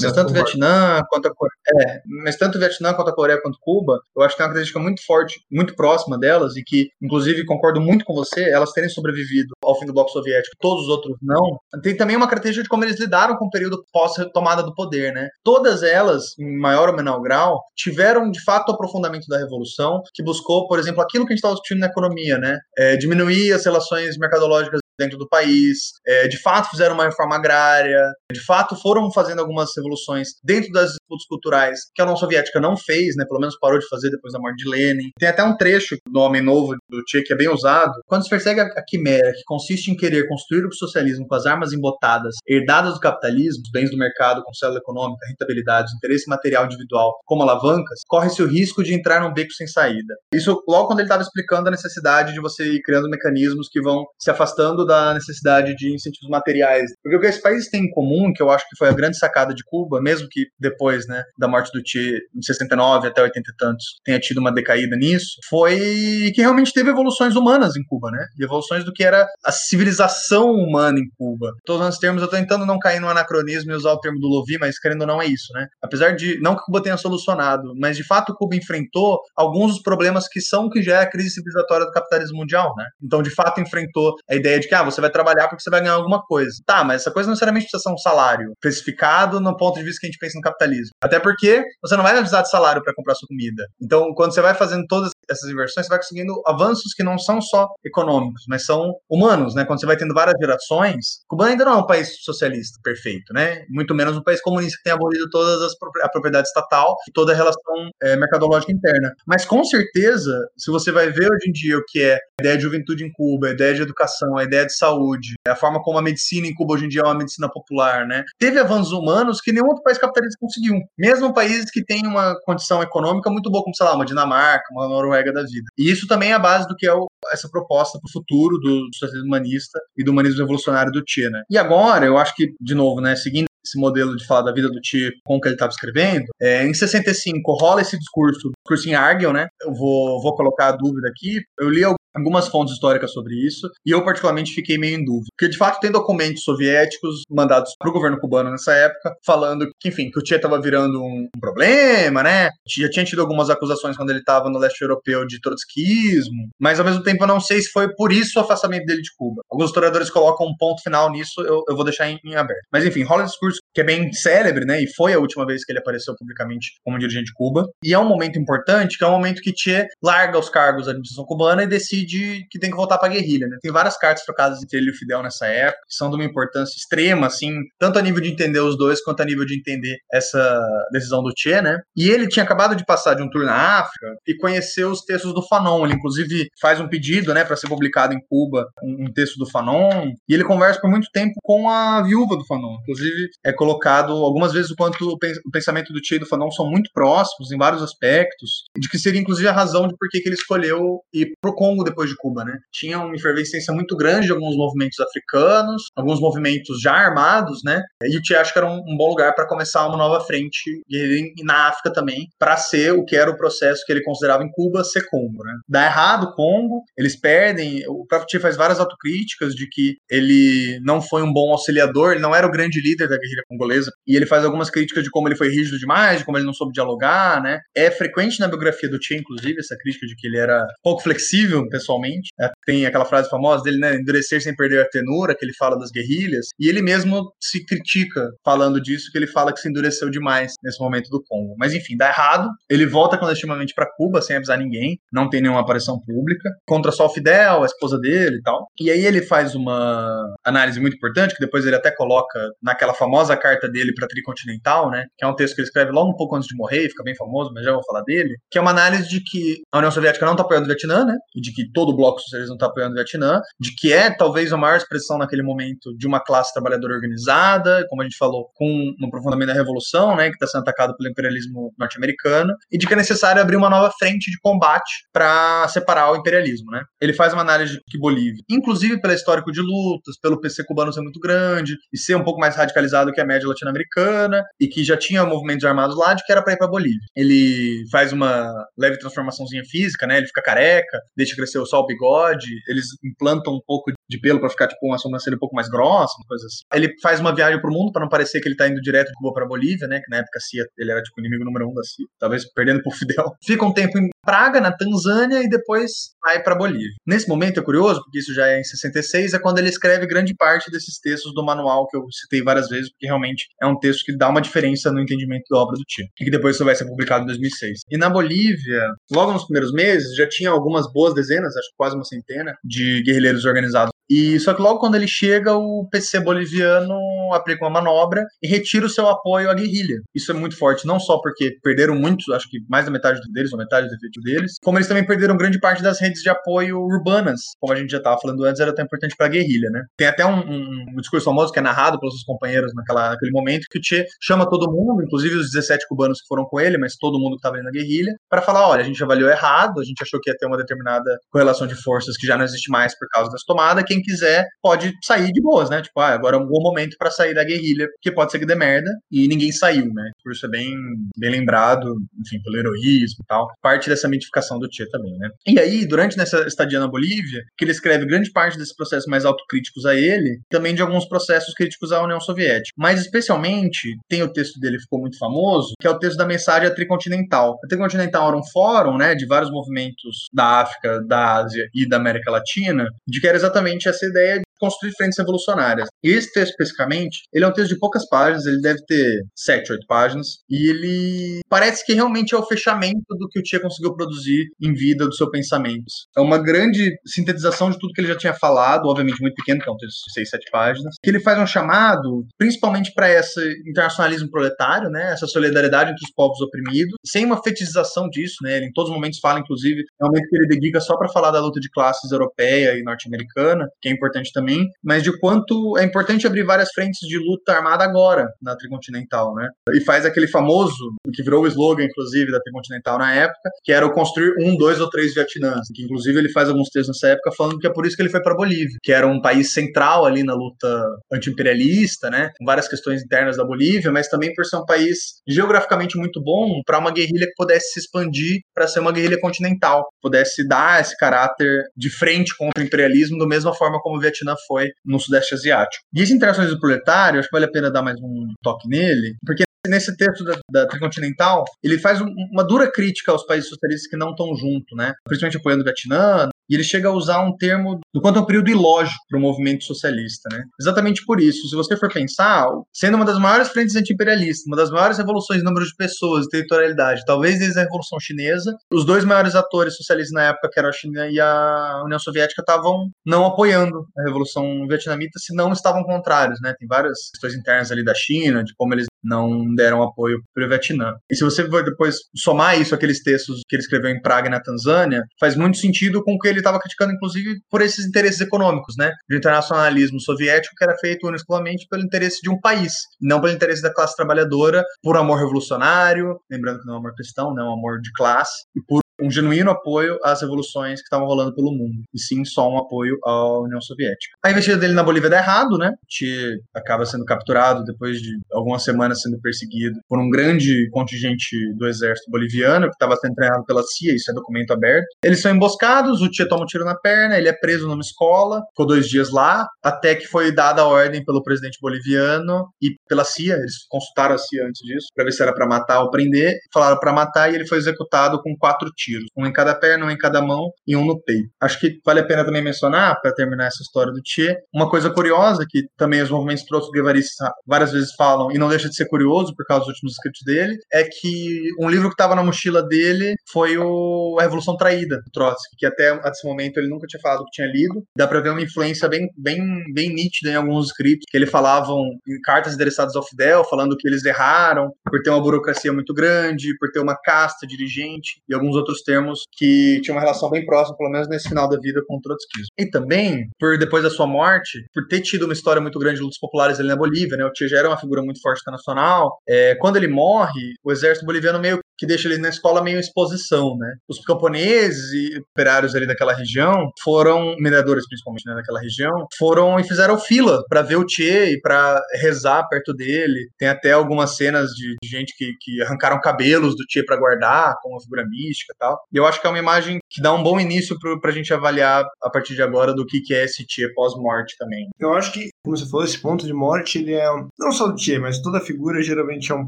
mas tanto Vietnã quanto a Coreia, é, mas tanto Vietnã quanto a Coreia quanto Cuba, eu acho que tem uma característica muito forte, muito próxima delas e que, inclusive, concordo muito com você, elas terem sobrevivido ao fim do bloco soviético, todos os outros não. Tem também uma característica de como eles lidaram com o período pós-retomada do poder, né? Todas elas, em maior ou menor grau, tiveram de fato o aprofundamento da revolução, que buscou, por exemplo, aquilo que a gente estava discutindo na economia, né? É, diminuir as relações mercadológicas dentro do país, é, de fato fizeram uma reforma agrária, de fato foram fazendo algumas revoluções dentro das disputas culturais que a União Soviética não fez, né, pelo menos parou de fazer depois da morte de Lenin. Tem até um trecho do Homem Novo do Che que é bem usado, quando se persegue a quimera, que consiste em querer construir o socialismo com as armas embotadas, herdadas do capitalismo, os bens do mercado com célula econômica, rentabilidade, interesse material individual como alavancas, corre-se o risco de entrar num beco sem saída. Isso logo quando ele estava explicando a necessidade de você ir criando mecanismos que vão se afastando da necessidade de incentivos materiais. Porque o que esses países têm em comum, que eu acho que foi a grande sacada de Cuba, mesmo que depois né, da morte do Che, em 69 até 80 e tantos, tenha tido uma decaída nisso, foi que realmente teve evoluções humanas em Cuba, né? E evoluções do que era a civilização humana em Cuba. Todos os termos, eu tô tentando não cair no anacronismo e usar o termo do Lovi, mas querendo ou não é isso, né? Apesar de, não que Cuba tenha solucionado, mas de fato Cuba enfrentou alguns dos problemas que são que já é a crise civilizatória do capitalismo mundial, né? Então, de fato, enfrentou a ideia de que, ah, você vai trabalhar porque você vai ganhar alguma coisa. Tá, mas essa coisa não necessariamente precisa ser um salário precificado no ponto de vista que a gente pensa no capitalismo. Até porque você não vai precisar de salário para comprar sua comida. Então, quando você vai fazendo todas essas inversões, você vai conseguindo avanços que não são só econômicos, mas são humanos, né? Quando você vai tendo várias gerações, Cuba ainda não é um país socialista perfeito, né? Muito menos um país comunista que tem abolido todas as a propriedade estatal e toda a relação é, mercadológica interna. Mas com certeza, se você vai ver hoje em dia o que é a ideia de juventude em Cuba, a ideia de educação, a ideia de saúde, a forma como a medicina em Cuba hoje em dia é uma medicina popular, né? Teve avanços humanos que nenhum outro país capitalista conseguiu. Mesmo países que têm uma condição econômica muito boa, como, sei lá, uma Dinamarca, uma Noruega da vida. E isso também é a base do que é o, essa proposta para o futuro do socialismo humanista e do humanismo revolucionário do Che, né? E agora, eu acho que, de novo, né, seguindo esse modelo de falar da vida do Che com o que ele estava escrevendo, é, em 65 rola esse discurso, discurso em Argel, né? Eu vou, vou colocar a dúvida aqui. Eu li algumas fontes históricas sobre isso, e eu particularmente fiquei meio em dúvida. Porque, de fato, tem documentos soviéticos mandados para o governo cubano nessa época, falando que, enfim, que o Che estava virando um, problema, né? Já tinha tido algumas acusações quando ele estava no leste europeu de trotskismo, mas, ao mesmo tempo, eu não sei se foi por isso o afastamento dele de Cuba. Alguns historiadores colocam um ponto final nisso, eu, eu vou deixar em, em, aberto. Mas, enfim, rola discurso que é bem célebre, né? E foi a última vez que ele apareceu publicamente como dirigente de Cuba. E é um momento importante, que é um momento que Che larga os cargos da administração cubana e decide decide que tem que voltar para a guerrilha. Né? Tem várias cartas trocadas entre ele e o Fidel nessa época, que são de uma importância extrema, assim, tanto a nível de entender os dois, quanto a nível de entender essa decisão do Che, né? E ele tinha acabado de passar de um tour na África e conheceu os textos do Fanon. Ele, inclusive, faz um pedido, né, para ser publicado em Cuba, um, um texto do Fanon, e ele conversa por muito tempo com a viúva do Fanon. Inclusive, é colocado algumas vezes o quanto o pensamento do Che e do Fanon são muito próximos em vários aspectos, de que seria, inclusive, a razão de por que ele escolheu ir pro Congo depois de Cuba, né? Tinha uma efervescência muito grande de alguns movimentos africanos, alguns movimentos já armados, né? E o Tia acho que era um, um bom lugar para começar uma nova frente e na África também, para ser o que era o processo que ele considerava em Cuba ser Congo, né? Dá errado Congo, eles perdem, o próprio Tia faz várias autocríticas de que ele não foi um bom auxiliador, ele não era o grande líder da guerrilha congolesa, e ele faz algumas críticas de como ele foi rígido demais, de como ele não soube dialogar, né? É frequente na biografia do Tia, inclusive, essa crítica de que ele era pouco flexível pessoalmente. É, tem aquela frase famosa dele, né? Endurecer sem perder a tenura, que ele fala das guerrilhas. E ele mesmo se critica falando disso, que ele fala que se endureceu demais nesse momento do Congo. Mas enfim, dá errado. Ele volta clandestinamente para Cuba sem avisar ninguém, não tem nenhuma aparição pública, contra só o Fidel, a esposa dele e tal. E aí ele faz uma análise muito importante, que depois ele até coloca naquela famosa carta dele para Tricontinental, né? Que é um texto que ele escreve logo um pouco antes de morrer, fica bem famoso, mas já vou falar dele. Que é uma análise de que a União Soviética não tá apoiando o Vietnã, né? E de que todo o bloco socialista está apoiando o Vietnã, de que é talvez a maior expressão naquele momento de uma classe trabalhadora organizada, como a gente falou, com um aprofundamento da revolução, né, que está sendo atacado pelo imperialismo norte-americano, e de que é necessário abrir uma nova frente de combate para separar o imperialismo, né? Ele faz uma análise de que Bolívia, inclusive pelo histórico de lutas, pelo PC cubano ser muito grande e ser um pouco mais radicalizado que a média latino-americana e que já tinha movimentos armados lá, de que era para ir para Bolívia. Ele faz uma leve transformaçãozinha física, né? Ele fica careca, deixa crescer só o bigode, eles implantam um pouco de pelo para ficar tipo uma sobrancelha um pouco mais grossa, uma coisa assim. Ele faz uma viagem pro mundo para não parecer que ele tá indo direto de Cuba para Bolívia, né? Que na época CIA, ele era tipo o inimigo número um da CIA, talvez perdendo pro Fidel. Fica um tempo em Praga, na Tanzânia e depois vai para Bolívia. Nesse momento é curioso, porque isso já é em 66, é quando ele escreve grande parte desses textos do manual que eu citei várias vezes, porque realmente é um texto que dá uma diferença no entendimento da obra do Tio, e que depois isso vai ser publicado em 2006. E na Bolívia, logo nos primeiros meses, já tinha algumas boas dezenas, acho que quase uma centena, de guerrilheiros organizados e só que logo quando ele chega, o PC boliviano aplica uma manobra e retira o seu apoio à guerrilha. Isso é muito forte, não só porque perderam muitos, acho que mais da metade deles, ou metade do efetivo deles, como eles também perderam grande parte das redes de apoio urbanas, como a gente já estava falando antes, era tão importante para a guerrilha, né? Tem até um, um, um, discurso famoso que é narrado pelos seus companheiros naquela, naquele momento, que o Che chama todo mundo, inclusive os 17 cubanos que foram com ele, mas todo mundo que estava na guerrilha, para falar: olha, a gente avaliou errado, a gente achou que ia ter uma determinada correlação de forças que já não existe mais por causa dessa tomada, quem quiser pode sair de boas, né? Tipo, ah, agora é um bom momento para sair da guerrilha, porque pode ser que dê merda, e ninguém saiu, né? Por isso é bem, bem lembrado, enfim, pelo heroísmo e tal. Parte dessa mitificação do Che também, né? E aí, durante nessa estadia na Bolívia, que ele escreve grande parte desses processos mais autocríticos a ele, também de alguns processos críticos à União Soviética. Mas, especialmente, tem o texto dele que ficou muito famoso, que é o texto da mensagem tricontinental. A tricontinental era um fórum, né, de vários movimentos da África, da Ásia e da América Latina, de que era exatamente essa ideia ideia de construir frentes revolucionárias. Esse texto, especificamente, ele é um texto de poucas páginas, ele deve ter sete, oito páginas, e ele parece que realmente é o fechamento do que o Tia conseguiu produzir em vida do seu pensamento. É uma grande sintetização de tudo que ele já tinha falado, obviamente muito pequeno, que é um texto de seis, sete páginas, que ele faz um chamado, principalmente para esse internacionalismo proletário, né, essa solidariedade entre os povos oprimidos, sem uma fetichização disso, né, ele em todos os momentos fala, inclusive, é um momento que ele dedica só para falar da luta de classes europeia e norte-americana, que é importante também também, mas de quanto é importante abrir várias frentes de luta armada agora na Tricontinental, né? E faz aquele famoso, que virou o slogan, inclusive, da Tricontinental na época, que era o construir um, dois ou três Vietnãs. Que, inclusive, ele faz alguns textos nessa época falando que é por isso que ele foi para Bolívia, que era um país central ali na luta anti-imperialista, né? Com várias questões internas da Bolívia, mas também por ser um país geograficamente muito bom para uma guerrilha que pudesse se expandir para ser uma guerrilha continental, pudesse dar esse caráter de frente contra o imperialismo, da mesma forma como o Vietnã foi no Sudeste Asiático. As interações do proletário, acho que vale a pena dar mais um toque nele, porque nesse texto da, da Tricontinental, ele faz um, uma dura crítica aos países socialistas que não estão junto, né? Principalmente apoiando o Vietnã, e ele chega a usar um termo do quanto é um período ilógico para o movimento socialista, né? Exatamente por isso, se você for pensar, sendo uma das maiores frentes anti-imperialistas, uma das maiores revoluções em número de pessoas e territorialidade, talvez desde a Revolução Chinesa, os dois maiores atores socialistas na época, que eram a China e a União Soviética, estavam não apoiando a Revolução Vietnamita, se não estavam contrários, né? Tem várias questões internas ali da China, de como eles não deram apoio para o Vietnã. E se você for depois somar isso àqueles textos que ele escreveu em Praga e na Tanzânia, faz muito sentido com o que ele estava criticando, inclusive, por esses interesses econômicos, né? De internacionalismo soviético que era feito exclusivamente pelo interesse de um país, não pelo interesse da classe trabalhadora, por amor revolucionário, lembrando que não é um amor cristão, não é um amor de classe, e por um genuíno apoio às revoluções que estavam rolando pelo mundo, e sim só um apoio à União Soviética. A investida dele na Bolívia dá errado, né? Che acaba sendo capturado depois de algumas semanas sendo perseguido por um grande contingente do exército boliviano que estava sendo treinado pela CIA, isso é documento aberto. Eles são emboscados, o Che toma um tiro na perna, ele é preso numa escola, ficou dois dias lá, até que foi dada a ordem pelo presidente boliviano e pela CIA, eles consultaram a CIA antes disso, para ver se era para matar ou prender, falaram para matar e ele foi executado com quatro tiros tiros, um em cada perna, um em cada mão e um no peito. Acho que vale a pena também mencionar, para terminar essa história do Che, uma coisa curiosa que também os movimentos trotskiguevaristas várias vezes falam, e não deixa de ser curioso por causa dos últimos escritos dele, é que um livro que estava na mochila dele foi o A Revolução Traída, do Trotsky, que até esse momento ele nunca tinha falado que tinha lido. Dá para ver uma influência bem, bem, bem nítida em alguns escritos, que ele falavam em cartas endereçadas ao Fidel, falando que eles erraram por ter uma burocracia muito grande, por ter uma casta dirigente e alguns outros termos que tinha uma relação bem próxima, pelo menos nesse final da vida, com o trotskismo. E também, por depois da sua morte, por ter tido uma história muito grande de lutas populares ali na Bolívia, né? O Che já era uma figura muito forte internacional. É, quando ele morre, o exército boliviano meio que deixa ele na escola meio exposição, né? Os camponeses e operários ali daquela região foram, mineradores principalmente, né, daquela região, foram e fizeram fila para ver o Che e para rezar perto dele. Tem até algumas cenas de, de gente que, que arrancaram cabelos do Che para guardar, como uma figura mística e tal. E eu acho que é uma imagem que dá um bom início para a gente avaliar a partir de agora do que, que é esse Che pós-morte também. Eu acho que, como você falou, esse ponto de morte, ele é, não só do Che, mas toda figura geralmente é um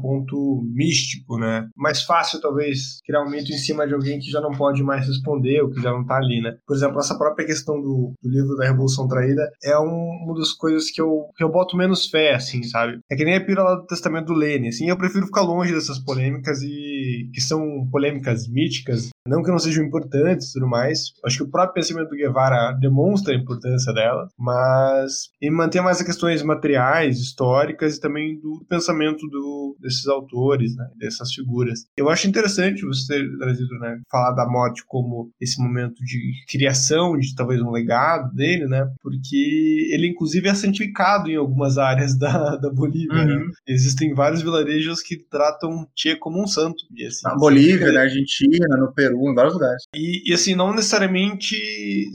ponto místico, né? Mais fácil fácil, talvez, criar um mito em cima de alguém que já não pode mais responder ou que já não tá ali, né? Por exemplo, essa própria questão do, do livro da Revolução Traída é um, uma das coisas que eu, que eu boto menos fé, assim, sabe? É que nem a pílula do Testamento do Lênin, assim, eu prefiro ficar longe dessas polêmicas e que são polêmicas míticas, não que não sejam importantes e tudo mais. Acho que o próprio pensamento do Guevara demonstra a importância dela, mas e manter mais as questões materiais, históricas e também do pensamento do, desses autores, né, dessas figuras. Eu acho interessante você ter trazido, né, falar da morte como esse momento de criação, de talvez um legado dele, né, porque ele inclusive é santificado em algumas áreas da, da Bolívia, né? uhum. né? Existem vários vilarejos que tratam Che como um santo. E, assim, na Bolívia, na Argentina, no Peru, em vários lugares. E, e, assim, não necessariamente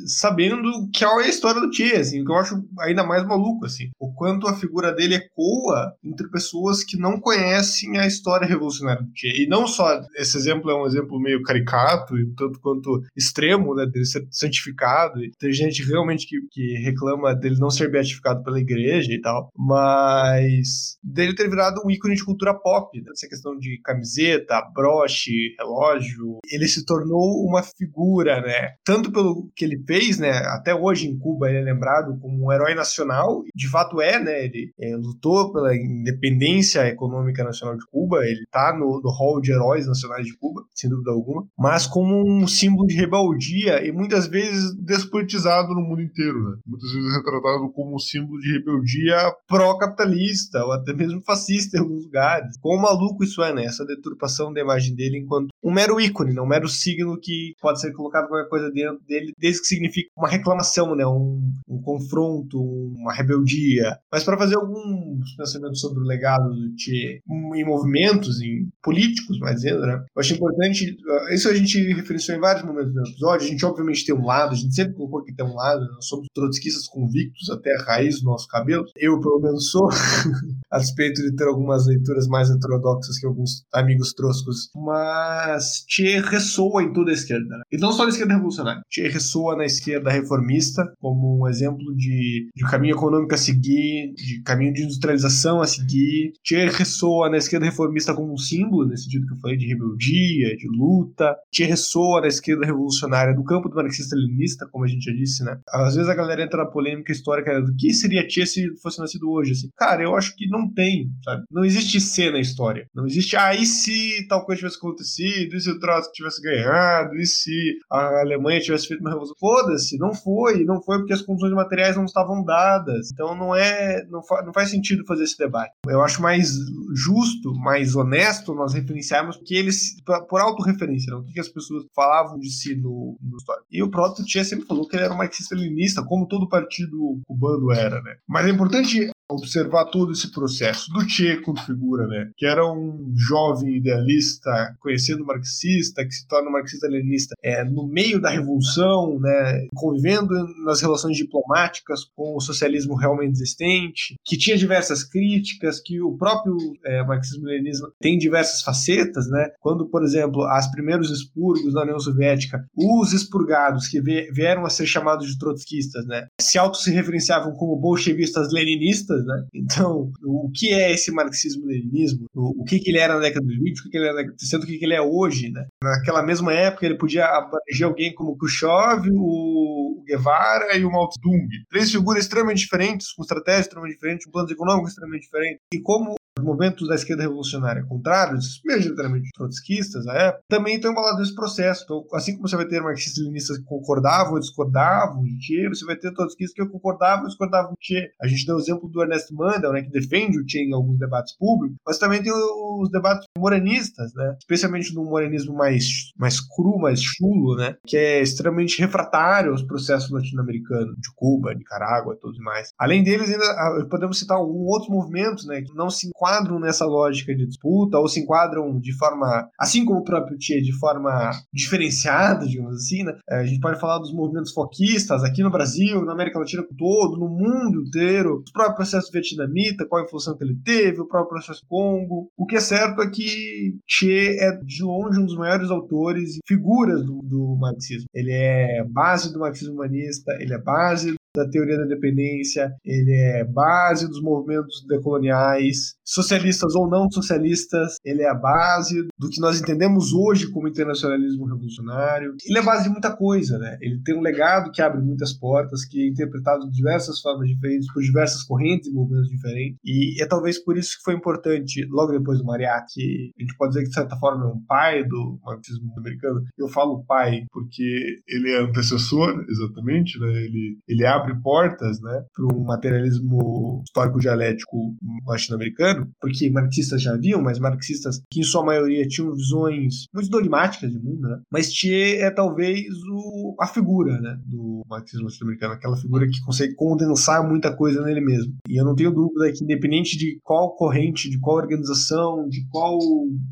sabendo que é a história do Che, assim, o que eu acho ainda mais maluco, assim, o quanto a figura dele ecoa entre pessoas que não conhecem a história revolucionária do Che. E não só esse exemplo é um exemplo meio caricato e tanto quanto extremo, né, dele ser santificado. E tem gente realmente que, que reclama dele não ser beatificado pela igreja e tal, mas dele ter virado um ícone de cultura pop, né? essa questão de camiseta, broche, relógio. Ele se tornou uma figura, né, tanto pelo que ele fez, né, até hoje em Cuba ele é lembrado como um herói nacional, de fato é, né? Ele é, lutou pela independência econômica nacional de Cuba, ele tá no, no hall de heróis nacionais de Cuba, sem dúvida alguma, mas como um símbolo de rebeldia e muitas vezes despolitizado no mundo inteiro, né? Muitas vezes retratado como um símbolo de rebeldia pró-capitalista ou até mesmo fascista em alguns lugares. Quão maluco isso é, né? Essa deturpação da imagem dele enquanto um mero ícone, né? um mero signo que pode ser colocado qualquer coisa dentro dele, desde que signifique uma reclamação, né? um, um confronto, uma rebeldia. Mas para fazer alguns pensamentos sobre o legado do Che em movimentos, em políticos, mais né? Eu acho importante, uh, isso a gente referenciou em vários momentos do episódio, a gente obviamente tem um lado, a gente sempre colocou que tem um lado, né? nós somos trotskistas convictos até a raiz do nosso cabelo. Eu, pelo menos, sou, a despeito de ter algumas leituras mais heterodoxas que alguns amigos troscos. Mas Che ressoa em toda a esquerda, né? E não só na esquerda revolucionária. Che ressoa na esquerda reformista como um exemplo de, de caminho econômico a seguir, de caminho de industrialização a seguir. Che ressoa na esquerda reformista como um símbolo, nesse sentido que eu falei, de rebeldia, de luta. Che ressoa na esquerda revolucionária do campo do marxista-leninista, como a gente já disse, né? Às vezes a galera entra na polêmica histórica do que seria Che se fosse nascido hoje, assim. Cara, eu acho que não tem, sabe? Não existe C na história. Não existe, ah, e se tal coisa tivesse acontecido, e se o Trotsky tivesse ganhado, e se a Alemanha tivesse feito uma revolução. Foda-se, não foi, não foi porque as condições materiais não estavam dadas. Então não é, não, fa, não faz sentido fazer esse debate. Eu acho mais justo, mais honesto nós referenciarmos que eles, por autorreferência, não? o que as pessoas falavam de si no, no história. E o próprio Tia sempre falou que ele era um marxista-leninista, como todo partido cubano era, né? Mas é importante observar todo esse processo do Che como figura, né? Que era um jovem idealista, conhecendo marxista, que se torna marxista-leninista é, no meio da revolução, né? Convivendo nas relações diplomáticas com o socialismo realmente existente, que tinha diversas críticas, que o próprio é, marxismo-leninismo tem diversas facetas, né? Quando, por exemplo, as primeiros expurgos da União Soviética, os expurgados que vieram a ser chamados de trotskistas, né? Se auto se referenciavam como bolchevistas-leninistas né? Então, o que é esse marxismo-leninismo? O, o, que, que ele era na década de 20, o que, que ele era na década de 60, o que, que ele é hoje, né? Naquela mesma época, ele podia abranger alguém como Khrushchev, o Guevara e o Mao Tse-tung. Três figuras extremamente diferentes, com estratégias extremamente diferentes, com planos econômicos extremamente diferentes. E como movimentos da esquerda revolucionária contrários, majoritariamente trotskistas, época, também estão embalados nesse processo. Então, assim como você vai ter marxistas-leninistas que concordavam ou discordavam de Che, você vai ter trotskistas que concordavam e discordavam de Che. A gente deu o exemplo do Ernest Mandel, né, que defende o Che em alguns debates públicos, mas também tem os debates morenistas, né, especialmente no morenismo mais, mais cru, mais chulo, né, que é extremamente refratário aos processos latino-americanos, de Cuba, Nicarágua e tudo mais. Além deles, ainda ah, podemos citar outros movimentos, né, que não se enquadram nessa lógica de disputa ou se enquadram de forma, assim como o próprio Tia, de forma diferenciada, digamos assim, né? É, a gente pode falar dos movimentos foquistas aqui no Brasil, na América Latina todo, no mundo inteiro, o próprio processo vietnamita, qual a influência que ele teve, o próprio processo Congo. O que é certo é que Che é de longe um dos maiores autores e figuras do, do marxismo. Ele é base do marxismo humanista, ele é base da teoria da dependência, ele é base dos movimentos decoloniais, socialistas ou não socialistas, ele é a base do que nós entendemos hoje como internacionalismo revolucionário. Ele é base de muita coisa, né? Ele tem um legado que abre muitas portas, que é interpretado de diversas formas diferentes, por diversas correntes e movimentos diferentes. E é talvez por isso que foi importante, logo depois do Mariachi, a gente pode dizer que de certa forma é um pai do marxismo americano. Eu falo pai porque ele é antecessor, exatamente, né? Ele, ele abre abre portas né, para um materialismo histórico-dialético latino-americano, porque marxistas já haviam, mas marxistas que em sua maioria tinham visões muito dogmáticas de mundo, né? mas Thier é talvez o, a figura né, do marxismo latino-americano, aquela figura que consegue condensar muita coisa nele mesmo. E eu não tenho dúvida que, independente de qual corrente, de qual organização, de qual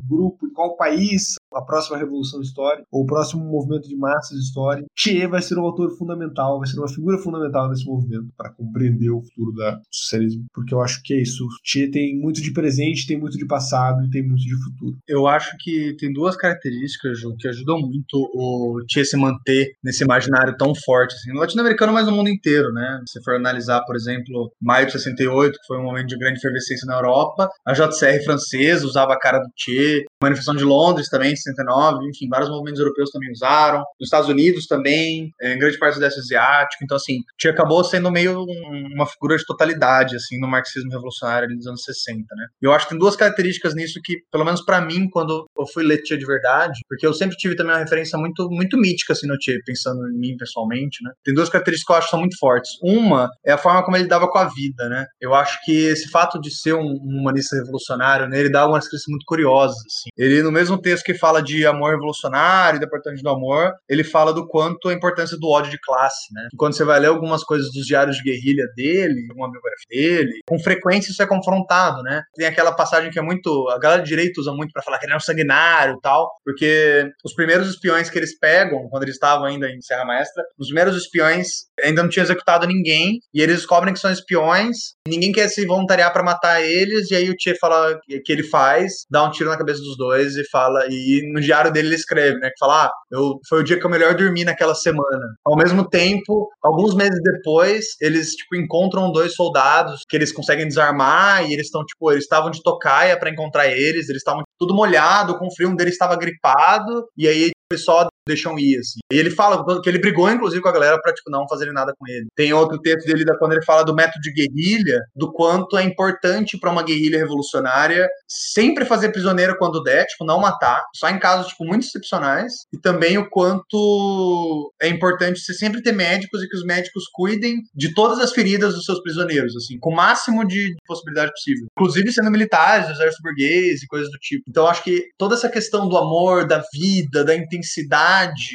grupo, de qual país a próxima revolução histórica, ou o próximo movimento de massas histórico, Che vai ser um autor fundamental, vai ser uma figura fundamental nesse movimento para compreender o futuro do socialismo, porque eu acho que é isso. O tem muito de presente, tem muito de passado e tem muito de futuro. Eu acho que tem duas características, Ju, que ajudam muito o Che se manter nesse imaginário tão forte, assim, no latino-americano, mas no mundo inteiro, né? Se for analisar, por exemplo, maio de 68, que foi um momento de grande efervescência na Europa, a JCR francesa usava a cara do Che, manifestação de Londres também, em 69, enfim, vários movimentos europeus também usaram, nos Estados Unidos também, em grande parte do Sudeste Asiático, então assim, Che acabou sendo meio um, uma figura de totalidade, assim, no marxismo revolucionário ali dos anos 60, né. Eu acho que tem duas características nisso que, pelo menos para mim, quando eu fui ler Che de verdade, porque eu sempre tive também uma referência muito, muito mítica, assim, no Che, pensando em mim pessoalmente, né, tem duas características que eu acho que são muito fortes. Uma é a forma como ele dava com a vida, né, eu acho que esse fato de ser um, um humanista revolucionário, né, ele dá algumas críticas muito curiosas, assim. Ele, no mesmo texto que fala de amor revolucionário, da importância do amor, ele fala do quanto a importância do ódio de classe, né? E quando você vai ler algumas coisas dos diários de guerrilha dele, uma biografia dele, com frequência isso é confrontado, né? Tem aquela passagem que é muito. A galera de direito usa muito para falar que ele é um sanguinário e tal, porque os primeiros espiões que eles pegam, quando eles estavam ainda em Serra Maestra, os primeiros espiões ainda não tinham executado ninguém, e eles descobrem que são espiões, ninguém quer se voluntariar para matar eles, e aí o Che fala que ele faz, dá um tiro na cabeça dos dois e fala, e no diário dele ele escreve, né, que fala, ah, eu, foi o dia que eu melhor dormi naquela semana. Ao mesmo tempo, alguns meses depois, eles, tipo, encontram dois soldados que eles conseguem desarmar, e eles estão, tipo, eles estavam de tocaia para encontrar eles, eles estavam tudo molhado, com frio, um deles estava gripado, e aí o pessoal deixam ir, assim. E ele fala que ele brigou, inclusive, com a galera pra, tipo, não fazerem nada com ele. Tem outro texto dele da quando ele fala do método de guerrilha, do quanto é importante para uma guerrilha revolucionária sempre fazer prisioneiro quando der, tipo, não matar, só em casos, tipo, muito excepcionais. E também o quanto é importante você sempre ter médicos e que os médicos cuidem de todas as feridas dos seus prisioneiros, assim, com o máximo de possibilidade possível. Inclusive sendo militares, do exército burguês e coisas do tipo. Então, acho que toda essa questão do amor, da vida, da intensidade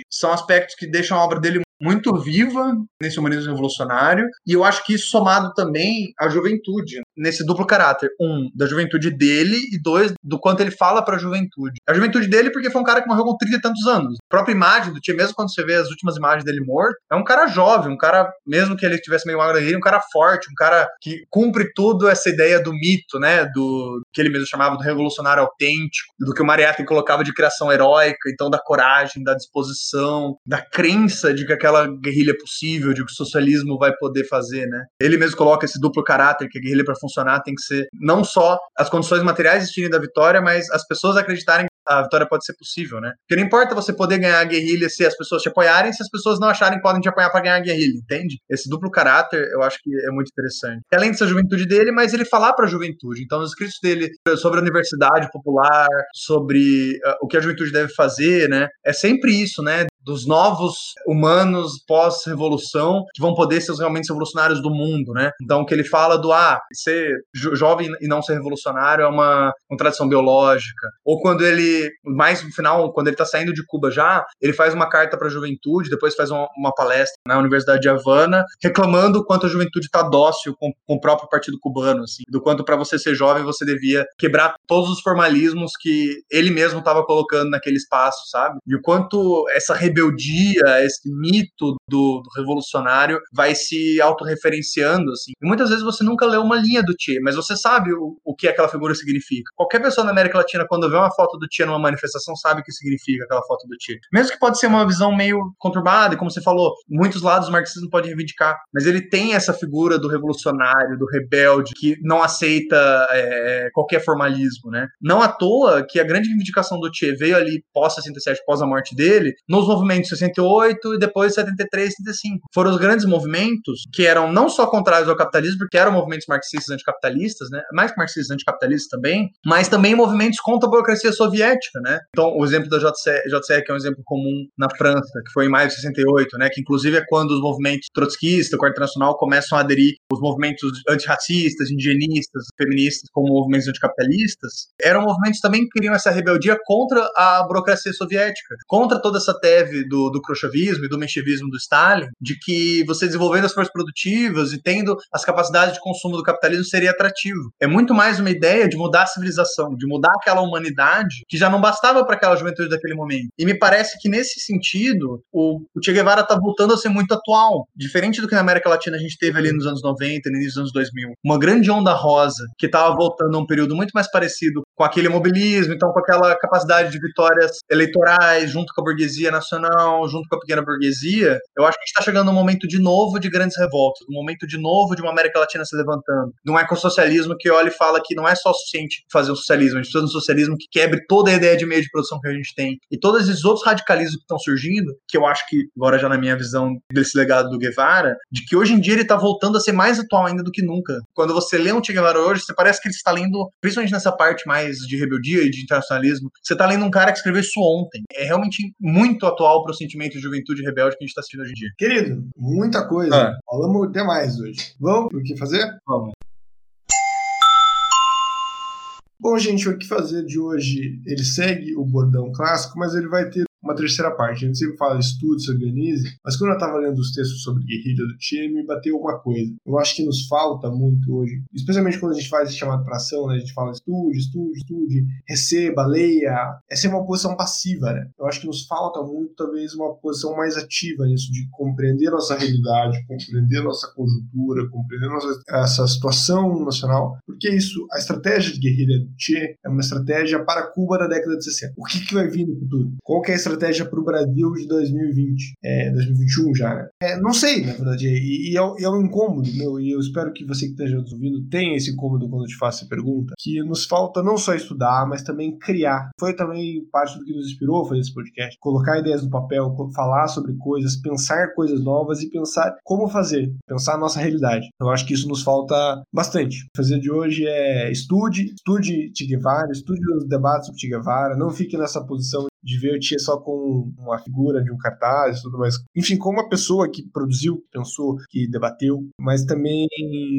são aspectos que deixam a obra dele muito viva nesse humanismo revolucionário, e eu acho que isso somado também à juventude, nesse duplo caráter. Um, da juventude dele, e dois, do quanto ele fala para a juventude. A juventude dele, porque foi um cara que morreu com 30 e tantos anos. A própria imagem do Tia, mesmo quando você vê as últimas imagens dele morto, é um cara jovem, um cara, mesmo que ele tivesse meio magro um cara forte, um cara que cumpre tudo essa ideia do mito, né, do que ele mesmo chamava do revolucionário autêntico, do que o Mariátegui colocava de criação heróica, então da coragem, da disposição, da crença de que aquela aquela guerrilha possível, de que o socialismo vai poder fazer, né? Ele mesmo coloca esse duplo caráter, que a guerrilha para funcionar tem que ser não só as condições materiais existirem da vitória, mas as pessoas acreditarem a vitória pode ser possível, né? Porque não importa você poder ganhar a guerrilha se as pessoas te apoiarem, se as pessoas não acharem que podem te apoiar para ganhar a guerrilha, entende? Esse duplo caráter eu acho que é muito interessante. Além dessa juventude dele, mas ele falar para a juventude. Então, os escritos dele sobre a universidade popular, sobre uh, o que a juventude deve fazer, né? É sempre isso, né? Dos novos humanos pós-revolução que vão poder ser os realmente revolucionários do mundo, né? Então, que ele fala do, ah, ser jovem e não ser revolucionário é uma, uma tradição biológica. Ou quando ele, mais no final, quando ele tá saindo de Cuba já, ele faz uma carta para a juventude, depois faz uma, uma, palestra na Universidade de Havana, reclamando quanto a juventude tá dócil com, com o próprio partido cubano, assim, do quanto para você ser jovem você devia quebrar todos os formalismos que ele mesmo estava colocando naquele espaço, sabe? E o quanto essa rebeldia, esse mito do, do revolucionário vai se autorreferenciando, assim. E muitas vezes você nunca leu uma linha do Che, mas você sabe o, o que aquela figura significa. Qualquer pessoa na América Latina, quando vê uma foto do Che numa manifestação, sabe o que significa aquela foto do Che. Mesmo que pode ser uma visão meio conturbada, e como você falou, muitos lados do marxismo podem reivindicar, mas ele tem essa figura do revolucionário, do rebelde, que não aceita é, qualquer formalismo, né? Não à toa que a grande reivindicação do Che veio ali pós-67, pós a morte dele, nos movimentos 68 e depois 73 e 75. Foram os grandes movimentos que eram não só contrários ao capitalismo, porque eram movimentos marxistas anticapitalistas, né? Mais marxistas anticapitalistas também, mas também movimentos contra a burocracia soviética, né? Então, o exemplo da JCE, JCE que é um exemplo comum na França, que foi em maio de 68, né? Que inclusive é quando os movimentos trotskistas, o Quarto Internacional, começam a aderir os movimentos antirracistas, indigenistas, feministas, como movimentos anticapitalistas, eram movimentos também que queriam essa rebeldia contra a burocracia soviética, contra toda essa teve do, do e do menchevismo do Stalin, de que você desenvolvendo as forças produtivas e tendo as capacidades de consumo do capitalismo seria atrativo. É muito mais uma ideia de mudar a civilização, de mudar aquela humanidade que já não bastava para aquela juventude daquele momento. E me parece que nesse sentido, o, o Che Guevara está voltando a ser muito atual, diferente do que na América Latina a gente teve ali nos anos 90 no início dos anos 2000. Uma grande onda rosa que estava voltando a um período muito mais parecido com aquele mobilismo, então com aquela capacidade de vitórias eleitorais junto com a burguesia nacional junto com a pequena burguesia, eu acho que a gente está chegando num momento de novo de grandes revoltas, um momento de novo de uma América Latina se levantando, de um ecossocialismo que olha e fala que não é só suficiente fazer um socialismo, a gente precisa de um socialismo que quebre toda a ideia de meio de produção que a gente tem. E todos esses outros radicalismos que estão surgindo, que eu acho que, agora já na minha visão desse legado do Guevara, de que hoje em dia ele está voltando a ser mais atual ainda do que nunca. Quando você lê um Che Guevara hoje, você parece que ele está lendo, principalmente nessa parte mais de rebeldia e de internacionalismo, você está lendo um cara que escreveu isso ontem. É realmente muito atual para o sentimento de juventude rebelde que a gente está assistindo hoje em dia. Querido, muita coisa. Ah. Falamos até mais hoje. Vamos pro que fazer? Vamos. Bom, gente, o que fazer de hoje, ele segue o bordão clássico, mas ele vai ter uma terceira parte. A gente sempre fala estude, se organize, mas quando eu estava lendo os textos sobre guerrilha do time, me bateu uma coisa. Eu acho que nos falta muito hoje, especialmente quando a gente faz esse chamado para ação, né? A gente fala estude, estude, estude, receba, leia. Essa é uma posição passiva, né? Eu acho que nos falta muito, talvez, uma posição mais ativa nisso, de compreender nossa realidade, compreender nossa conjuntura, compreender nossa, essa situação nacional, porque isso, a estratégia de guerrilha do Che é uma estratégia para Cuba da década de 60. O que, que vai vir no futuro? Qual é a estratégia para o Brasil de 2020, é, 2021 já, né? É, não sei, na verdade, e, e é, é, um incômodo meu, e eu espero que você que esteja nos ouvindo tenha esse incômodo quando eu te faço essa pergunta, que nos falta não só estudar, mas também criar. Foi também parte do que nos inspirou fazer esse podcast, colocar ideias no papel, falar sobre coisas, pensar coisas novas e pensar como fazer, pensar a nossa realidade. Eu acho que isso nos falta bastante. Fazer de hoje é estude, estude Che Guevara, estude os debates sobre Che Guevara, não fique nessa posição de ver o Tia só com uma figura de um cartaz e tudo mais. Enfim, como uma pessoa que produziu, que pensou, que debateu, mas também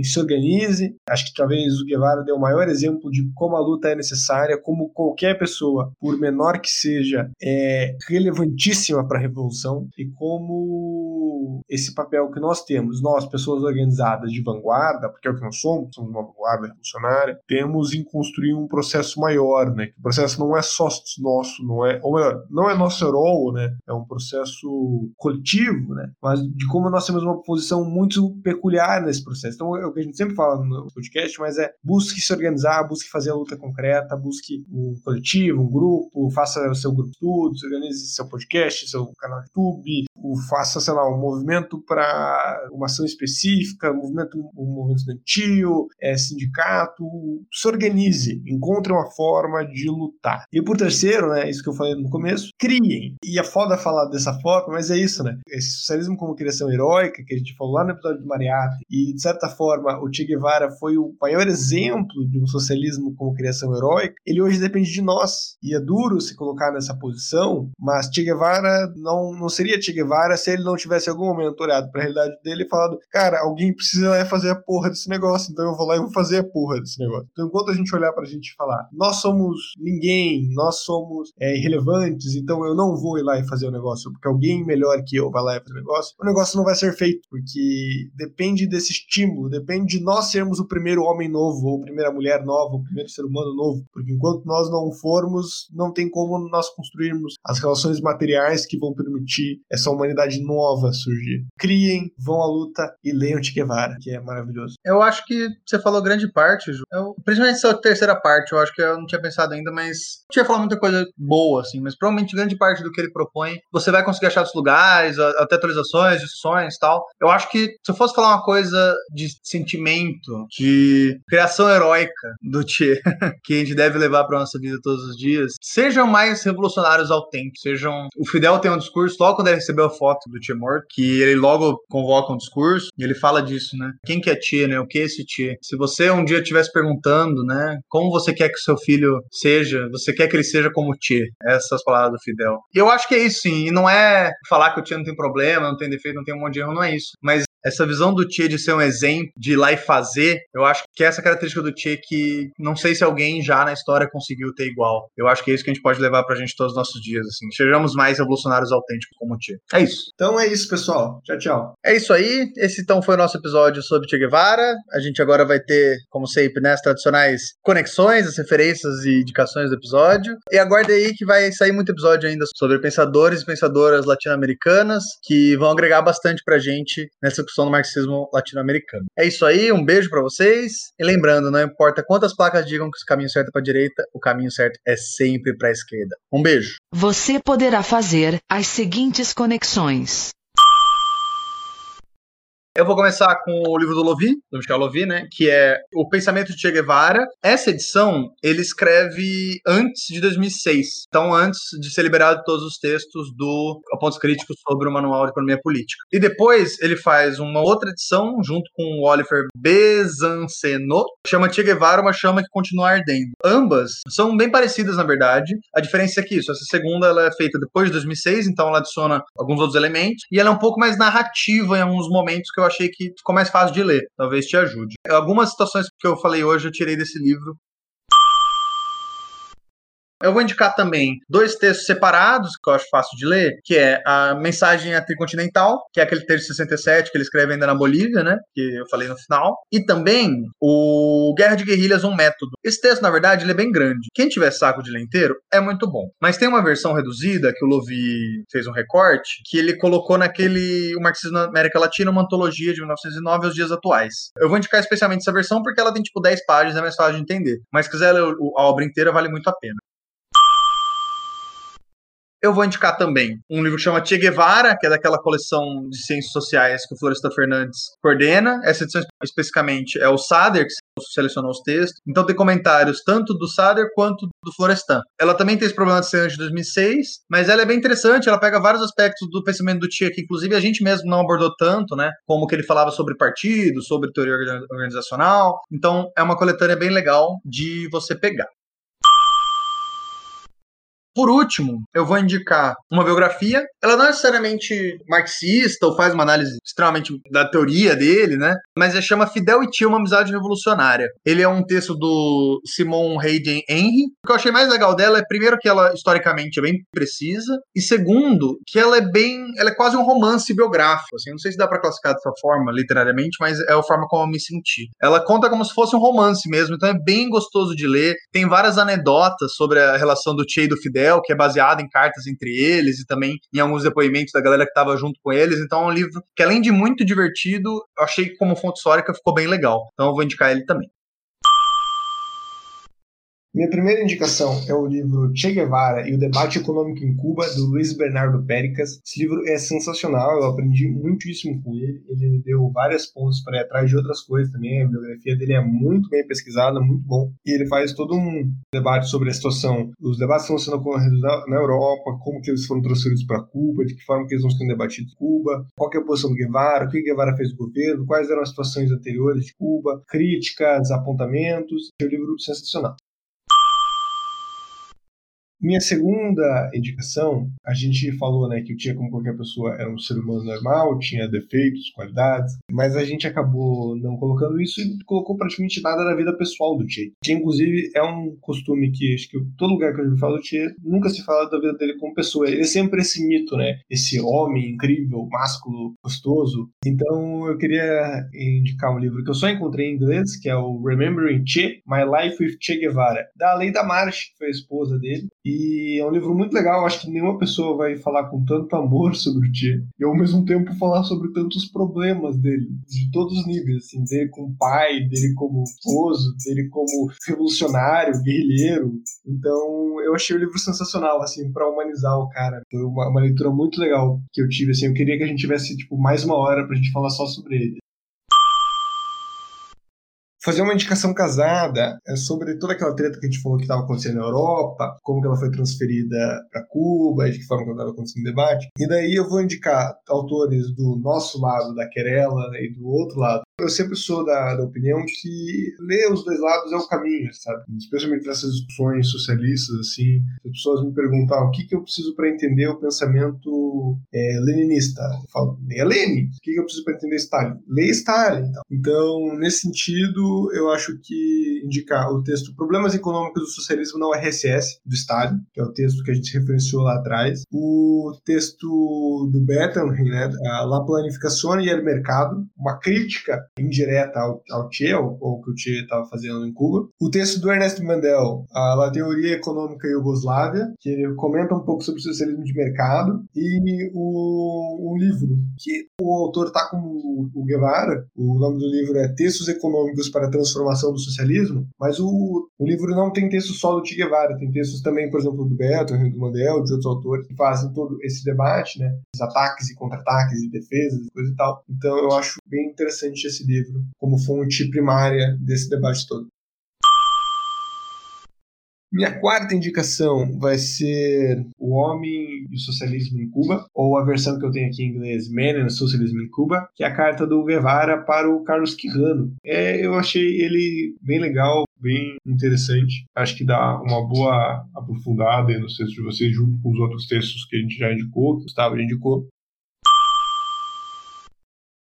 se organize. Acho que talvez o Guevara deu o maior exemplo de como a luta é necessária, como qualquer pessoa, por menor que seja, é relevantíssima para a revolução e como esse papel que nós temos, nós, pessoas organizadas de vanguarda, porque é o que nós somos, somos uma vanguarda revolucionária, temos em construir um processo maior, né? Que o processo não é só nosso, não é ou melhor, não é nosso rol, né? É um processo coletivo, né? Mas de como nós temos uma posição muito peculiar nesse processo. Então, é o que a gente sempre fala no podcast, mas é busque se organizar, busque fazer a luta concreta, busque um coletivo, um grupo, faça o seu grupo de estudos, organize seu podcast, seu canal de YouTube, faça, sei lá, um movimento para uma ação específica, um movimento, um movimento estudantil, é, sindicato, se organize, encontre uma forma de lutar. E por terceiro, né, isso que eu falei no começo, criem. E é foda falar dessa forma, mas é isso, né? Esse socialismo como criação heróica, que a gente falou lá no episódio do Mariatti, e de certa forma o Che Guevara foi o maior exemplo de um socialismo como criação heróica, ele hoje depende de nós. E é duro se colocar nessa posição, mas Che Guevara não, não seria Che Guevara se ele não tivesse algum momento olhado para a realidade dele e falado: cara, alguém precisa fazer a porra desse negócio, então eu vou lá e vou fazer a porra desse negócio. Então, enquanto a gente olhar para a gente falar, nós somos ninguém, nós somos é, irrelevantes, então eu não vou ir lá e fazer o negócio, porque alguém melhor que eu vai lá e fazer o negócio, o negócio não vai ser feito, porque depende desse estímulo, depende de nós sermos o primeiro homem novo, ou a primeira mulher nova, o primeiro ser humano novo, porque enquanto nós não formos, não tem como nós construirmos as relações materiais que vão permitir essa humanidade nova surgir. Criem, vão à luta e leiam Che Guevara, que é maravilhoso. Eu acho que você falou grande parte, Ju. Eu, principalmente essa terceira parte, eu acho que eu não tinha pensado ainda, mas tinha falado muita coisa boa, assim, mas provavelmente grande parte do que ele propõe, você vai conseguir achar os lugares, até atualizações, discussões tal. Eu acho que se eu fosse falar uma coisa de sentimento, de criação heróica do Che, que a gente deve levar para nossa vida todos os dias, sejam mais revolucionários autênticos, sejam... O Fidel tem um discurso, logo quando ele recebeu a foto do Che morto, que ele logo convoca um discurso, e ele fala disso, né? Quem que é Che, né? O que é esse Che? Se você um dia estivesse perguntando, né? Como você quer que o seu filho seja, você quer que ele seja como Che. Essas palavras do Fidel. E eu acho que é isso, sim. E não é falar que o Che não tem problema, não tem defeito, não tem um monte de erro, não é isso. Mas essa visão do Che de ser um exemplo, de ir lá e fazer, eu acho que é essa característica do Che que não sei se alguém já na história conseguiu ter igual. Eu acho que é isso que a gente pode levar pra gente todos os nossos dias, assim. Sejamos mais revolucionários autênticos como o Che. É isso. Então é isso, pessoal. Tchau, tchau. É isso aí. Esse então foi o nosso episódio sobre Che Guevara. A gente agora vai ter, como sempre, né, as tradicionais conexões, as referências e indicações do episódio. E aguarde aí que vai sair muito episódio ainda sobre pensadores e pensadoras latino-americanas que vão agregar bastante pra gente nessa discussão do marxismo latino-americano. É isso aí, um beijo para vocês. E lembrando, não importa quantas placas digam que o caminho certo é para direita, o caminho certo é sempre para a esquerda. Um beijo. Você poderá fazer as seguintes conexões. Eu vou começar com o livro do Lovi, do Michel Lovi, né? Que é O Pensamento de Che Guevara. Essa edição ele escreve antes de 2006. Então, antes de ser liberado todos os textos do Pontos Críticos sobre o Manual de Economia Política. E depois ele faz uma outra edição junto com o Oliver Bezanceno, chama Che Guevara, uma chama que continua ardendo. Ambas são bem parecidas, na verdade. A diferença é que isso, essa segunda ela é feita depois de 2006, então ela adiciona alguns outros elementos. E ela é um pouco mais narrativa em alguns momentos que eu achei que ficou mais fácil de ler. Talvez te ajude. Algumas situações que eu falei hoje eu tirei desse livro eu vou indicar também dois textos separados que eu acho fácil de ler, que é a Mensagem à Tricontinental, que é aquele texto de 67 que ele escreve ainda na Bolívia, né? Que eu falei no final. E também o Guerra de Guerrilhas, um método. Esse texto, na verdade, ele é bem grande. Quem tiver saco de ler inteiro, é muito bom. Mas tem uma versão reduzida, que o Lovi fez um recorte, que ele colocou naquele O Marxismo na América Latina, uma antologia de 1909 aos dias atuais. Eu vou indicar especialmente essa versão porque ela tem tipo 10 páginas, é mais fácil de entender. Mas se quiser ler a obra inteira, vale muito a pena. Eu vou indicar também um livro que chama Che Guevara, que é daquela coleção de ciências sociais que o Florestan Fernandes coordena. Essa edição especificamente é o Sader, que selecionou os textos. Então tem comentários tanto do Sader quanto do Florestan. Ela também tem esse problema de ser antes de 2006, mas ela é bem interessante, ela pega vários aspectos do pensamento do Che que inclusive a gente mesmo não abordou tanto, né? Como que ele falava sobre partido, sobre teoria organizacional. Então é uma coletânea bem legal de você pegar. Por último, eu vou indicar uma biografia. Ela não é necessariamente marxista ou faz uma análise extremamente da teoria dele, né? Mas é chama Fidel e Tia, uma amizade revolucionária. Ele é um texto do Simon Hayden Henry. O que eu achei mais legal dela é, primeiro, que ela historicamente é bem precisa, e segundo, que ela é bem. Ela é quase um romance biográfico. Assim, não sei se dá para classificar dessa forma, literariamente, mas é a forma como eu me senti. Ela conta como se fosse um romance mesmo, então é bem gostoso de ler. Tem várias anedotas sobre a relação do Che e do Fidel Fidel, que é baseado em cartas entre eles e também em alguns depoimentos da galera que estava junto com eles. Então é um livro que, além de muito divertido, eu achei como fonte histórica ficou bem legal. Então eu vou indicar ele também. Minha primeira indicação é o livro Che Guevara e o Debate Econômico em Cuba, do Luiz Bernardo Péricas. Esse livro é sensacional, eu aprendi muitíssimo com ele. Ele me deu vários pontos para ir atrás de outras coisas também. A biografia dele é muito bem pesquisada, muito bom. E ele faz todo um debate sobre a situação, os debates que estão sendo ocorridos na, Europa, como que eles foram transferidos para Cuba, de que forma que eles vão sendo debatidos em Cuba, qual é a posição do Guevara, o que Guevara fez no governo, quais eram as situações anteriores de Cuba, críticas, apontamentos. É um livro sensacional. Minha segunda indicação, a gente falou né, que o Tia, como qualquer pessoa, era um ser humano normal, tinha defeitos, qualidades, mas a gente acabou não colocando isso e colocou praticamente nada da vida pessoal do Tia. Que, inclusive, é um costume que acho que todo lugar que eu falo do Tia, nunca se fala da vida dele como pessoa. Ele é sempre esse mito, né? Esse homem incrível, másculo, gostoso. Então, eu queria indicar um livro que eu só encontrei em inglês, que é o Remembering Che, My Life with Che Guevara, da Leida March, que foi a esposa dele. E é um livro muito legal, acho que nenhuma pessoa vai falar com tanto amor sobre o Che. E ao mesmo tempo falar sobre tantos problemas dele, de todos os níveis, assim, dele como pai, dele como esposo, dele como revolucionário, guerrilheiro. Então, eu achei o livro sensacional, assim, para humanizar o cara. Foi uma, uma leitura muito legal que eu tive, assim, eu queria que a gente tivesse, tipo, mais uma hora pra gente falar só sobre ele fazer uma indicação casada é sobre toda aquela treta que a gente falou que estava acontecendo na Europa, como que ela foi transferida para Cuba, de que forma que ela estava acontecendo o debate. E daí eu vou indicar autores do nosso lado da querela e do outro lado eu sempre sou da, da opinião que ler os dois lados é o caminho, sabe? Especialmente nessas discussões socialistas, assim, as pessoas me perguntam ah, o que, que eu preciso para entender o pensamento é, leninista. Eu falo, leia Lenin. O que, que eu preciso para entender Stalin? Leia Stalin. Então. então, nesse sentido, Eu acho que indicar o texto Problemas Econômicos do Socialismo na URSS, do Stalin, que é o texto que a gente referenciou lá atrás. O texto do Bettenheim, né, La Planificazione e el Mercado, uma crítica indireta ao, ao Che, ao, ao que o Che estava fazendo em Cuba. O texto do Ernest Mandel, a La Teoria Econômica Yugoslávia, que ele comenta um pouco sobre o socialismo de mercado. E o, o livro, que o autor está como o Guevara, o nome do livro é Textos Econômicos para a Transformação do Socialismo, mas o, o livro não tem texto só do Che Guevara, tem textos também, por exemplo, do Beto, do Mandel, de outros autores, que fazem todo esse debate, né? Os ataques e contra-ataques e defesas e coisa e tal. Então eu acho bem interessante esse livro como fonte primária desse debate todo. Minha quarta indicação vai ser O Homem e o Socialismo em Cuba, ou a versão que eu tenho aqui em inglês, Man and Socialism in Cuba, que é a carta do Guevara para o Carlos Quijano. É, eu achei ele bem legal, bem interessante. Acho que dá uma boa aprofundada nos textos de vocês, junto com os outros textos que a gente já indicou, que o Gustavo já indicou.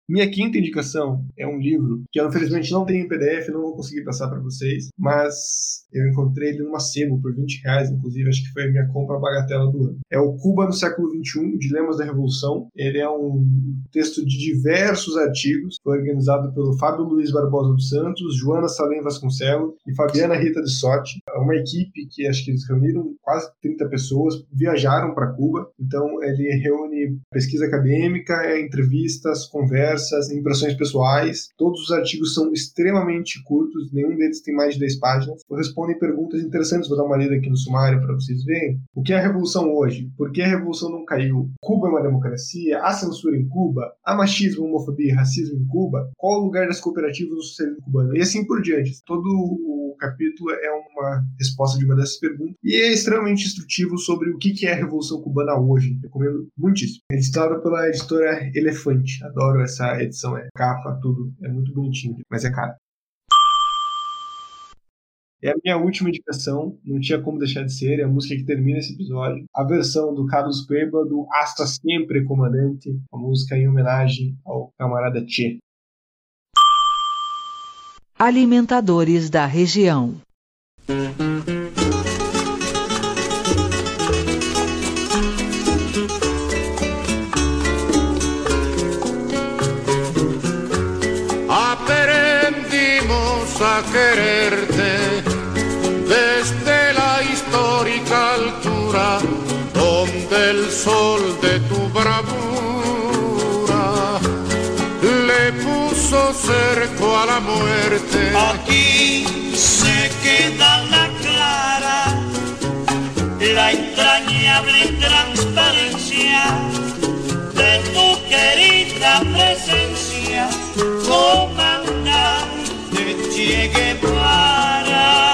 Minha quinta indicação é um livro que eu infelizmente não tenho em PDF, não vou conseguir passar para vocês, mas eu encontrei ele numa sebo por 20 reais, inclusive acho que foi a minha compra bagatela do ano. É o Cuba no século XXI, Dilemas da Revolução. Ele é um texto de diversos artigos, foi organizado pelo Fábio Luiz Barbosa dos Santos, Joana Salem Vasconcelos e Fabiana Rita de Sotti. É uma equipe que acho que eles reuniram quase 30 pessoas, viajaram para Cuba, então ele reúne pesquisa acadêmica, entrevistas, conversas conversas, impressões pessoais. Todos os artigos são extremamente curtos, nenhum deles tem mais de 10 páginas. Respondem perguntas interessantes, vou dar uma lida aqui no sumário para vocês verem. O que é a revolução hoje? Por que a revolução não caiu? Cuba é uma democracia? Há censura em Cuba? Há machismo, homofobia e racismo em Cuba? Qual o lugar das cooperativas no socialismo cubano? E assim por diante. Todo o capítulo é uma resposta de uma dessas perguntas e é extremamente instrutivo sobre o que é a revolução cubana hoje. Recomendo muitíssimo. Editado pela editora Elefante. Adoro essa essa edição é capa, tudo. É muito bonitinho, mas é caro. É a minha última indicação, não tinha como deixar de ser, é a música que termina esse episódio. A versão do Carlos Peba, do Hasta Sempre Comandante, a música em homenagem ao camarada Che. Alimentadores da região. Sol de tu bravura le puso cerco a la muerte. Aquí se queda la clara, la entrañable transparencia de tu querida presencia, comandante Che para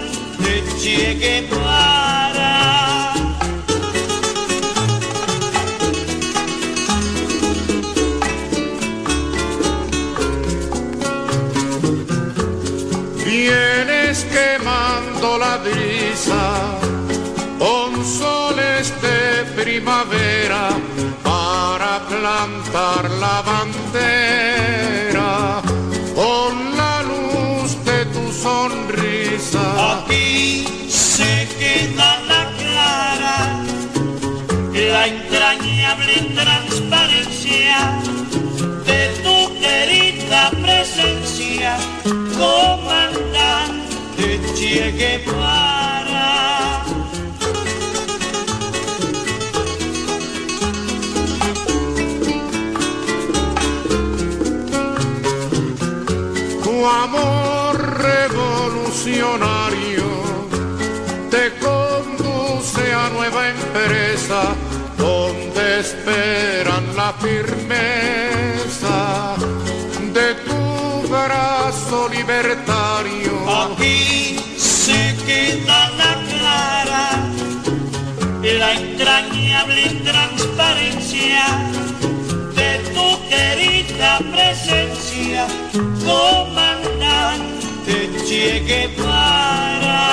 Che Guevara. Vienes quemando la brisa con soles de primavera para plantar la bandera con la luz de tu sonrisa. Aquí se queda la clara, la entrañable transparencia de tu querida presencia, comandante Che Guevara. tu amor revolucionario te nueva empresa donde esperan la firmeza de tu brazo libertario. Aquí se queda la clara, la entrañable transparencia de tu querida presencia, comandante Che Guevara.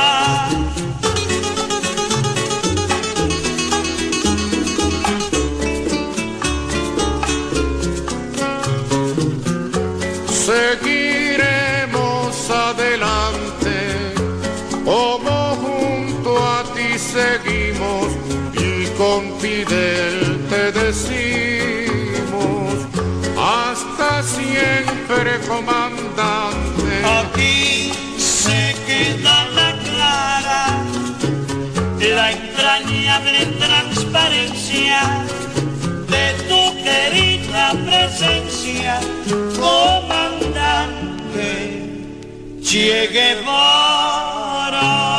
Seguiremos adelante, como junto a ti seguimos y con Fidel te decimos, hasta siempre comandante. Queda la clara, la entrañable transparencia de tu querida presencia, comandante Che Guevara.